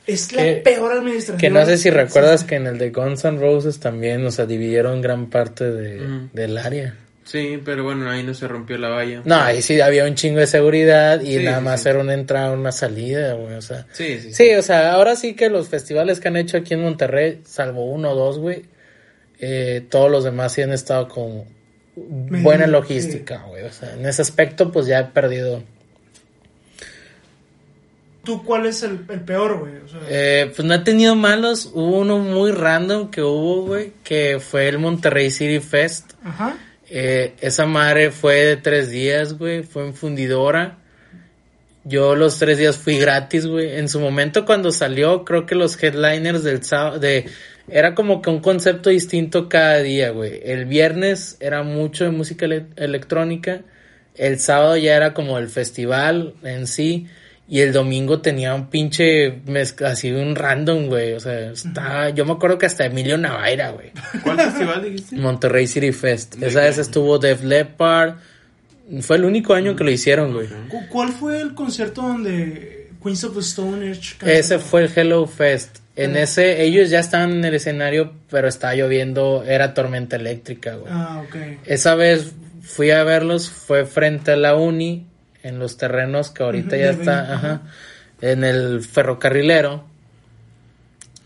Es la Que- peor administración. Que no sé si recuerdas que en el de Guns N' Roses también, o sea, dividieron gran parte de, Mm. del área. Sí, pero bueno, ahí no se rompió la valla. No, ahí sí había un chingo de seguridad y Sí, nada más sí. era una entrada, una salida, güey, o sea. Sí, sí. Sí, o sea, ahora sí que los festivales que han hecho aquí en Monterrey, salvo uno o dos, güey, eh, todos los demás sí han estado con buena sí. logística, güey. O sea, en ese aspecto, pues ya he perdido. ¿Tú cuál es el, el peor, güey? O sea, Eh, pues no he tenido malos. Hubo uno muy random que hubo, güey, que fue el Monterrey City Fest. Ajá. Eh, esa madre fue de tres días, güey. Fue en fundidora. Yo los tres días fui gratis, güey. En su momento cuando salió, creo que los headliners del sábado, de, era como que un concepto distinto cada día, güey. El viernes era mucho de música ele- electrónica. El sábado ya era como el festival en sí. Y el domingo tenía un pinche, mezcla- así un random, güey. O sea, estaba, yo me acuerdo que hasta Emilio Navaira, güey. ¿Cuál festival dijiste? Monterrey City Fest. ¿De Esa qué vez estuvo Def Leppard. Fue el único año que lo hicieron, güey. ¿Cu- ¿Cuál fue el concierto donde Queens of the Stone Age Ese fue el Hello Fest. En Mm. ese, ellos ya estaban en el escenario, pero estaba lloviendo, era tormenta eléctrica, güey. Ah, ok. Esa vez fui a verlos, fue frente a la uni, en los terrenos que ahorita ya está, ajá, en el ferrocarrilero.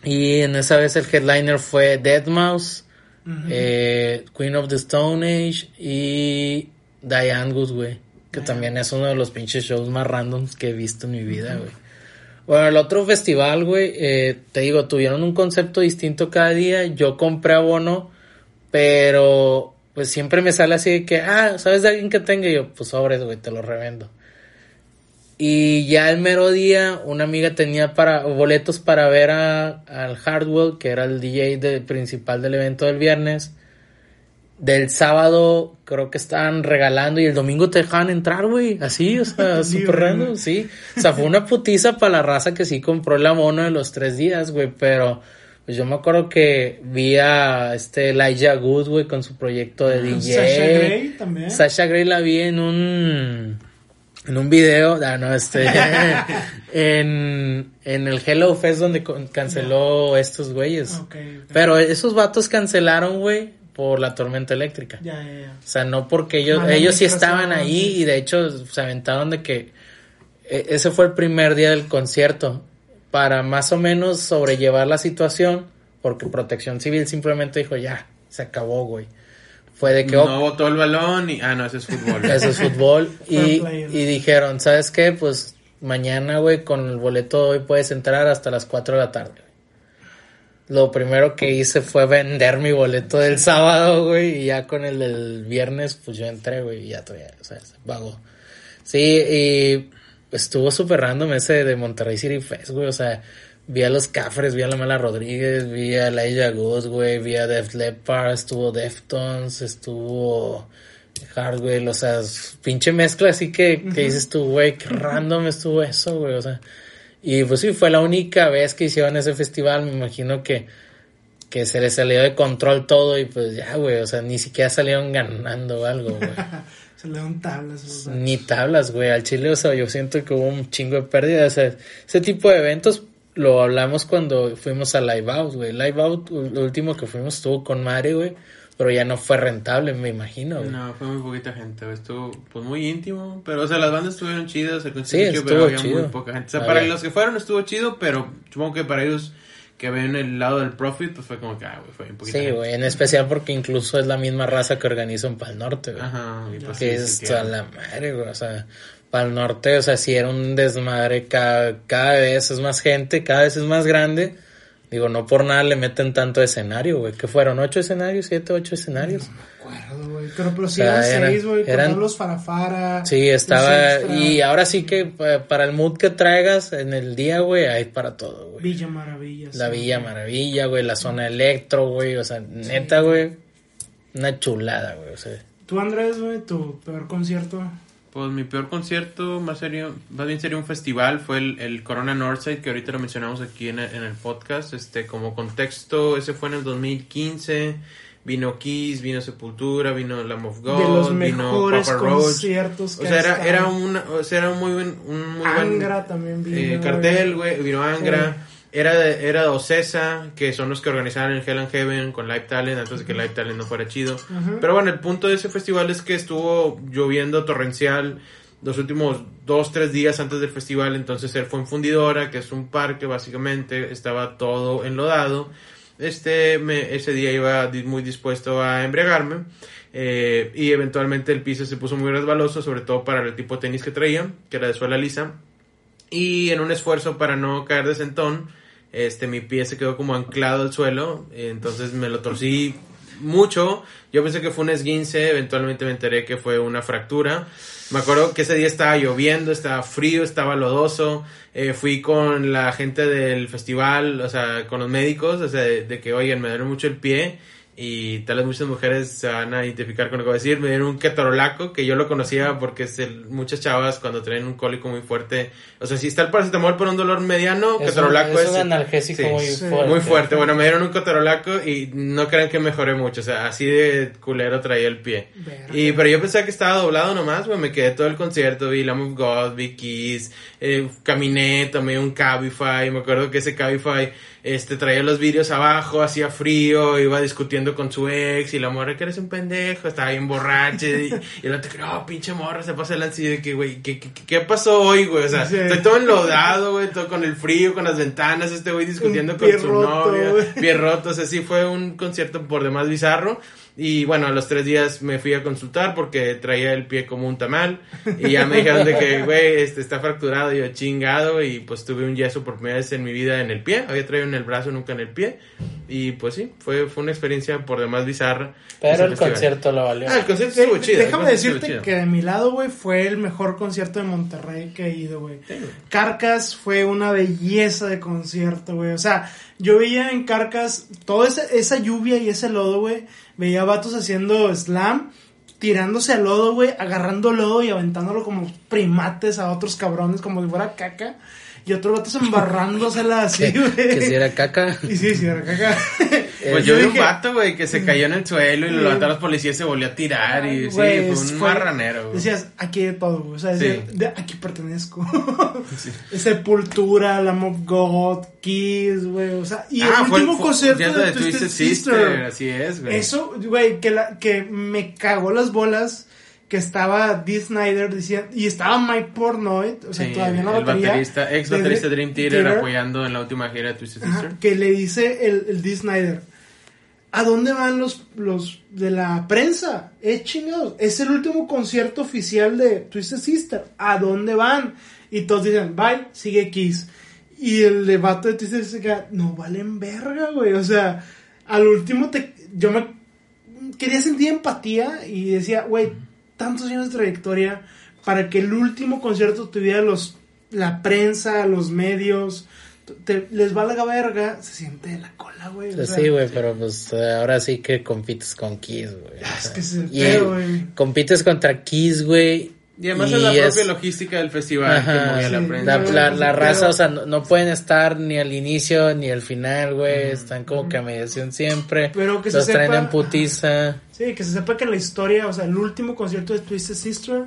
Y en esa vez el headliner fue Deadmau5, Ujú. eh, Queen of the Stone Age y Diane Goose, güey. Que también es uno de los pinches shows más randoms que he visto en mi vida, güey. Bueno, el otro festival, güey, eh, te digo, tuvieron un concepto distinto cada día. Yo compré abono, pero pues siempre me sale así de que, ah, ¿sabes de alguien que tenga? Y yo, pues sobres, güey, te lo revendo. Y ya el mero día, una amiga tenía para boletos para ver a, al Hardwell, que era el DJ de- principal del evento del viernes. Del sábado creo que estaban regalando y el domingo te dejaban entrar, güey. Así, o sea, súper random, sí. O sea, fue una putiza para la raza que sí compró el abono de los tres días, güey. Pero pues yo me acuerdo que vi a este Elijah Good, güey, con su proyecto de DJ. Sasha Grey también. Sasha Grey la vi en un en un video, ah, no, este en, en el Hello Fest donde canceló estos güeyes. Ok, ok. Pero esos vatos cancelaron, güey, por la tormenta eléctrica. Ya, ya, ya. O sea, no porque ellos, Mala ellos sí estaban ahí sí. y de hecho se aventaron de que e- ese fue el primer día del concierto para más o menos sobrellevar la situación porque Protección Civil simplemente dijo ya, se acabó, güey. Fue de que, No "Ok, botó el balón y... Ah, no, ese es fútbol. eso es fútbol. Y, y dijeron, ¿sabes qué? Pues mañana, güey, con el boleto de hoy puedes entrar hasta las 4 de la tarde. güey". Lo primero que hice fue vender mi boleto del sábado, güey, y ya con el del viernes, pues yo entré, güey, y ya todavía, o sea, se pagó. Sí, y estuvo súper random ese de Monterrey City Fest, güey, o sea, vi a los Cafres, vi a la Mala Rodríguez, vi a Laia Goose, güey, vi a Def Leppard, estuvo Deftones, estuvo Hardwell, o sea, pinche mezcla así que, que dices tú, güey, qué random estuvo eso, güey, o sea. Y pues sí, fue la única vez que hicieron ese festival, me imagino que, que se les salió de control todo y pues ya, güey, o sea, ni siquiera salieron ganando algo, güey. Se le dan tablas. Ni tablas, güey, al Chile, o sea, yo siento que hubo un chingo de pérdidas, o sea, ese tipo de eventos lo hablamos cuando fuimos a Live Out, güey. Live Out, lo último que fuimos estuvo con Mari, güey, pero ya no fue rentable, me imagino, güey. No, fue muy poquita gente, güey. Estuvo pues muy íntimo, pero o sea, las bandas estuvieron chidas, el Sí, estuvo pero había chido. muy poca gente. O sea, A para ver. los que fueron estuvo chido, pero supongo que para ellos que ven el lado del profit, pues fue como que, ah, güey, fue un poquito. Sí, güey, en especial porque incluso es la misma raza que organiza un Pal Norte, güey. Ajá, y pues que sí, es toda la madre, güey. O sea, Pal Norte, o sea, si era un desmadre, cada, cada vez es más gente, cada vez es más grande. Digo, no por nada le meten tanto escenario, güey. ¿Qué fueron? ¿Ocho escenarios? ¿Siete, ocho escenarios? Me acuerdo, güey. Pero, pero sí sea, eran era- seis, güey. Eran- los farafara. Sí, estaba. extra, Y ahora sí que pa- para el mood que traigas en el día, güey, hay para todo, güey. Villa Maravilla. La sí. Villa Maravilla, güey, la zona electro, güey. O sea, neta, güey. Una chulada, güey. O sea, Tú, Andrés, güey, tu peor concierto. Pues mi peor concierto, más serio, más bien sería un festival, fue el, el Corona Northside, que ahorita lo mencionamos aquí en el, en el podcast. Este, como contexto, ese fue en el 2015. Vino Kiss, vino Sepultura, vino Lamb of God, de los vino Papa Roach. conciertos O sea, era, era, un, o sea, era un muy buen, un muy Angra buen también vino. eh, cartel, güey, vino Angra. Era de, era Ocesa, que son los que organizaron el Hell and Heaven con Live Talent, antes de que Live Talent no fuera chido. Pero bueno, el punto de ese festival es que estuvo lloviendo torrencial los últimos dos, tres días antes del festival, entonces él fue en Fundidora, que es un parque básicamente, estaba todo enlodado. Este, me, ese día iba muy dispuesto a embriagarme eh, y eventualmente el piso se puso muy resbaloso, sobre todo para el tipo de tenis que traía, que era de suela lisa. Y en un esfuerzo para no caer de sentón, este, mi pie se quedó como anclado al suelo, entonces me lo torcí mucho. Yo pensé que fue un esguince, eventualmente me enteré que fue una fractura. Me acuerdo que ese día estaba lloviendo, estaba frío, estaba lodoso. Eh, fui con la gente del festival, o sea, con los médicos, o sea, de, de que, oigan, me duele mucho el pie. Y tal vez muchas mujeres se van a identificar con lo que voy a decir. Me dieron un ketorolaco, que yo lo conocía porque es el- muchas chavas cuando traen un cólico muy fuerte. O sea, si está el paracetamol por un dolor mediano, es un, es es... un analgésico sí, muy sí, fuerte. muy fuerte. Bueno, me dieron un ketorolaco y no crean que mejoré mucho. O sea, así de culero traía el pie. Y, pero yo pensaba que estaba doblado nomás, güey. Me quedé todo el concierto, vi Lamb of God, vi Kiss, eh, caminé, tomé un Cabify. Me acuerdo que ese Cabify, este, traía los vidrios abajo, hacía frío, iba discutiendo con su ex y la morra que eres un pendejo, estaba bien borracha. y, y el otro que, oh, pinche morra, se pasa el y de que, güey, ¿qué, qué, qué pasó hoy, güey? O sea, Sí. estoy todo enlodado, güey, todo con el frío, con las ventanas, este güey discutiendo Un con su roto, novia, güey. pie roto, o sea, sí fue un concierto por demás bizarro. Y bueno, a los tres días me fui a consultar porque traía el pie como un tamal. Y ya me dijeron de que, güey, este está fracturado. Y yo, chingado. Y pues tuve un yeso por primera vez en mi vida en el pie. Había traído en el brazo, nunca en el pie. Y pues sí, fue, fue una experiencia por demás bizarra. Pero el festival. concierto lo valió. Ah, el concierto estuvo chido. Déjame decirte chido. que de mi lado, güey, fue el mejor concierto de Monterrey que he ido, güey. Sí. Carcas fue una belleza de concierto, güey. O sea, yo veía en Carcas toda esa, esa lluvia y ese lodo, güey. Veía vatos haciendo slam, tirándose al lodo, güey, agarrando lodo y aventándolo como primates a otros cabrones, como si fuera caca. Y otros vatos embarrándosela así, güey. que si era caca. Y sí, sí, era caca. Pues Yo vi un vato, güey, que se cayó en el suelo y lo levantaron los policías y se volvió a tirar. Y sí, fue un fue- marranero, güey. Decías, aquí de todo, güey. O sea, decía, Sí. de aquí pertenezco. Sepultura, Lamb of God, Kiss, güey. O sea, y Ah, el fue último fue- concierto concierto de, Twisted, Sister. Así es, güey. Eso, güey, que, la, que me cagó las bolas. Que estaba Dee Snyder diciendo. Y estaba Mike Portnoy. O sea, Sí, todavía no el batería. baterista, ex baterista de Dream Theater, Theater. apoyando en la última gira de Twisted Ajá, Sister. que le dice el, el Dee Snyder, ¿a dónde van los, los de la prensa? Es chingados, es el último concierto oficial de Twisted Sister, ¿a dónde van? Y todos dicen, bye, sigue Kiss. Y el debate de Twisted Sister queda, no valen verga, güey, o sea, al último te, yo me quería sentir empatía y decía, güey, tantos años de trayectoria para que el último concierto tuviera los la prensa, los medios, te, les valga verga, se siente de la cola, güey. o Pues sea, sí, güey, pero pues ahora sí que compites con Kiss, güey. o Es que y pedo, güey. compites contra Kiss, güey. Y además es la es- propia logística del festival Ajá, que movía la sí. prensa. La, la, raza, o sea, no, no pueden estar ni al inicio ni al final, güey. Están como que a mediación siempre. Pero que se Los traen sepa- en putiza. Sí, que se sepa que la historia, o sea, el último concierto de Twisted Sister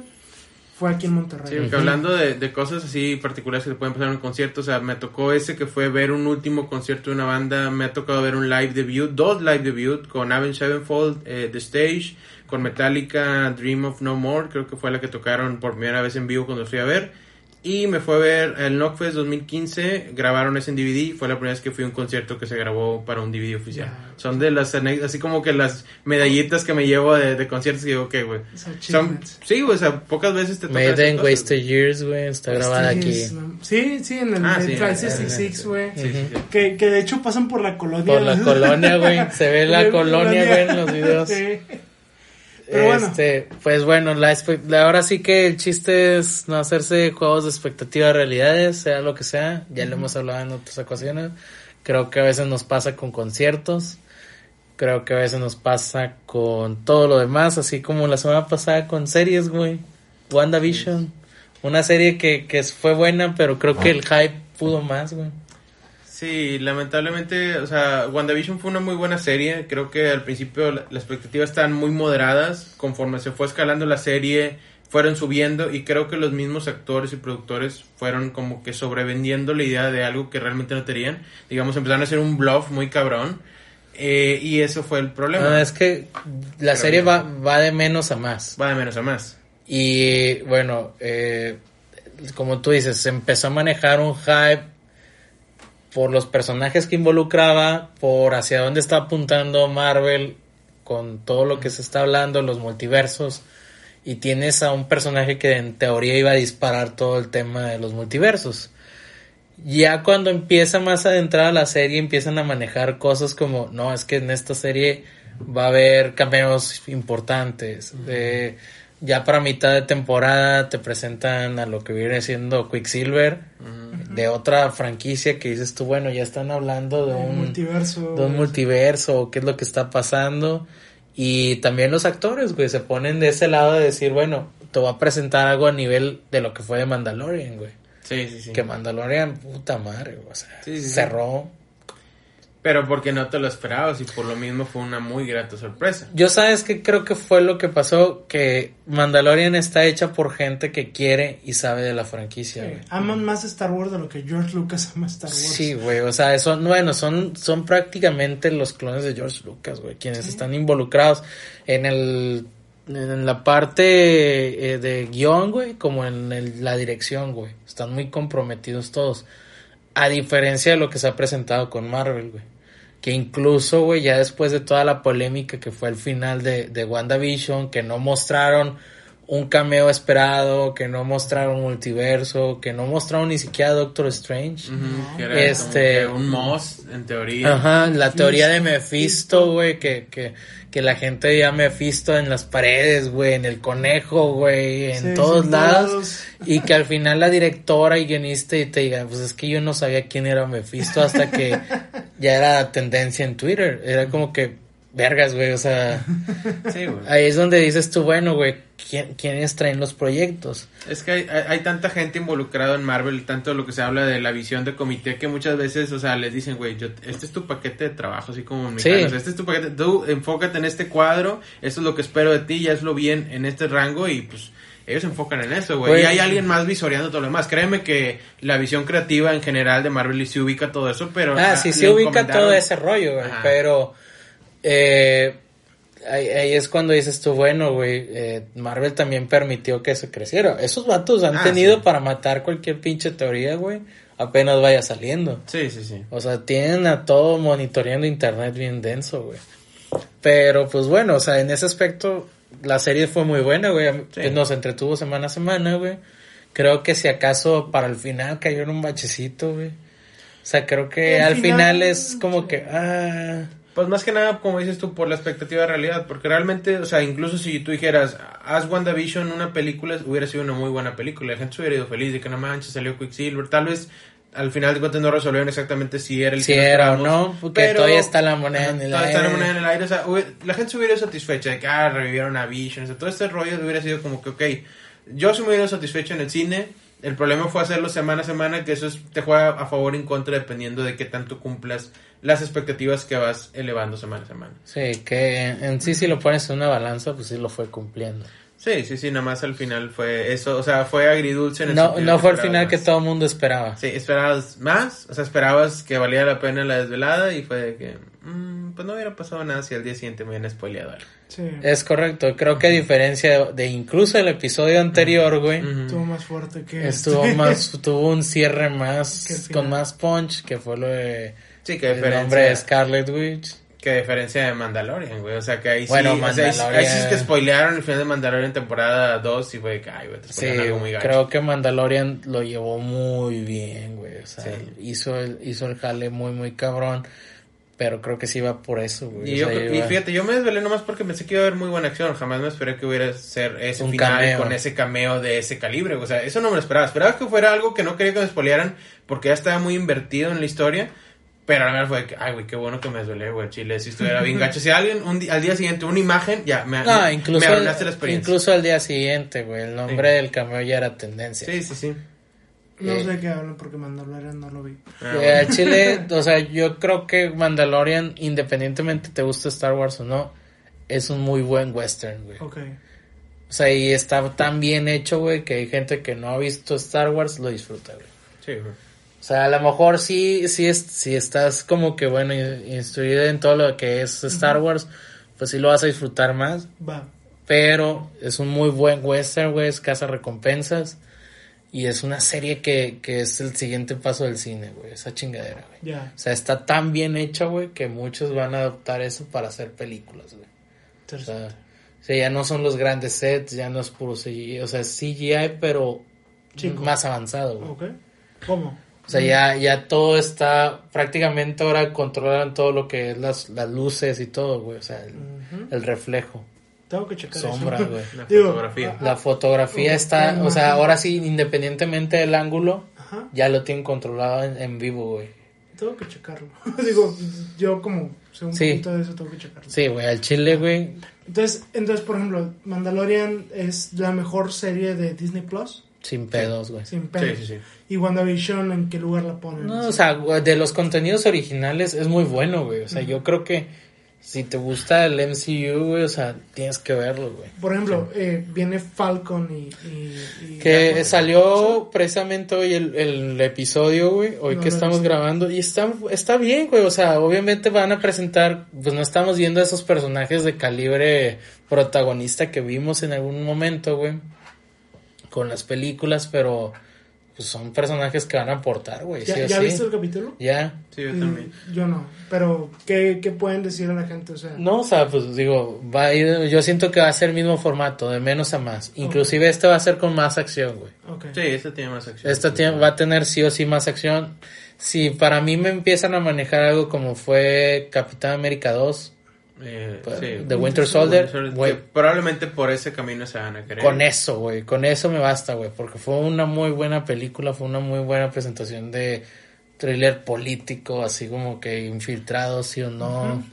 fue aquí en Monterrey. Sí, porque hablando de, de cosas así particulares que te pueden pasar en un concierto, o sea, me tocó ese que fue ver un último concierto de una banda, me ha tocado ver un live debut, dos live debut con Avenged Sevenfold, eh, The Stage, con Metallica, Dream of No More, creo que fue la que tocaron por primera vez en vivo cuando fui a ver. Y me fue a ver el Knockfest 2015, grabaron ese en DVD, fue la primera vez que fui a un concierto que se grabó para un DVD oficial. Ya. Son de las así como que las medallitas que me llevo de, de conciertos que digo, ok, güey. Sí, güey, o sea, pocas veces te toca Made in. Wasted Years, güey. Está grabada aquí. Sí, sí, en el Ah, sí, Flight en el- 66, güey. Sí, sí, sí. Que, que de hecho pasan por la colonia. Por la colonia, güey. Se ve la colonia, güey, en los videos. Sí. Pero bueno. Este, pues bueno, la- ahora sí que el chiste es no hacerse juegos de expectativa de realidades, sea lo que sea. Ya lo hemos hablado en otras ocasiones. Creo que a veces nos pasa con conciertos. Creo que a veces nos pasa con todo lo demás, así como la semana pasada con series, güey. WandaVision. Una serie que, que fue buena, pero creo que el hype pudo más, güey. Sí, lamentablemente, o sea, WandaVision fue una muy buena serie. Creo que al principio la- las expectativas estaban muy moderadas. Conforme se fue escalando la serie, fueron subiendo. Y creo que los mismos actores y productores fueron como que sobrevendiendo la idea de algo que realmente no tenían. Digamos, empezaron a hacer un bluff muy cabrón. eh, y eso fue el problema. No, es que la Pero serie no. va, va de menos a más. Va de menos a más. Y bueno, eh, como tú dices, se empezó a manejar un hype por los personajes que involucraba, por hacia dónde está apuntando Marvel con todo lo que se está hablando, los multiversos. Y tienes a un personaje que en teoría iba a disparar todo el tema de los multiversos. Ya cuando empieza más adentrada la serie, empiezan a manejar cosas como, no, es que en esta serie va a haber cameos importantes. Ya para mitad de temporada te presentan a lo que viene siendo Quicksilver, de otra franquicia que dices tú, bueno, ya están hablando de un multiverso. de un multiverso, qué es lo que está pasando. Y también los actores, güey, se ponen de ese lado de decir, bueno, te voy a presentar algo a nivel de lo que fue de Mandalorian, güey. Sí, sí, sí. Que Mandalorian, puta madre, güey, o sea, Sí, sí, sí. Pero porque no te lo esperabas y por lo mismo fue una muy grata sorpresa. Yo sabes que creo que fue lo que pasó, que Mandalorian está hecha por gente que quiere y sabe de la franquicia, güey. Aman más Star Wars de lo que George Lucas ama Star Wars. Sí, güey, o sea, son, bueno, son, son prácticamente los clones de George Lucas, güey, quienes están involucrados en el, en la parte eh, de guion, güey, como en el- la dirección, güey. Están muy comprometidos todos. A diferencia de lo que se ha presentado con Marvel, güey. Que incluso, güey, ya después de toda la polémica que fue el final de, de WandaVision, que no mostraron un cameo esperado, que no mostraron multiverso, que no mostraron ni siquiera Doctor Strange. Que era Este- como que un Moss, en teoría. Ajá, la teoría de Mephisto, güey, que, que, que la gente veía Mephisto en las paredes, güey, en el conejo, güey, en Sí, todos lados. todos. Y que al final la directora y guionista y te diga, pues es que yo no sabía quién era Mephisto hasta que ya era tendencia en Twitter. Era como que, vergas, güey, o sea, Sí, güey. ahí es donde dices tú, bueno, güey, ¿quién, ¿quiénes traen los proyectos? Es que hay, hay- hay tanta gente involucrada en Marvel, tanto lo que se habla de la visión de comité, que muchas veces, o sea, les dicen, güey, yo- este es tu paquete de trabajo, así como Sí. mexicanos, este es tu paquete, tú enfócate en este cuadro, esto es lo que espero de ti, ya es lo bien en este rango y pues ellos se enfocan en eso, güey. Y hay alguien más visoreando todo lo demás. Créeme que la visión creativa en general de Marvel sí ubica todo eso, pero... Ah, sí, sí ubica todo ese rollo, güey. Pero eh, ahí, ahí es cuando dices tú, bueno, güey, eh, Marvel también permitió que se creciera. Esos vatos han Ah, tenido sí. para matar cualquier pinche teoría, güey. Apenas vaya saliendo. Sí, sí, sí. O sea, tienen a todo monitoreando internet bien denso, güey. Pero pues bueno, o sea, en ese aspecto la serie fue muy buena, güey. Sí. Nos entretuvo semana a semana, güey. Creo que si acaso para el final cayó en un bachecito, güey. O sea, creo que El al final, final, es como sí. que, ah, Pues más que nada, como dices tú, por la expectativa de realidad, porque realmente, o sea, incluso si tú dijeras, haz WandaVision una película, hubiera sido una muy buena película, la gente se hubiera ido feliz de que no manches, salió Quicksilver, tal vez al final de cuentas no resolvieron exactamente si era el Si que era o no, porque todavía está la moneda en el todavía está la aire. moneda en el aire, o sea, la gente se hubiera ido satisfecha de que, ah, revivieron a Vision, o sea, todo este rollo hubiera sido como que, ok, yo sí me hubiera ido satisfecho en el cine, el problema fue hacerlo semana a semana, que eso es- te juega a favor y en contra dependiendo de qué tanto cumplas las expectativas que vas elevando semana a semana. Sí, que en, en sí si lo pones en una balanza, pues sí lo fue cumpliendo. Sí, sí, sí, nada más al final fue eso, o sea, fue agridulce en el No, no que fue el final que más. todo el mundo esperaba. Sí, esperabas más, o sea, esperabas que valía la pena la desvelada y fue de que, mm, pues no hubiera pasado nada si al día siguiente me hubieran spoileado algo. Sí. Es correcto, creo que a diferencia de, de incluso el episodio anterior, güey. Estuvo más fuerte que. estuvo este. más, tuvo un cierre Que más, con más punch, que fue lo de Sí, que el nombre diferencia, Scarlet Witch. que diferencia de Mandalorian, güey, o sea, que ahí Bueno, sí, o sea, ahí sí- ahí, sí es Mandalorian- que spoilearon el final de Mandalorian temporada 2 y fue que, ay, güey, te Sí, algo muy gacho. creo que Mandalorian lo llevó muy bien, güey. O sea, Sí. hizo, el, hizo el jale muy, muy cabrón. Pero creo que sí iba por eso, güey. Y, O yo, sea, y iba- fíjate, yo me desvelé nomás porque pensé que iba a haber muy buena acción. Jamás me esperé que hubiera ser ese Un final cameo. con ese cameo de ese calibre. O sea, eso no me lo esperaba. Esperaba que fuera algo que no quería que me spoilearan porque ya estaba muy invertido en la historia. Pero a la verdad fue que, ay, güey, qué bueno que me desvelé, güey, Chile. Si estuviera bien gacho. Si alguien un al día siguiente una imagen, ya me, No, me- incluso, me al- arruinaste la experiencia. incluso al día siguiente, güey. El nombre Sí. del cameo ya era tendencia. Sí, sí, sí. No Eh. sé qué hablan porque Mandalorian no lo vi. Ah, Eh, bueno. Chile, o sea, yo creo que Mandalorian, independientemente te guste Star Wars o no, es un muy buen western, güey. Ok. O sea, y está tan bien hecho, güey, que hay gente que no ha visto Star Wars, lo disfruta, güey. Sí, güey. O sea, a lo mejor sí, sí, es, si estás como que, bueno, in- instruido en todo lo que es Star Wars, pues sí lo vas a disfrutar más. Va. Pero es un muy buen western, güey, es casa recompensas. Y es una serie que, que es el siguiente paso del cine, güey, esa chingadera, güey. Ya. O sea, está tan bien hecha, güey, que muchos van a adoptar eso para hacer películas, güey. O sea, o sea, ya no son los grandes sets, ya no es puro CGI, o sea, es CGI, pero Chico. más avanzado, güey. Ok. ¿Cómo? O sea, ya, ya todo está, prácticamente ahora controlan todo lo que es las, las luces y todo, güey. O sea, el, reflejo, Tengo que checar sombra, eso. güey. La Digo, fotografía. ah, La fotografía está, o sea, ah. ahora sí, independientemente del ángulo, Ajá. ya lo tienen controlado en, en vivo, güey. Tengo que checarlo. Digo, yo como un Sí. poquito de eso, tengo que checarlo. Sí, güey, al chile, güey. Entonces, entonces, por ejemplo, Mandalorian es la mejor serie de Disney Plus. Sin pedos, güey. Sin pedos. Sí, sí, sí. Y WandaVision, ¿en qué lugar la ponen? No, o sea, de los contenidos originales es muy bueno, güey. O sea, yo creo que si te gusta el MCU, güey, o sea, tienes que verlo, güey. Por ejemplo, eh, viene Falcon y... y- y- Que salió precisamente hoy el, el episodio, güey, hoy No que estamos grabando, y está, está bien, güey, o sea, obviamente van a presentar, pues no estamos viendo a esos personajes de calibre protagonista que vimos en algún momento, güey, con las películas, pero pues son personajes que van a aportar, güey, ¿Ya, sí o ¿ya sí. viste el capítulo? Ya. Sí, yo Mm, también. Yo no. Pero, ¿qué, ¿qué pueden decir a la gente? O sea, No, o sea, pues digo, va a ir, yo siento que va a ser el mismo formato, de menos a más. Inclusive este va a ser con más acción, güey. ok. Sí, este tiene más acción. Esta tiene- va a tener sí o sí más acción. Si para mí me empiezan a manejar algo como fue Capitán América 2, Eh, pues, sí. The Winter Soldier, güey, probablemente por ese camino se van a querer. con eso, güey, con eso me basta, güey, porque fue una muy buena película, fue una muy buena presentación de thriller político, así como que infiltrados, sí o no,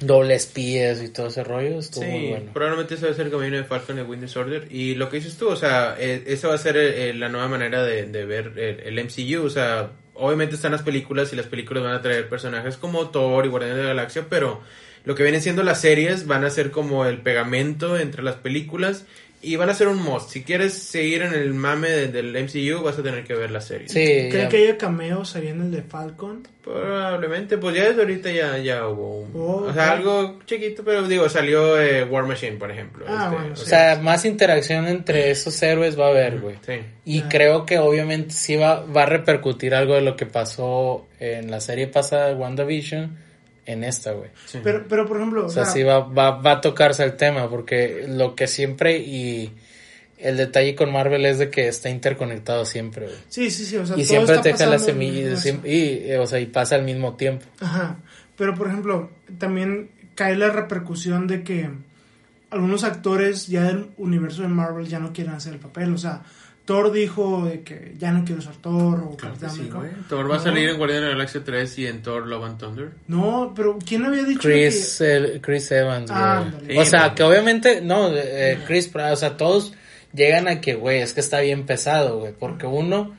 doble espías y todo ese rollo, estuvo Sí, muy bueno. probablemente ese va a ser el camino de Falcon y Winter Soldier. Y lo que dices tú, o sea, eh, esa va a ser eh, la nueva manera de, de ver el, el MCU. O sea, obviamente están las películas y las películas van a traer personajes como Thor y Guardianes de la Galaxia, pero lo que vienen siendo las series van a ser como el pegamento entre las películas y van a ser un must. Si quieres seguir en el mame de- del MCU, vas a tener que ver las series. Sí, ¿Creen ya- que haya cameos ahí en el de Falcon? Probablemente, pues ya desde ahorita ya, ya hubo un- Oh, o sea, algo chiquito, pero digo, salió eh, War Machine, por ejemplo. Ah, este, bueno, o sí. sea, más interacción entre esos héroes va a haber, güey. Sí. Y Ya. creo que obviamente sí va, va a repercutir algo de lo que pasó en la serie pasada de WandaVision en esta, güey. sí. Pero, pero por ejemplo, O sea, sí va, va, va a tocarse el tema, porque lo que siempre y el detalle con Marvel es de que está interconectado siempre, güey. sí, sí, sí, o sea, Y todo siempre está te deja la semilla, y, eh, o sea, y pasa al mismo tiempo. Ajá. Pero por ejemplo, también cae la repercusión de que algunos actores ya del universo de Marvel ya no quieren hacer el papel. O sea, Thor dijo de que ya no quiero ser Thor o Claro que Capitán sí, América. güey. Thor va a salir en Guardián de la Galaxia 3 y en Thor Love and Thunder. No, pero ¿quién había dicho Chris, el- Chris Evans, güey. Ah, o sea, que obviamente, no, eh, Chris o sea, todos llegan a que, güey, es que está bien pesado, güey, porque uno,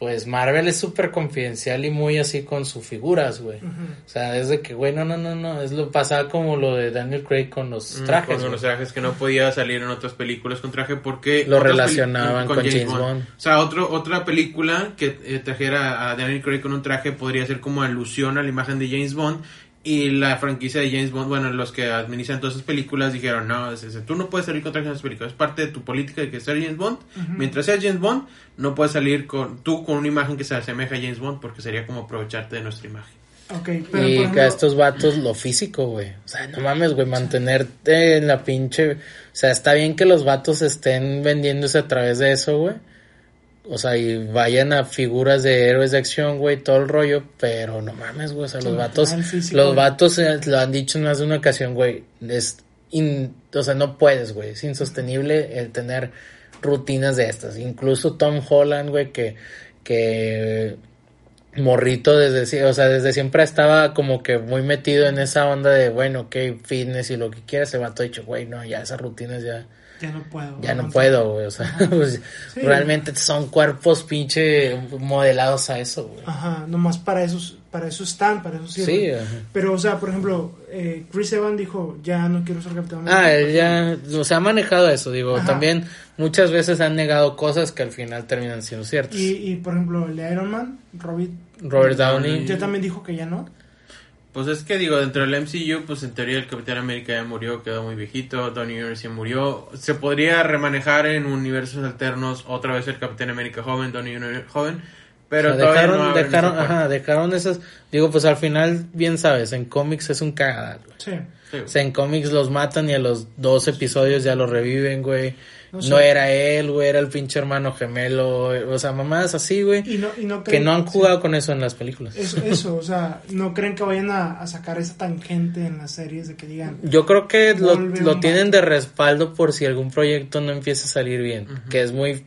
pues Marvel es súper confidencial y muy así con sus figuras, güey. O sea, es de que, güey, no, no, no, no, es lo pasaba como lo de Daniel Craig con los Mm, trajes. Con los trajes que no podía salir en otras películas con traje porque... Lo relacionaban con James Bond. O sea, otro, otra película que eh, trajera a Daniel Craig con un traje podría ser como alusión a la imagen de James Bond. Y la franquicia de James Bond, bueno, los que administran todas esas películas dijeron, no, es- es- tú no puedes salir con traje en esas películas, es parte de tu política de que ser James Bond. Mientras seas James Bond, no puedes salir con tú con una imagen que se asemeja a James Bond porque sería como aprovecharte de nuestra imagen. Pero y que ejemplo, a estos vatos lo físico, güey. O sea, no mames, güey, mantenerte en la pinche... O sea, está bien que los vatos estén vendiéndose a través de eso, güey. O sea, y vayan a figuras de héroes de acción, güey, todo el rollo, pero no mames, güey, o sea, los vatos, físico, los güey. vatos eh, lo han dicho en más de una ocasión, güey, es, in- o sea, no puedes, güey, es insostenible el tener rutinas de estas. Incluso Tom Holland, güey, que, que morrito desde, o sea, desde siempre estaba como que muy metido en esa onda de, bueno, ok, fitness y lo que quieras, se va todo dicho, güey, no, ya esas rutinas ya, ya no puedo. ya no puedo, güey, o sea, pues, Sí. realmente son cuerpos pinche modelados a eso, güey. Ajá, nomás para eso, para eso están, para eso sirven. Sí, ajá. Pero, o sea, por ejemplo, eh, Chris Evans dijo, ya no quiero ser Capitán. Ah, él ya, o sea, ha manejado eso, digo, Ajá. también muchas veces han negado cosas que al final terminan siendo ciertas. Y, y, por ejemplo, el de Iron Man, Robert, Robert Downey, ya también dijo que ya no. Pues es que digo, dentro del MCU, pues en teoría el Capitán América ya murió, quedó muy viejito, Tony Universe ya murió. Se podría remanejar en universos alternos otra vez el Capitán América joven, Tony Universe joven, pero O sea, todavía dejaron, no dejaron, ajá, dejaron esas, digo, pues al final, bien sabes, en cómics es un cagadal, güey. Sí. Sí, O sea, en cómics los matan y a los dos episodios ya los reviven, güey. No era él, güey, era el pinche hermano gemelo, o sea, mamadas así, güey. Y no, y no Que no han sí. jugado con eso en las películas. Eso, eso, o sea, no creen que vayan a, a sacar esa tangente en las series de que digan, Yo creo que lo, lo tienen de respaldo por si algún proyecto no empieza a salir bien, que es muy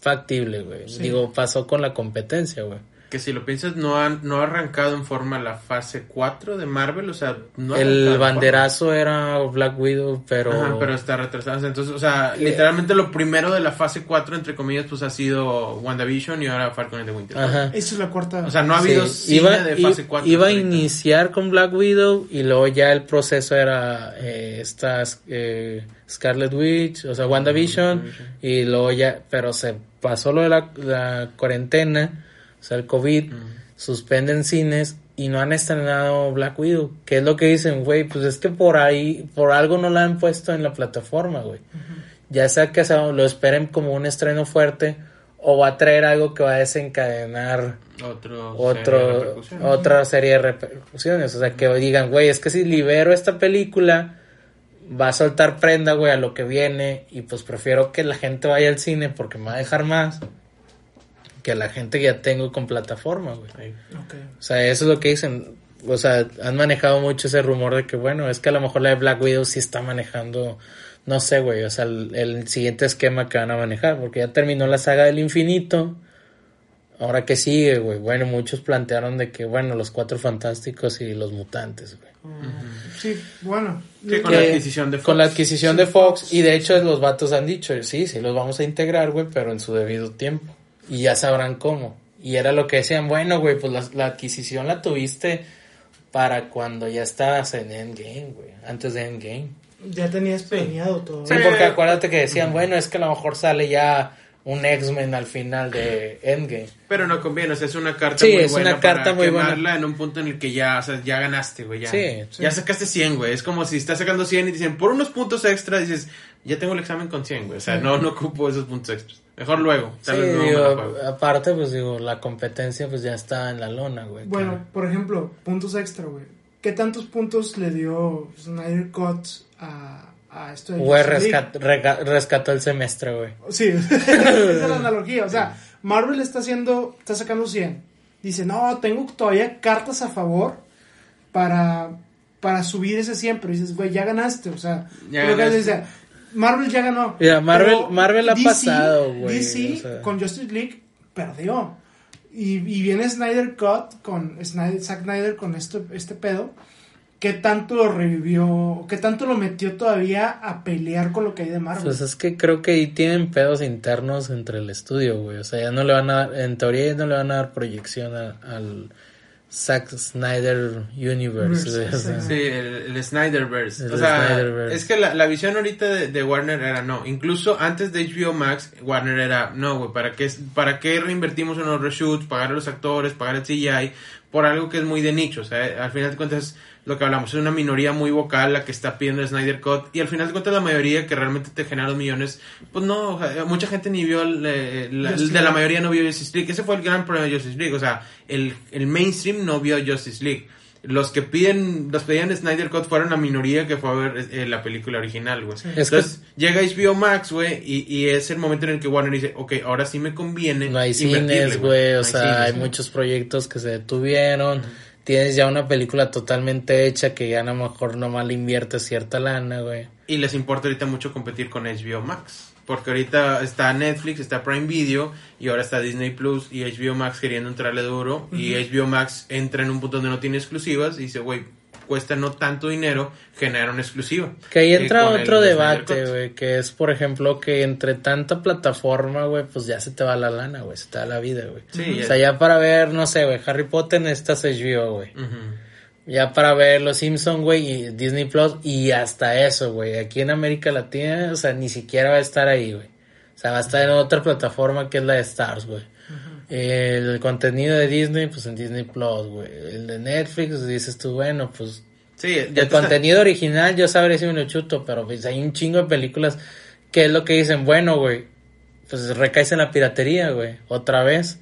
factible, güey. Sí. Digo, pasó con la competencia, güey. Que si lo piensas, no, han, no ha arrancado en forma la fase 4 de Marvel, o sea, no ha El banderazo era Black Widow, pero... Ajá, pero está retrasado. Entonces, o sea, literalmente lo primero de la fase 4, entre comillas, pues ha sido WandaVision y ahora Falcon and the Winter. Ajá. esa es la cuarta. O sea, no ha habido Sí, cine iba, de fase 4. iba a iniciar con Black Widow y luego ya el proceso era eh, esta eh, Scarlet Witch, o sea, WandaVision, y luego ya, pero se pasó lo de la, la cuarentena, o sea, el COVID, suspenden cines y no han estrenado Black Widow, que es lo que dicen, güey, pues es que por ahí, por algo no la han puesto en la plataforma, güey. Ya sea que lo esperen como un estreno fuerte o va a traer algo que va a desencadenar Otro, serie de otro, otra serie de repercusiones. O sea, que digan, güey, es que si libero esta película, va a soltar prenda, güey, a lo que viene. Y pues prefiero que la gente vaya al cine porque me va a dejar más que la gente que ya tengo con plataforma, güey. O sea, eso es lo que dicen. O sea, han manejado mucho ese rumor de que, bueno, es que a lo mejor la de Black Widow sí está manejando, no sé, güey, o sea, el, el siguiente esquema que van a manejar, porque ya terminó la saga del infinito. Ahora que sigue, güey. Bueno, muchos plantearon de que, bueno, los cuatro fantásticos y los mutantes, güey. Sí, bueno. Sí, con Que- la adquisición de Fox. Con la adquisición de Fox, y de hecho los vatos han dicho, sí, sí, los vamos a integrar, güey, pero en su debido tiempo. Y ya sabrán cómo. Y era lo que decían, bueno, güey, pues la, la adquisición la tuviste para cuando ya estabas en Endgame, güey, antes de Endgame. Ya tenías planeado todo. Sí, porque acuérdate que decían, bueno, es que a lo mejor sale ya un X-Men al final de Endgame. Pero no conviene, o sea, es una carta Sí, muy es buena una carta para muy buena. quemarla en un punto en el que ya, o sea, ya ganaste, güey, ya. Sí, ya sacaste 100, güey. Es como si estás sacando 100 y dicen, por unos puntos extra, dices, ya tengo el examen con 100, güey. O sea, no, no ocupo esos puntos extras. Mejor luego, tal Sí, vez no digo, aparte, pues digo, la competencia pues ya está en la lona, güey. Bueno, por ejemplo, puntos extra, güey. ¿Qué tantos puntos le dio Snyder Cut a, a esto de Güey, rescat- rescató el semestre, güey. Sí, esa es la analogía. O sea, Marvel está haciendo, está sacando 100. Dice, no, tengo todavía cartas a favor para, para subir ese 100. Pero dices, güey, ya ganaste. O sea, Ya lo que ganaste. dice, Marvel ya ganó. Mira, Marvel- Marvel ha pasado, güey, DC o sea. con Justice League perdió. Y, y viene Snyder Cut con Snyder, Zack Snyder con esto, este pedo. ¿Qué tanto lo revivió? ¿Qué tanto lo metió todavía a pelear con lo que hay de Marvel? Pues es que creo que ahí tienen pedos internos entre el estudio, güey. O sea, ya no le van a dar, en teoría ya no le van a dar proyección a- al Zack Snyder Universe. o sea. Sí, el, el Snyderverse. El o sea, Snyderverse. es que la, la visión ahorita de, de Warner era no. Incluso antes de HBO Max, Warner era no, güey, ¿para qué, ¿para qué reinvertimos en los reshoots, pagar a los actores, pagar el CGI por algo que es muy de nicho? O sea, al final de cuentas, lo que hablamos es una minoría muy vocal la que está pidiendo el Snyder Cut y al final de cuentas la mayoría que realmente te genera los millones, pues no, mucha gente ni vio, el, eh, la- Justice de la mayoría no vio Justice League. Ese fue el gran problema de Justice League. O sea, el, el mainstream no vio Justice League. Los que piden, los pedían Snyder Cut fueron la minoría que fue a ver eh, la película original, güey. Es que- Entonces, llega HBO Max, güey, y, y es el momento en el que Warner dice, ok, ahora sí me conviene. No hay cines, güey, No o sea, cines. hay muchos proyectos que se detuvieron. Tienes ya una película totalmente hecha que ya a lo mejor nomás le inviertes cierta lana, güey. Y les importa ahorita mucho competir con HBO Max. Porque ahorita está Netflix, está Prime Video y ahora está Disney Plus y HBO Max queriendo entrarle duro. Y HBO Max entra en un punto donde no tiene exclusivas y dice, güey, cuesta no tanto dinero generar una exclusiva. Que ahí Eh, entra otro debate, güey, que es, por ejemplo, que entre tanta plataforma, güey, pues ya se te va la lana, güey, se te va la vida, güey. Sí, o sea, ya para ver, no sé, güey, Harry Potter necesitas HBO, güey. Ujú. Ya para ver Los Simpson, güey, y Disney Plus, y hasta eso, güey. Aquí en América Latina, o sea, ni siquiera va a estar ahí, güey. O sea, va a estar en otra plataforma que es la de Stars, güey. El contenido de Disney, pues en Disney Plus, güey. El de Netflix, dices tú, bueno, pues Sí, ya el contenido original yo sabré si me lo chuto, pero pues hay un chingo de películas que es lo que dicen, bueno, güey, pues recaes en la piratería, güey, otra vez.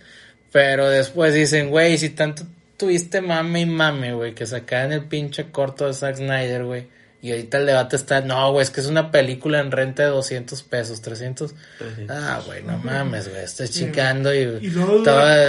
Pero después dicen, güey, si tanto tuviste mame y mame, güey, que sacaban el pinche corto de Zack Snyder, güey. Y ahorita el debate está, no, güey, es que es una película en renta de 200 pesos, 300. Ah, güey, no mames, güey, estás chingando y, Y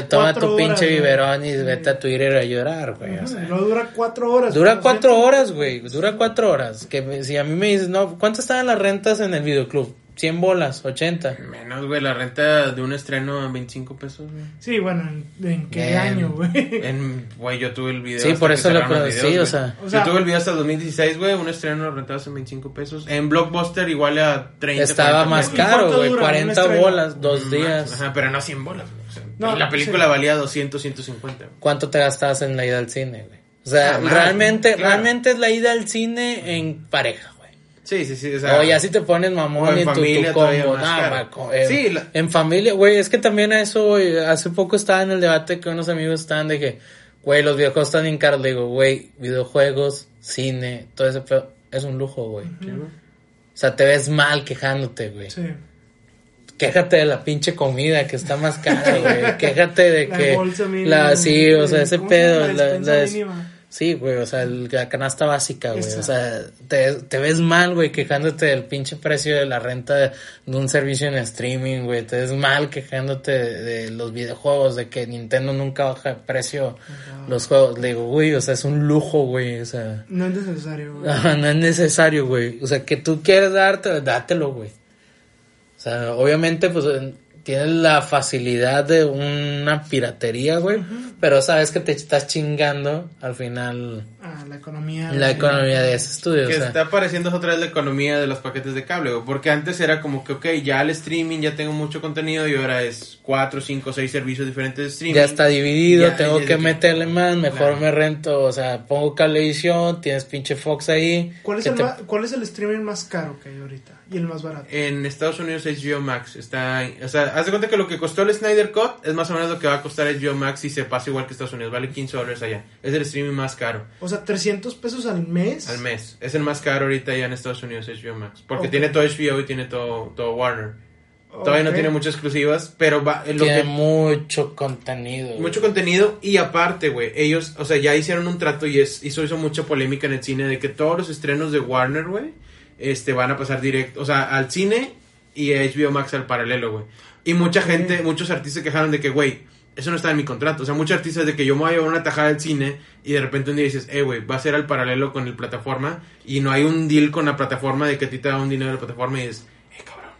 toma, tu pinche horas, güey. biberón y vete a Twitter a llorar, güey. o Ajá, sea. y luego dura cuatro horas. Dura cuatro horas, güey. Dura cuatro horas. Que me- si a mí me dices, no, ¿cuánto estaban las rentas en el videoclub? 100 bolas, 80. Menos, güey, la renta de un estreno en 25 pesos, güey. Sí, bueno, ¿en, en qué Bien. año, güey? En, güey, yo tuve el video. Sí, hasta por eso lo sí, videos, o sea. O sea- yo tuve el video hasta el 2016, güey, un estreno rentado en 25 pesos. En Blockbuster igual a 30 Estaba 40 más pesos. ¿Y caro, güey. dura un 40 estreno? bolas, dos Más, días. Ajá, pero no 100 bolas, güey. O sea, No, la película sí. valía 200, 150. güey. ¿Cuánto te gastabas en la ida al cine, güey? O sea, Ah, realmente, claro. realmente es la ida al cine en pareja, güey. Sí, sí, sí. O, sea, O ya si te pones mamón en y tu, tu familia todavía combo. más nah, caro. maco, eh, Sí, la- En familia, güey, es que también a eso, güey, hace poco estaba en el debate que unos amigos estaban de que, güey, los videojuegos están bien caros. Le digo, güey, videojuegos, cine, todo ese pedo, es un lujo, güey. Güey. O sea, te ves mal quejándote, güey. Sí. Quéjate de la pinche comida que está más cara, güey. Quéjate de La que bolsa mínima, la sí, o sea, ese pedo, La la- despensa la- mínima. Sí, güey, o sea, el- la canasta básica, güey. O sea, te, te ves mal, güey, quejándote del pinche precio de la renta de, de un servicio en streaming, güey. Te ves mal quejándote de, de los videojuegos, de que Nintendo nunca baja de precio los juegos. Le digo, güey, o sea, es un lujo, güey, o sea. No es necesario, güey. No es necesario, güey. O sea, que tú quieres darte, dátelo, güey. O sea, obviamente, pues tienes la facilidad de una piratería, güey. Pero sabes que te estás chingando al final Ah, la economía. la economía de ese estudio. Que o sea. está apareciendo otra vez la economía de los paquetes de cable, güey. Porque antes era como que, ok, ya el streaming, ya tengo mucho contenido y ahora es 4, 5, 6 servicios diferentes de streaming. Ya está dividido, Ya, tengo ya, que meterle más, mejor Claro. me rento, o sea, pongo cablevisión, tienes pinche Fox ahí. ¿Cuál es, que el te- ¿Cuál es el streaming más caro que hay ahorita? Y el más barato. En Estados Unidos HBO Max está, o sea, haz de cuenta que lo que costó el Snyder Cut es más o menos lo que va a costar HBO Max si se pasa igual que Estados Unidos, vale 15 dólares allá. Es el streaming más caro O sea, 300 pesos al mes. al mes. Es el más caro ahorita allá en Estados Unidos HBO Max, porque tiene todo HBO y tiene todo, todo Warner. Todavía no tiene muchas exclusivas, pero va, lo tiene que mucho contenido. güey. Mucho contenido y aparte, güey, ellos, o sea, ya hicieron un trato y es, hizo, hizo mucha polémica en el cine de que todos los estrenos de Warner, güey, este, van a pasar directo, o sea, al cine y a HBO Max al paralelo, güey. Y mucha gente, muchos artistas quejaron de que, güey, eso no está en mi contrato. O sea, muchos artistas de que yo me voy a llevar una tajada del cine y de repente un día dices, eh, güey, va a ser al paralelo con el plataforma y no hay un deal con la plataforma de que a ti te da un dinero de la plataforma y dices, cabrón,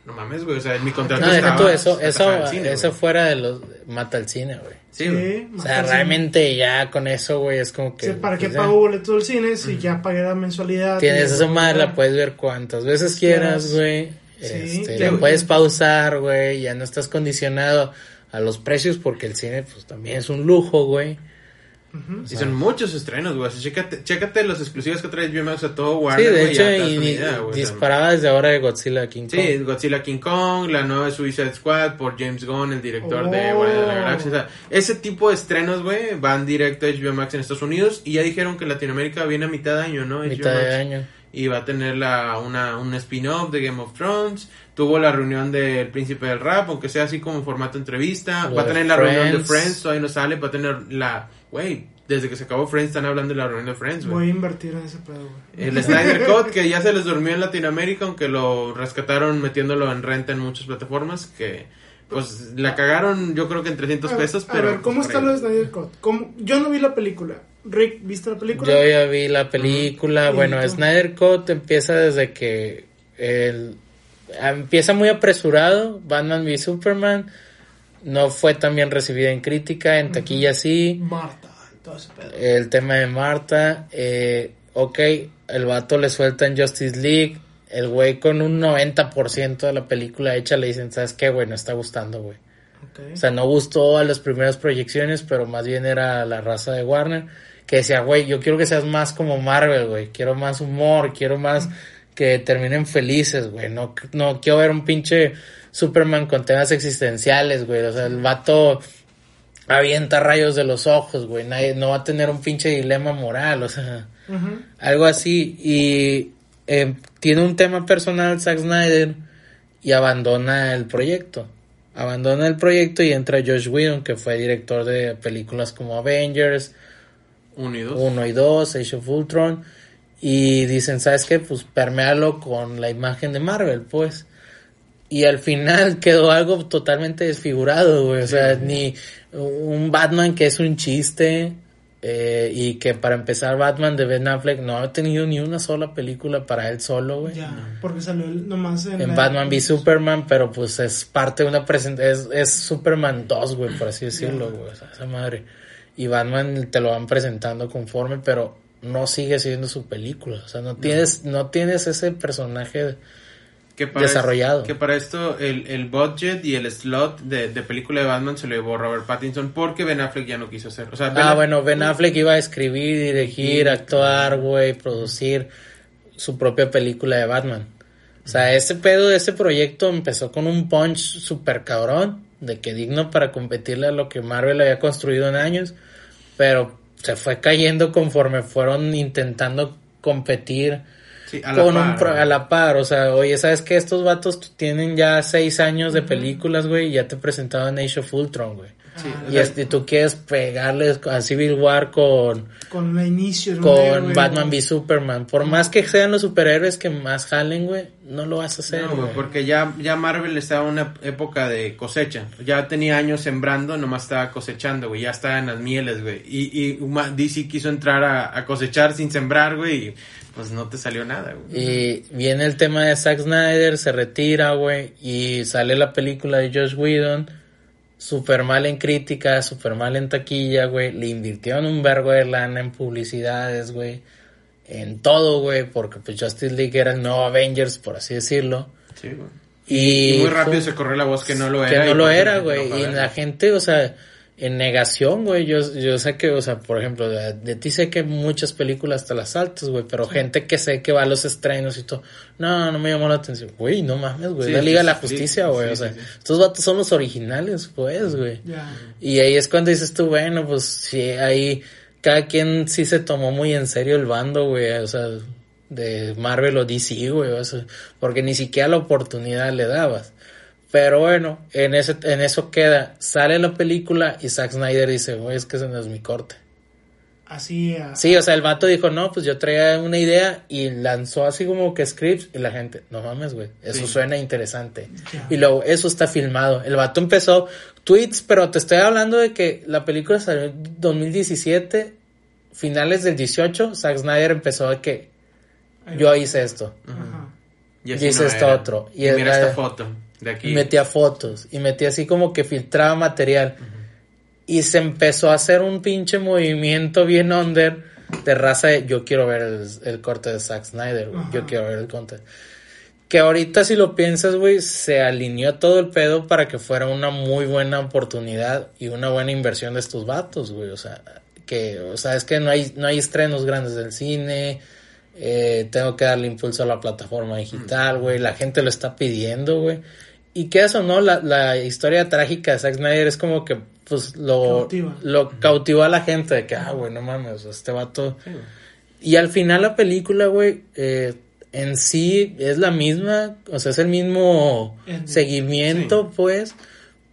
no mames, güey, o sea, en mi contrato No, deja estaba tú eso, eso, cine, eso fuera de los... Mata el cine, güey. Sí, güey. O sea, realmente ya con eso, güey, es como que... Sí, ¿Para qué pues, pago boleto del cine si ya pagué la mensualidad? Tienes esa madre, la puedes ver cuantas veces quieras, güey. Sí, Este, ya, la puedes pausar, güey. Ya no estás condicionado a los precios porque el cine, pues también es un lujo, güey. Ujú. Y son muchos estrenos, güey. O sea, chécate, chécate los exclusivos que trae HBO Max a todo Sí, Warner, de güey, hecho, y. O sea, disparaba desde ahora de Godzilla King Kong. Sí, Godzilla King Kong, la nueva Suicide Squad por James Gunn, el director de Oh. Guardianes de la Galaxia. O sea, ese tipo de estrenos, güey, van directo a HBO Max en Estados Unidos. Y ya dijeron que Latinoamérica viene a mitad de año, ¿no? HBO mitad de Max. año. Y va a tener la, una, un spin-off de Game of Thrones. Tuvo la reunión del Príncipe del Rap, aunque sea así como en formato entrevista. Lo va a tener la reunión de Friends. Todavía no sale. Va a tener la. Güey, desde que se acabó Friends están hablando de la reunión de Friends, güey. Voy a invertir en ese pedo, güey. El Snyder Cut, que ya se les durmió en Latinoamérica, aunque lo rescataron metiéndolo en renta en muchas plataformas, que pues la cagaron yo creo que en 300 A- pesos, a pero... ver, ¿cómo pues, está lo de Snyder Cut? ¿Cómo? Yo no vi la película. Rick, ¿viste la película? Yo ya vi la película. Bueno. Snyder Cut empieza desde que el, empieza muy apresurado. Batman v Superman no fue tan bien recibida en crítica, en taquilla sí. Marta, todo ese pedo. El tema de Marta, eh, ok, el vato le suelta en Justice League. El güey con un 90% de la película hecha le dicen, ¿sabes qué, güey? No está gustando, güey. Ok. O sea, no gustó a las primeras proyecciones, pero más bien era la raza de Warner. Que decía, güey, yo quiero que seas más como Marvel, güey. Quiero más humor, quiero más que terminen felices, güey. No, no quiero ver un pinche Superman con temas existenciales, güey. O sea, el vato avienta rayos de los ojos, güey. Nadie, no va a tener un pinche dilema moral, o sea, algo así. Y eh, tiene un tema personal Zack Snyder y abandona el proyecto. Abandona el proyecto y entra Josh Whedon, que fue director de películas como Avengers, Uno y dos. 1 y 2, Age of Ultron. Y dicen, ¿sabes qué? Pues permealo con la imagen de Marvel, pues. Y al final quedó algo totalmente desfigurado, güey. O sea, ni un Batman que es un chiste. eh, y que para empezar, Batman de Ben Affleck no ha tenido ni una sola película para él solo, güey. Ya, porque salió nomás en, En Batman v Superman, pero pues es parte de una presentación. Es, es Superman 2, güey, por así decirlo, güey. o sea, esa madre. Y Batman te lo van presentando conforme, pero no sigue siendo su película. O sea, no tienes, no tienes ese personaje. que para desarrollado. que para esto el, el budget y el slot de, de película de Batman se lo llevó Robert Pattinson porque Ben Affleck ya no quiso hacer. O sea, Ben Ah, Aff- bueno, Ben Affleck iba a escribir, dirigir, actuar, güey, producir su propia película de Batman. O sea, ese pedo de ese proyecto empezó con un punch super cabrón, de que digno para competirle a lo que Marvel había construido en años, pero se fue cayendo conforme fueron intentando competir sí, a la con par, un pro- a la par, o sea, oye, ¿sabes que Estos vatos tienen ya seis años de películas, güey, y ya te presentaban Age of Ultron, güey. Sí, o Y este, tú quieres pegarles a Civil War con, Con el inicio. con héroe, Batman v Superman. Por más que sean los superhéroes que más jalen, güey, no lo vas a hacer, No, güey, porque ya, ya Marvel estaba en una época de cosecha. Ya tenía años sembrando, nomás estaba cosechando, güey. Ya estaba en las mieles, güey. Y, y DC quiso entrar a, a cosechar sin sembrar, güey. Y pues no te salió nada, güey. Y viene el tema de Zack Snyder, se retira, güey, y sale la película de Josh Whedon, super mal en crítica, super mal en taquilla, güey, le invirtieron un vergo de lana en publicidades, güey, en todo, güey, porque pues Justice League era el nuevo Avengers, por así decirlo. Sí, güey. Y, Y muy rápido fue- se corrió la voz que no lo que era. no y lo por eso era, no güey. Y la gente, o sea, en negación, güey. Yo, yo sé que, o sea, por ejemplo, de, de ti sé que muchas películas te las saltas, güey. Pero gente que sé que va a los estrenos y todo. No, no me llamó la atención. Güey, no mames, güey. Sí, la Liga de la Justicia, güey. sí, o sea, sí, sí. estos vatos son los originales, pues, güey. Ya. Y ahí es cuando dices tú, bueno, pues sí, ahí cada quien sí se tomó muy en serio el bando, güey, o sea, de Marvel o DC, güey, o sea, porque ni siquiera la oportunidad le dabas. Pero bueno, en ese, en eso queda, sale la película y Zack Snyder dice, güey, es que ese no es mi corte. así a... Sí, o sea, el vato dijo, no, pues yo traía una idea y lanzó así como que scripts y la gente, no mames, güey, eso Sí. suena interesante. Ya. Y luego, eso está filmado. El vato empezó tweets, pero te estoy hablando de que la película salió en 2017, finales del 18, Zack Snyder empezó de que yo hice esto. Ajá. Y Y hice esto era. otro. Y Y, mira esta foto de aquí. Metía fotos y metía así como que filtraba material. Y se empezó a hacer un pinche movimiento bien under de raza de yo quiero ver el, el corte de Zack Snyder, güey. Yo quiero ver el corte. Que ahorita si lo piensas, güey, se alineó todo el pedo para que fuera una muy buena oportunidad y una buena inversión de estos vatos, güey. O sea, que, o sea, es que no hay, no hay estrenos grandes del cine. eh, tengo que darle impulso a la plataforma digital, güey. La gente lo está pidiendo, güey. Y que eso, ¿no? La, la historia trágica de Zack Snyder es como que, pues, lo, Cautiva. lo cautivó a la gente de que, ah, güey, no mames, este vato. Y al final la película, güey, eh, en sí es la misma, o sea, es el mismo En- seguimiento, pues,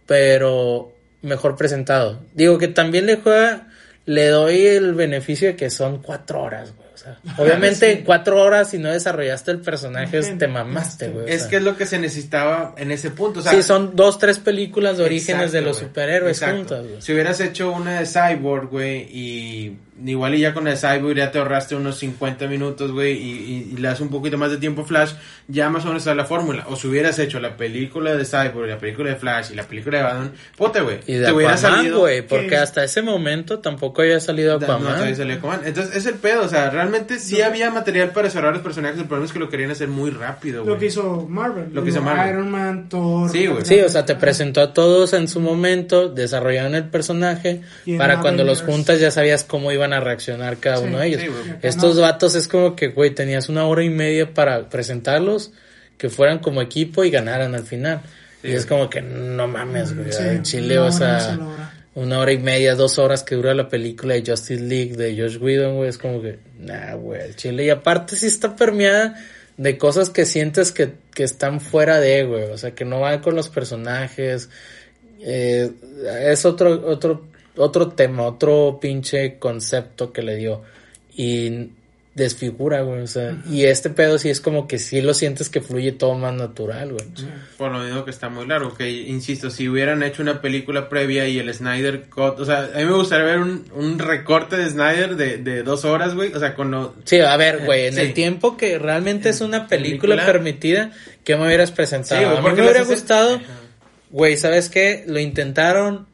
pero mejor presentado. Digo que también le juega, le doy el beneficio de que son cuatro horas, güey. Sea, obviamente Sí. cuatro horas si no desarrollaste el personaje te mamaste, güey. Es sea. que es lo que se necesitaba en ese punto. O sea, sí, son dos, tres películas de orígenes Exacto, de los superhéroes Exacto. juntas, güey. Si hubieras hecho una de Cyborg, güey, y igual y ya con de Cyborg ya te ahorraste unos 50 minutos, güey, y, y- y le das un poquito más de tiempo a Flash, ya más o menos está la fórmula. O si hubieras hecho la película de Cyborg, la película de Flash y la película de Batman, puta, güey. Y de te hubiera Aquaman, salido... güey, porque que- hasta ese momento tampoco había salido Da- No, Aquaman. todavía salió Aquaman. Entonces, es el pedo, o sea, realmente sí había material para cerrar los personajes, el problema es que lo querían hacer muy rápido, güey. Lo que hizo Marvel. Lo que hizo Marvel. Iron Man, Thor. Sí, güey. Sí, o sea, te presentó a todos en su momento, desarrollaron el personaje, para cuando los juntas ya sabías cómo iban a reaccionar cada Sí, uno de ellos. sí, Estos no. vatos es como que, güey, tenías una hora y media para presentarlos, que fueran como equipo y ganaran al final. Sí, y es como que no mames, güey, en Chile una vas a... hora. Una hora y media, dos horas que dura la película de Justice League de Josh Whedon, güey, es como que, nah, güey, el Chile. Y aparte sí está permeada de cosas que sientes que, que están fuera de, güey, o sea, que no van con los personajes. Eh, es otro, otro, otro tema, otro pinche concepto que le dio. Y desfigura, güey, o sea, y este pedo sí es como que sí lo sientes que fluye todo más natural, güey. Por lo mismo que está muy largo, que insisto, si hubieran hecho una película previa y el Snyder Cut, o sea, a mí me gustaría ver un, un recorte de Snyder de, de dos horas, güey, o sea, con lo... Sí, a ver, güey, en Sí. el tiempo que realmente es una película, película. permitida, que me hubieras presentado? Sí, a mí me hubiera gustado, güey, ¿sabes qué? Lo intentaron,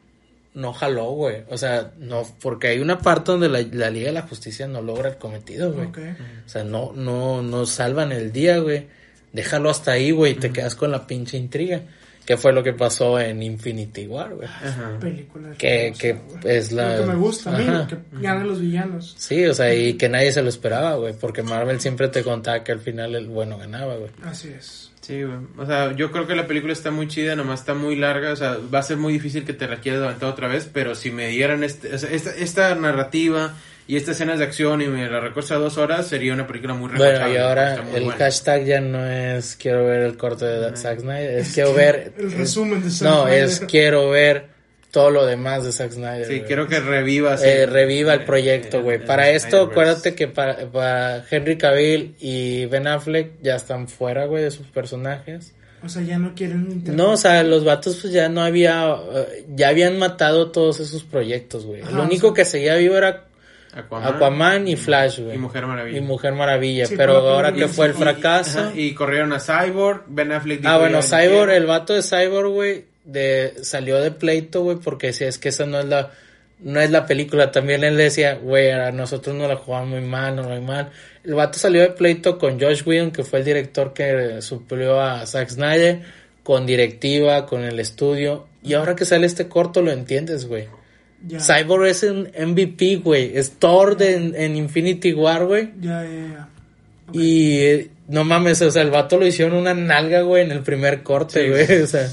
no jaló, güey. O sea, no, porque hay una parte donde la, la Liga de la Justicia no logra el cometido, güey. Ok. O sea, no, no, no salvan el día, güey. Déjalo hasta ahí, güey, y te quedas con la pinche intriga. Que fue lo que pasó en Infinity War, güey. Ajá. Película. Que- que es la- Lo que me gusta a mí, que ganan los villanos. Sí, o sea, y que nadie se lo esperaba, güey. Porque Marvel siempre te contaba que al final el bueno ganaba, güey. Así es. Sí, güey. O sea, yo creo que la película está muy chida, nomás está muy larga. O sea, va a ser muy difícil que te la quieras levantar otra vez. Pero si me dieran este, o sea, esta, esta narrativa y estas escenas de acción y me la recorta a dos horas, sería una película muy Bueno, y ahora el buena. hashtag ya no es quiero ver el corte de Zack Snyder, es quiero ver... El resumen de Zack No, Snyder. es quiero ver todo lo demás de Zack Snyder. Sí, quiero que revivas. Eh, el- reviva el proyecto, eh, güey. el Para esto, acuérdate que para, para Henry Cavill y Ben Affleck ya están fuera, güey, de sus personajes. O sea, ya no quieren interpretar. No, o sea, los vatos pues ya no había, eh, ya habían matado todos esos proyectos, güey. Lo único o sea- que seguía vivo era Aquaman, Aquaman y Flash, güey. Y Mujer Maravilla. Y Mujer Maravilla, Sí, pero pero- ahora que fue el fracaso. Y, corrieron a Cyborg, Ben Affleck dijo, ah, bueno, "Ya no Cyborg, quiero". el vato de Cyborg, güey, de, salió de pleito, güey, porque si es que esa no es la, no es la película. También él decía, güey, a nosotros nos la jugamos muy mal, no muy mal. El vato salió de pleito con Josh Whedon, que fue el director que suplió a Zack Snyder, con directiva, con el estudio. Y ahora que sale este corto lo entiendes, güey. Ya, Cyborg es un MVP, güey. Es Thor de, en, en Infinity War, güey. ya, ya, ya. Y eh, no mames, o sea, el vato lo hicieron una nalga, güey, en el primer corte, Sí. güey. O sea,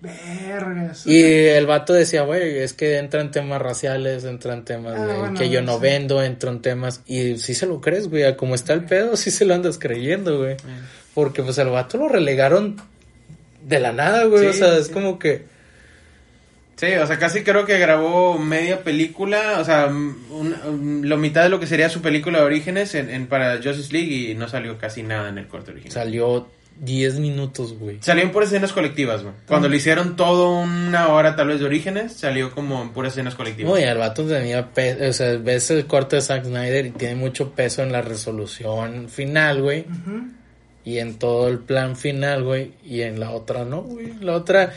Vergas. y el vato decía, güey, es que entran temas raciales, entran temas Ah, de bueno, que yo no sí. vendo, entran temas. Y sí se lo crees, güey, a como está el pedo, sí se lo andas creyendo, güey. Porque pues el vato lo relegaron de la nada, güey. Sí, o sea, es como que. Sí, o sea, casi creo que grabó media película, o sea, un, un- lo mitad de lo que sería su película de orígenes en, en- para Justice League y no salió casi nada en el corte original. Salió 10 minutos, güey. Salió en puras escenas colectivas, güey. Cuando le hicieron todo una hora tal vez de orígenes, salió como en puras escenas colectivas. Muy, el vato tenía peso, o sea, ves el corte de Zack Snyder y tiene mucho peso en la resolución final, güey. Y en todo el plan final, güey. Y en la otra no, güey. En la otra,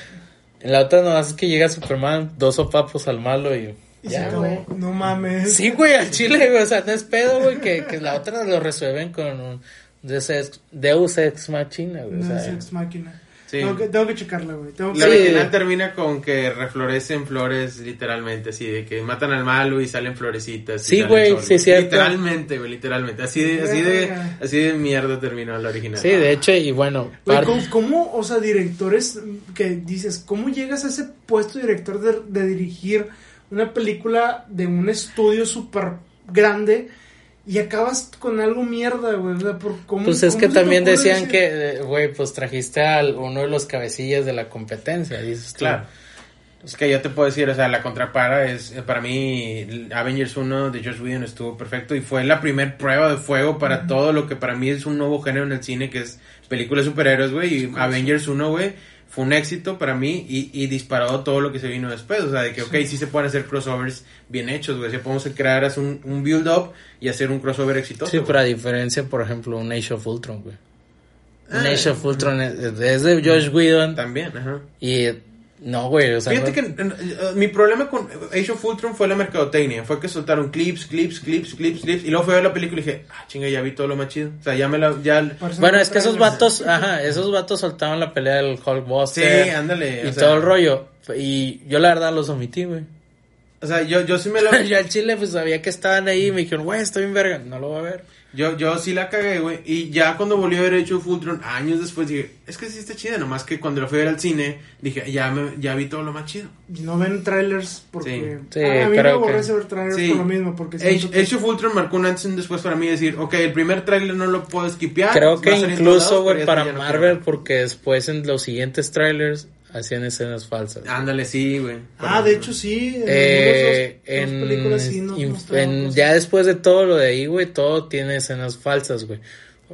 en la otra no es que llega Superman, dos sopapos al malo y Y se ya, acabó. güey. No mames. Sí, güey, al chile, güey. O sea, no es pedo, güey, que, que la otra lo resuelven con un Deus ex, Deus ex machina, güey. O sea, ex máquina. Sí. Tengo, que, tengo que checarla, güey. Tengo que... La Sí. original termina con que reflorecen flores literalmente, así de que matan al malo y salen florecitas. y Sí, güey, sol, sí, cierto. Literalmente, güey, literalmente. Así de, así de, así de mierda terminó la original. sí, de hecho, y bueno, Güey, par- ¿cómo, cómo, o sea, directores que dices, ¿cómo llegas a ese puesto de director de, de dirigir una película de un estudio súper grande y acabas con algo mierda, güey? O sea, por, ¿cómo, Pues es cómo que también decían que, eh, güey, pues trajiste a uno de los cabecillas de la competencia, dices tú. Claro. Es que yo te puedo decir, o sea, la contrapara es, eh, para mí, Avengers 1 de Josh Whedon estuvo perfecto y fue la primer prueba de fuego para todo lo que para mí es un nuevo género en el cine, que es películas de superhéroes, güey, y Avengers 1, güey, fue un éxito para mí y, y disparó todo lo que se vino después, o sea, de que, ok, sí se pueden hacer crossovers bien hechos, güey, si podemos crear un, un build-up y hacer un crossover exitoso. Sí, pero a diferencia, por ejemplo, un Age of Ultron, güey. Un Ah. Age of Ultron es, es de Josh Whedon También, ajá. y no, güey, o sea, Fíjate no- que mi problema con Age of Ultron fue la mercadotecnia. Fue que soltaron clips, clips, clips, clips, clips. Y luego fui a ver la película y dije, ah, chinga, ya vi todo lo más chido. O sea, ya me la. Ya... Bueno, es que esos vatos, ajá, esos vatos soltaban la pelea del Sí, Hulkbuster ándale. y o sea, todo el rollo. Y yo la verdad los omití, güey. O sea, yo, yo sí me la. yo al chile pues sabía que estaban ahí y me dijeron, güey, estoy en verga, no lo voy a ver. Yo, yo sí la cagué, güey. Y ya cuando volví a ver Age of Ultron, años después dije, es que sí está chida. Nomás que cuando la fui a ver al cine, dije, ya, me, ya vi todo lo más chido. No ven trailers porque... Sí. Sí, a, a mí me creo que- aborrece ver trailers Sí. por lo mismo, porque Age, que- Age of Ultron marcó un antes y un después para mí decir, ok, el primer tráiler no lo puedo skipear. Creo que incluso, güey, para Marvel, porque después en los siguientes trailers hacían escenas falsas. Ándale, sí, güey. Ah, de hecho sí. En Eh, dos películas sí nos mostraron en- ya después de todo lo de ahí, güey, todo tiene escenas falsas, güey.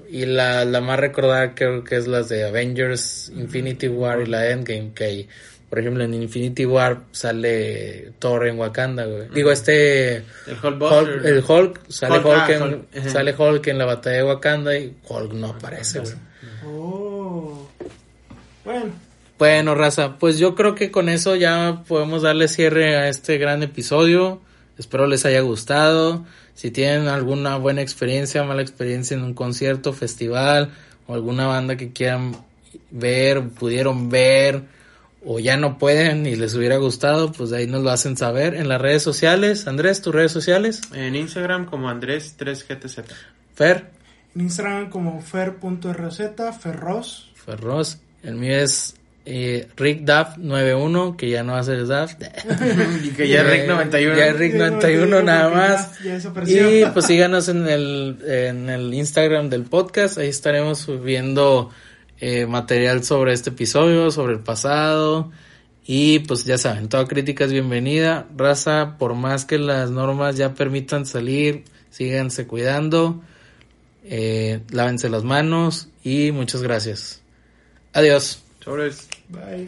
Y la, la más recordada creo que es las de Avengers, Infinity War y la Endgame, que hay, por ejemplo, en Infinity War sale Thor en Wakanda, güey. Digo, este... El Hulkbuster. Hulk- el Hulk, sale Hulk, Hulk, ah, en, Hulk, sale Hulk en la batalla de Wakanda y Hulk no aparece, güey. Oh. Bueno, Bueno, raza, pues yo creo que con eso ya podemos darle cierre a este gran episodio. Espero les haya gustado. Si tienen alguna buena experiencia, mala experiencia en un concierto, festival o alguna banda que quieran ver, pudieron ver o ya no pueden y les hubiera gustado, pues ahí nos lo hacen saber en las redes sociales. Andrés, tus redes sociales. En Instagram como Andrés3GTZ. Fer, en Instagram como fer.rz, ferros. Ferros. El mío es eh, RickDaft91, que ya no y que ya es Rick 91. Ya es Rick 91 nada más. Ya, ya desapareció. Y pues síganos en el, en el Instagram del podcast. Ahí estaremos subiendo eh, material sobre este episodio, sobre el pasado. Y pues ya saben, toda crítica es bienvenida. Raza, por más que las normas ya permitan salir, síganse cuidando. Eh, lávense las manos y muchas gracias. Adiós. Sobres. Bye.